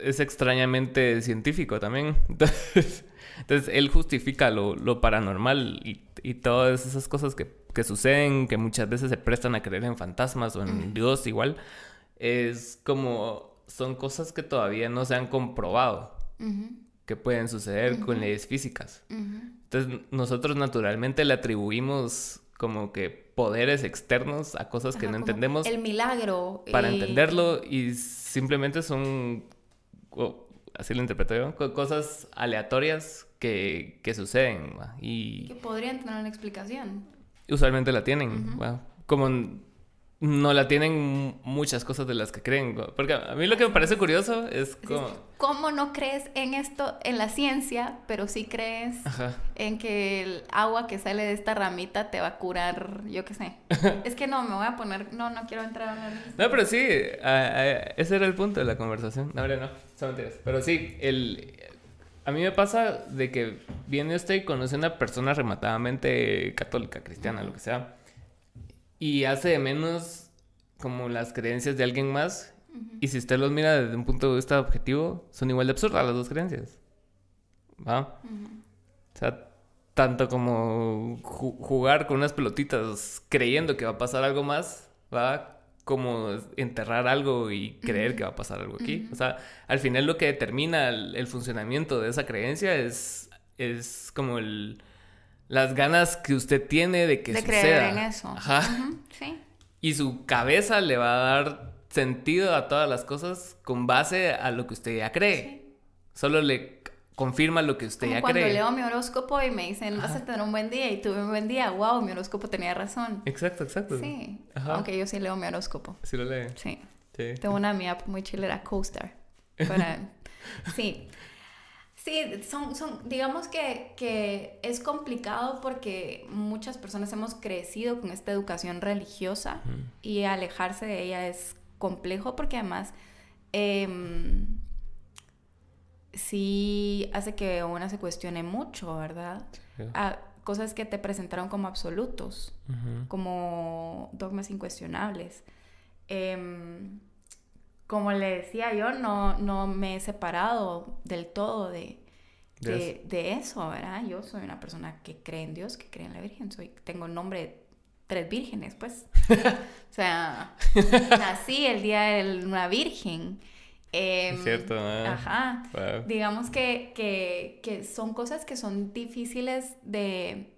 es extrañamente científico también. Entonces, él justifica lo, lo paranormal y, y, todas esas cosas que, que, suceden, que muchas veces se prestan a creer en fantasmas o en Dios igual, es como son cosas que todavía no se han comprobado que pueden suceder con leyes físicas. Entonces nosotros naturalmente le atribuimos como que poderes externos a cosas que no entendemos. El milagro. Para entenderlo y simplemente son, así lo interpreto yo, cosas aleatorias que, que suceden. Y que podrían tener una explicación. Usualmente la tienen. Como no la tienen muchas cosas de las que creen. Porque a mí lo que me parece curioso es como... ¿Cómo no crees en esto, en la ciencia, pero sí crees en que el agua que sale de esta ramita te va a curar, yo qué sé? es que no, me voy a poner... No, no quiero entrar a No, pero sí, ese era el punto de la conversación. No, no, son mentiras. Pero sí, el... A mí me pasa de que viene usted y conoce a una persona rematadamente católica, cristiana, lo que sea y hace de menos como las creencias de alguien más. Y si usted los mira desde un punto de vista objetivo, son igual de absurdas las dos creencias. ¿Va? O sea, tanto como jugar con unas pelotitas creyendo que va a pasar algo más, ¿va? Como enterrar algo y creer que va a pasar algo aquí. O sea, al final lo que determina el, funcionamiento de esa creencia es, es como el, las ganas que usted tiene de que de suceda. creer en eso. Ajá. Sí. Y su cabeza le va a dar sentido a todas las cosas con base a lo que usted ya cree. Solo le confirma lo que usted ya cuando cree. Cuando leo mi horóscopo y me dicen, vas a tener un buen día y tuve un buen día, wow, mi horóscopo tenía razón. Exacto, exacto. Sí. Aunque yo sí leo mi horóscopo. Sí lo lee. Sí. sí. Tengo una mía muy chilera, CoStar. Para... sí. Sí, son, son digamos que, que, es complicado porque muchas personas hemos crecido con esta educación religiosa y alejarse de ella es complejo porque además em, sí hace que una se cuestione mucho, ¿verdad? A cosas que te presentaron como absolutos, como dogmas incuestionables. Em, como le decía yo, no, no me he separado del todo de, de, eso, ¿verdad? Yo soy una persona que cree en Dios, que cree en la Virgen, soy, tengo el nombre de tres vírgenes, pues. o sea, nací el día de una virgen. es em, cierto, ¿eh? Ajá. Digamos que, que, que, son cosas que son difíciles de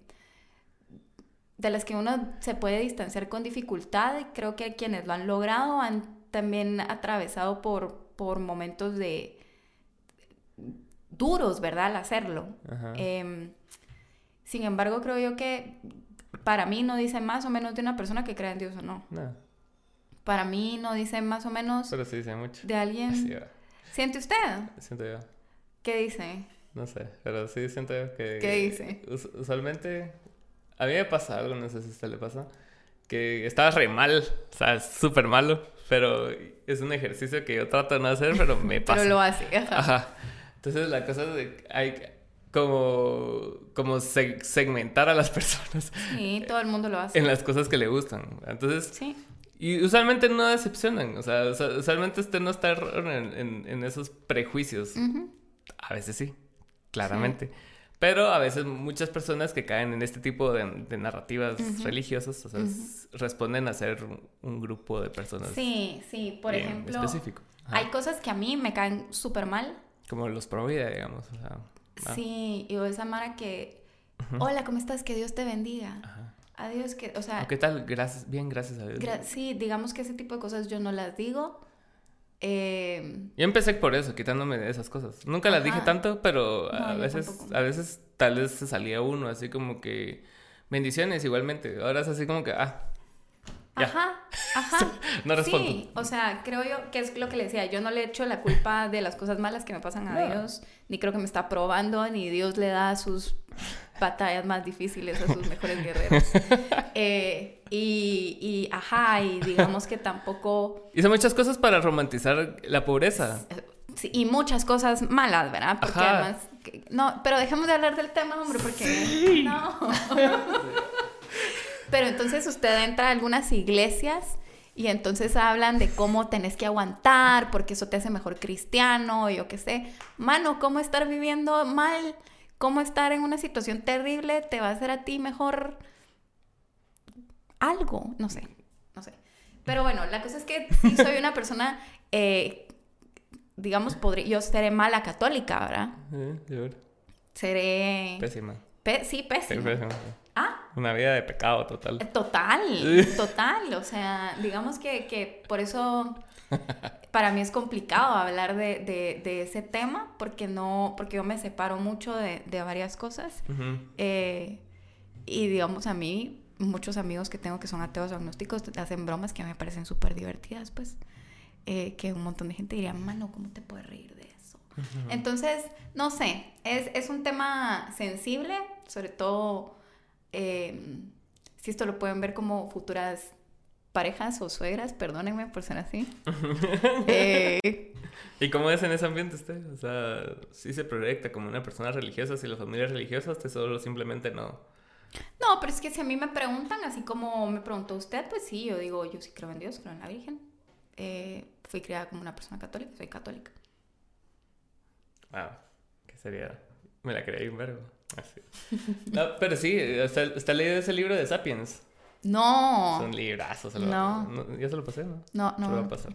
de las que uno se puede distanciar con dificultad y creo que quienes lo han logrado han también atravesado por, por momentos de duros, ¿verdad? Al hacerlo. Em, sin embargo, creo yo que para mí no dice más o menos de una persona que cree en Dios o no. No. Para mí no dice más o menos... Pero sí dice mucho. De alguien... ¿Siente usted? Siento yo. ¿Qué dice? No sé, pero sí siento yo que... ¿Qué dice? usualmente... A mí me pasa algo, no sé si a usted le pasa, que estaba re mal, o sea, súper malo, pero es un ejercicio que yo trato de no hacer, pero me pasa. pero lo hace, ajá. Entonces la cosa es de hay como, como segmentar a las personas. Sí, todo el mundo lo hace. En las cosas que le gustan. Entonces, sí. Y usualmente no decepcionan, o sea, usualmente usted no está en, en, esos prejuicios. A veces sí, claramente. Pero a veces muchas personas que caen en este tipo de, narrativas religiosas, o sea, responden a ser un grupo de personas. Sí, sí, por ejemplo. Específico. Hay cosas que a mí me caen súper mal. Como los pro vida, digamos. O sea, Sí, y esa Mara que, hola, ¿cómo estás? Que Dios te bendiga. Ajá. Adiós, que, o sea... ¿Qué tal? Gracias, bien, gracias a Dios. sí, digamos que ese tipo de cosas yo no las digo. Eh... Yo empecé por eso, quitándome de esas cosas. Nunca las dije tanto, pero a veces, a veces tal vez se salía uno así como que bendiciones igualmente. Ahora es así como que, ah. Ajá, ajá. no respondo. Sí, o sea, creo yo que es lo que le decía. Yo no le echo la culpa de las cosas malas que me pasan a Dios, ni creo que me está probando, ni Dios le da sus batallas más difíciles a sus mejores guerreros. Eh, y, y, ajá, y digamos que tampoco... Hizo muchas cosas para romantizar la pobreza. Sí, y muchas cosas malas, ¿verdad? Porque además... No, pero dejemos de hablar del tema, hombre, porque... No. pero entonces usted entra a algunas iglesias y entonces hablan de cómo tenés que aguantar porque eso te hace mejor cristiano, yo qué sé. Mano, ¿cómo estar viviendo mal? ¿Cómo estar en una situación terrible te va a hacer a ti mejor algo? No sé, no sé. Pero bueno, la cosa es que soy una persona, eh, digamos, podría, yo seré mala católica, ¿verdad? Eh, seré... Pésima. sí, pésima. Ah. Una vida de pecado total. Total, total. O sea, digamos que, que por eso para mí es complicado hablar de, ese tema porque no, porque yo me separo mucho de, varias cosas. Eh, y digamos a mí, muchos amigos que tengo que son ateos agnósticos hacen bromas que me parecen súper divertidas, pues. Eh, que un montón de gente diría, mano, ¿cómo te puedes reír de eso? Entonces, no sé, es, es, un tema sensible, sobre todo eh, si esto lo pueden ver como futuras parejas o suegras, perdónenme por ser así. Eh, ¿Y cómo es en ese ambiente usted? O sea, ¿sí se proyecta como una persona religiosa, si la familia es religiosa, usted solo simplemente no? No, pero es que si a mí me preguntan, así como me preguntó usted, pues sí, yo digo, yo sí creo en Dios, creo en la Virgen. Eh, fui criada como una persona católica, soy católica. Wow, ¿qué sería? Me la creí un verbo. Así. No, pero sí, ¿está leído ese libro de Sapiens? No. Son librazos. no. Ya se lo pasé, ¿no? No, no. Se lo va a pasar.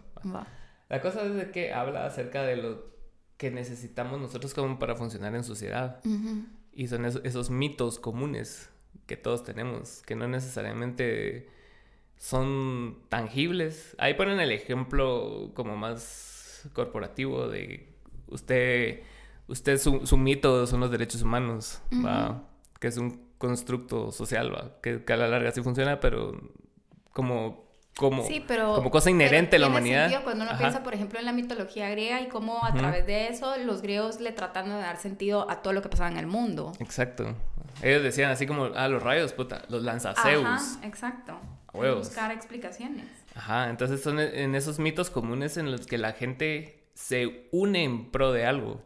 La cosa es de que habla acerca de lo que necesitamos nosotros como para funcionar en sociedad. Y son esos, mitos comunes que todos tenemos, que no necesariamente son tangibles. Ahí ponen el ejemplo como más corporativo de usted, usted su, su mito son los derechos humanos, que es un constructo social, Que, a la larga sí funciona, pero como como, como cosa inherente a la humanidad. cuando uno piensa, por ejemplo, en la mitología griega y cómo a través de eso los griegos le tratan de dar sentido a todo lo que pasaba en el mundo. Exacto. Ellos decían así como, ah, los rayos, puta, los lanza Zeus. Ajá, exacto. Huevos. Buscar explicaciones. Ajá, entonces son en esos mitos comunes en los que la gente se une en pro de algo.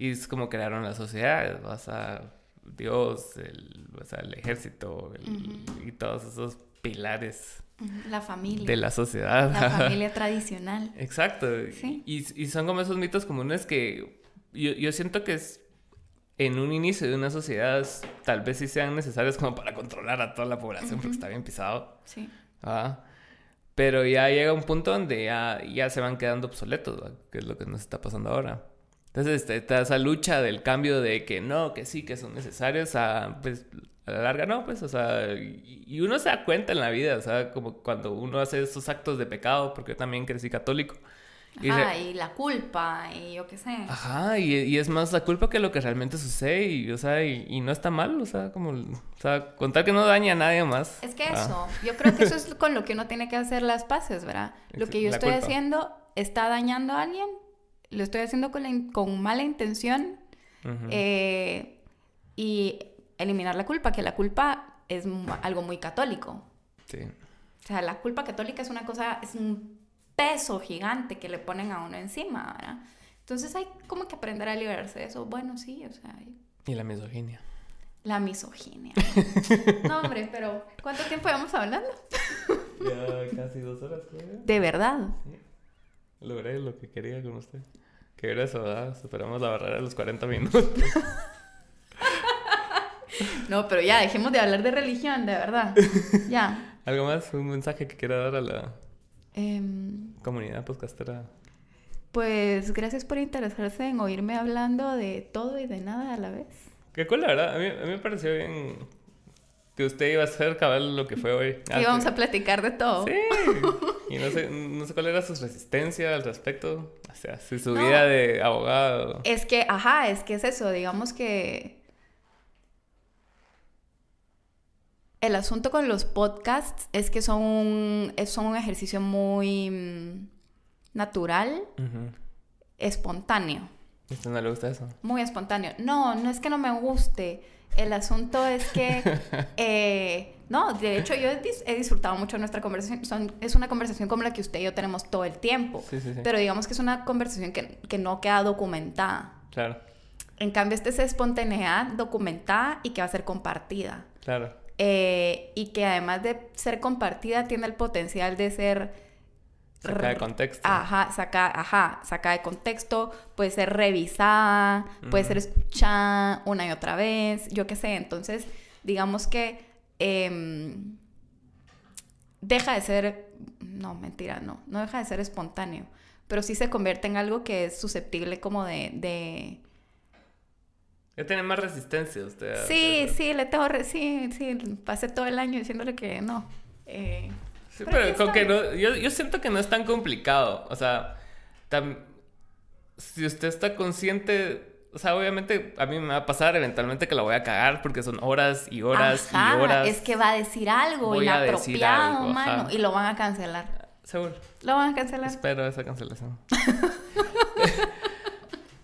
Y es como crearon la sociedad, o sea, Dios, el, o sea, el ejército el, y todos esos pilares. La familia. De la sociedad. La familia tradicional. Exacto. ¿Sí? Y, y, son como esos mitos comunes que yo, yo siento que es en un inicio de una sociedad tal vez sí sean necesarios como para controlar a toda la población porque está bien pisado. Sí. Ah, pero ya llega un punto donde ya, ya se van quedando obsoletos, que es lo que nos está pasando ahora. Entonces está, está, esa lucha del cambio de que no, que sí, que son necesarios, a, pues a la larga no, pues, o sea, y, y uno se da cuenta en la vida, o sea, como cuando uno hace esos actos de pecado, porque yo también crecí católico. Ajá, y, la culpa, y yo qué sé. Ajá, y, y, es más la culpa que lo que realmente sucede, y, o sea, y, no está mal, o sea, como, o sea, contar que no daña a nadie más. Es que ah. eso, yo creo que eso es con lo que uno tiene que hacer las paces, ¿verdad? Lo que yo estoy haciendo está dañando a alguien, lo estoy haciendo con, con mala intención, eh, y eliminar la culpa, que la culpa es algo muy católico. Sí. O sea, la culpa católica es una cosa, es un peso gigante que le ponen a uno encima, ¿verdad? Entonces hay como que aprender a liberarse de eso. Bueno, sí, o sea. Y la misoginia. La misoginia. no, hombre, pero ¿cuánto tiempo llevamos hablando? ya casi dos horas, creo. ¿De verdad? Sí. Logré lo que quería con usted. Que era eso, ¿verdad? Superamos la barrera de los 40 minutos. no, pero ya, dejemos de hablar de religión, de verdad. Ya. ¿Algo más? ¿Un mensaje que quiera dar a la Em, Comunidad podcastera. Pues gracias por interesarse en oírme hablando de todo y de nada a la vez. Qué cool, la verdad. A mí, a mí me pareció bien que usted iba a hacer cabal lo que fue hoy. Y vamos a platicar de todo. Sí. Y no sé, no sé cuál era su resistencia al respecto. O sea, si su vida de abogado. Es que, ajá, es que es eso. Digamos que el asunto con los podcasts es que son un, son un ejercicio muy mm, natural, espontáneo. ¿A usted no le gusta eso? Muy espontáneo. No, no es que no me guste. El asunto es que, eh, no, de hecho yo he, disfrutado mucho nuestra conversación. es una conversación como la que usted y yo tenemos todo el tiempo. Sí, sí, sí. Pero digamos que es una conversación que, que no queda documentada. Claro. En cambio, esta es espontaneidad documentada y que va a ser compartida. Claro. Eh, y que además de ser compartida tiene el potencial de ser... Saca de contexto. Ajá, saca, ajá, saca de contexto, puede ser revisada, puede ser escuchada una y otra vez, yo qué sé. Entonces, digamos que em, deja de ser, no, mentira, no, no deja de ser espontáneo, pero sí se convierte en algo que es susceptible como de ya tiene más resistencia usted. Sí, sí, le tengo... Sí, sí, pasé todo el año diciéndole que no. Eh, sí, pero, con que no... Yo, yo, siento que no es tan complicado. O sea, si usted está consciente... O sea, obviamente a mí me va a pasar eventualmente que la voy a cagar porque son horas y horas y horas. Es que va a decir algo inapropiado, mano, y lo van a cancelar. Seguro. Lo van a cancelar. Espero esa cancelación.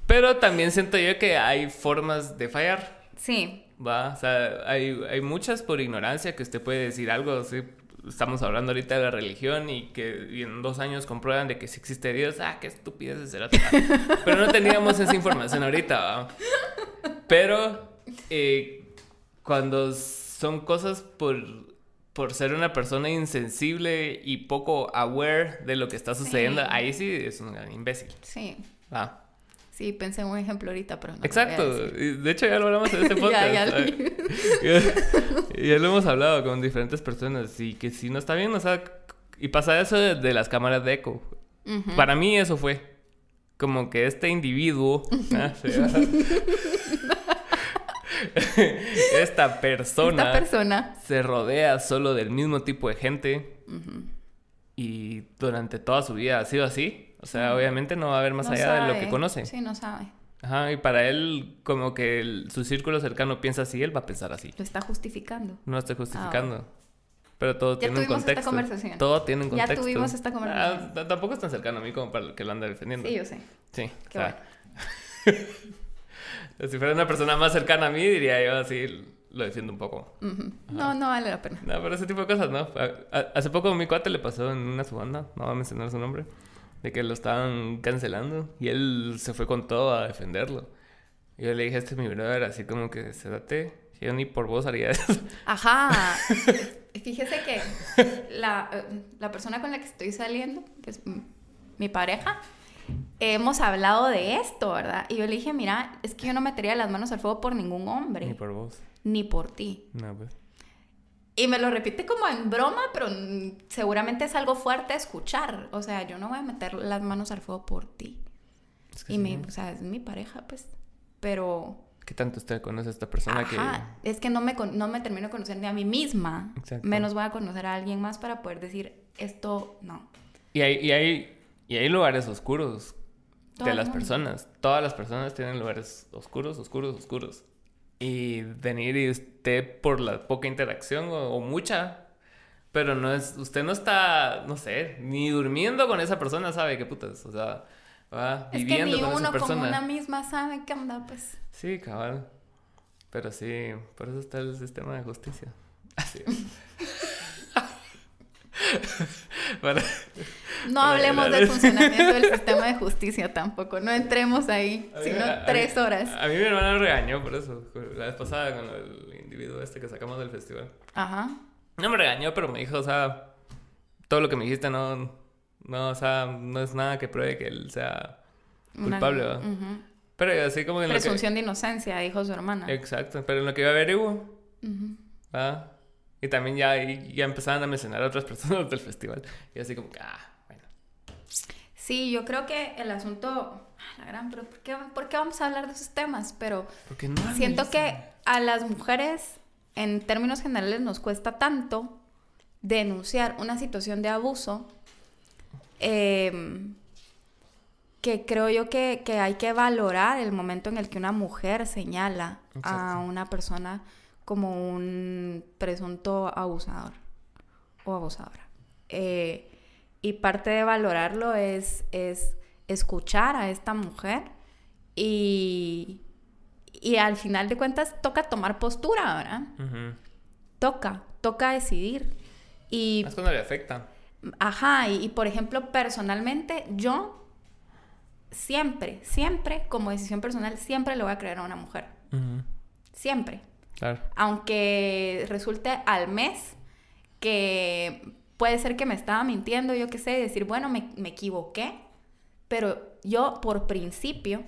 Pero también siento yo que hay formas de fallar. Sí. Va, o sea, hay, hay muchas por ignorancia que usted puede decir algo, ¿sí? Estamos hablando ahorita de la religión y que en dos años comprueban de que si existe Dios, ah, qué estupidez de ser Pero no teníamos esa información ahorita, ¿va? Pero eh, cuando son cosas por, por ser una persona insensible y poco aware de lo que está sucediendo, ahí sí es un imbécil. Sí. ¿va? Sí, pensé en un ejemplo ahorita, pero no. Exacto. De hecho, ya lo hablamos en este podcast. ya, ya, lo hemos hablado con diferentes personas y que si no está bien, o sea, y pasa eso de, las cámaras de eco. Para mí eso fue como que este individuo, ah, esta persona, esta persona se rodea solo del mismo tipo de gente y durante toda su vida ha sido así. O sea, obviamente no va a ver más allá de lo que conoce. Sí, no sabe. Ajá, y para él, como que su círculo cercano piensa así, él va a pensar así. Lo está justificando. No estoy justificando. Ah, Pero todo tiene un contexto. Esta conversación. Todo tiene un contexto. Ya tuvimos esta conversación. Ah, tampoco es tan cercano a mí como para que lo ande defendiendo. Sí, yo sé. Sí. Qué bueno. si fuera una persona más cercana a mí, diría yo así, lo defiendo un poco. No, no vale la pena. No, pero ese tipo de cosas, ¿no? Hace poco a mi cuate le pasó en una subanda, no voy a mencionar su nombre de que lo estaban cancelando y él se fue con todo a defenderlo. Y yo le dije, este es mi brother, así como que, sedate, yo ni por vos haría eso. Ajá. Fíjese que la, eh, la persona con la que estoy saliendo, pues mi pareja, hemos hablado de esto, ¿verdad? Y yo le dije, mira, es que yo no metería las manos al fuego por ningún hombre, Ni por vos. ni por ti. No, pues. Y me lo repite como en broma, pero seguramente es algo fuerte escuchar. O sea, yo no voy a meter las manos al fuego por ti. Es que Y sí, mi, ¿no? o sea, es mi pareja, pues. Pero, ¿Qué tanto usted conoce a esta persona ajá, es que no me, no me termino de conocer ni a mí misma. Exacto. Menos voy a conocer a alguien más para poder decir, esto no. que... Y hay, y hay, y hay lugares oscuros Todo de las mundo. personas. Todas las personas tienen lugares oscuros, oscuros, oscuros. Y venir y usted por la poca interacción o, o mucha, pero no es, usted no está, no sé, ni durmiendo con esa persona, sabe qué putas, o sea, va Es que viviendo ni con esa uno como persona. una misma sabe qué onda, pues. Sí, cabal. Pero sí, por eso está el sistema de justicia. Así. No hablemos del funcionamiento del sistema de justicia tampoco. No entremos ahí, A sino a- a tres mí- horas. A mí mi hermana me regañó por eso. La vez pasada con el individuo este que sacamos del festival. Ajá. No me regañó, pero me dijo, o sea, todo lo que me dijiste no, no, o sea, no es nada que pruebe que él sea Una- culpable, ¿va? Ujú. Pero así como en Presunción de inocencia, dijo su hermana. que... Exacto, pero en lo que yo averiguo, Ujú. ¿va? Y también ya, ya empezaban a mencionar a otras personas del festival. Y así como que, ah, bueno. Sí, yo creo que el asunto. ah, La gran, pero ¿por qué, por qué vamos a hablar de esos temas? Pero no siento que a las mujeres, en términos generales, nos cuesta tanto denunciar una situación de abuso eh, que creo yo que, que hay que valorar el momento en el que una mujer señala a una persona como un presunto abusador o abusadora. Eh, y parte de valorarlo es, es escuchar a esta mujer y, y al final de cuentas toca tomar postura, ¿verdad? Toca, toca decidir. Y, Más cuando le afecta. ajá, y, y por ejemplo, personalmente, yo siempre, siempre, como decisión personal, siempre le voy a creer a una mujer. Siempre. Claro. Aunque resulte al mes que puede ser que me estaba mintiendo, yo qué sé, y decir, bueno, me, me equivoqué, pero yo por principio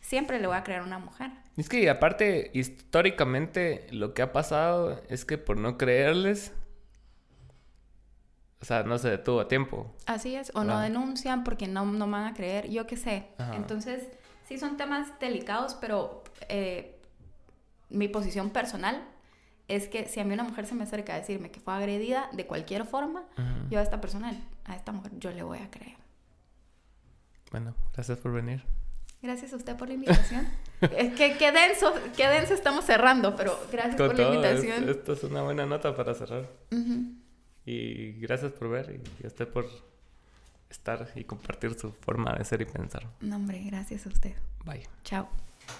siempre le voy a creer a una mujer. Es que aparte, históricamente, lo que ha pasado es que por no creerles, o sea, no se detuvo a tiempo. Así es, o no denuncian porque no, no van a creer, yo qué sé. Ajá. Entonces, sí son temas delicados, pero eh, mi posición personal es que si a mí una mujer se me acerca a decirme que fue agredida de cualquier forma, Ujú. yo a esta persona, a esta mujer, yo le voy a creer. Bueno, gracias por venir. Gracias a usted por la invitación. es que qué denso, qué denso estamos cerrando, pero gracias Con por la todo, es- invitación. esto es una buena nota para cerrar. Ujú. Y gracias por ver y, y a usted por estar y compartir su forma de ser y pensar. No, hombre, gracias a usted. Bye. Chao.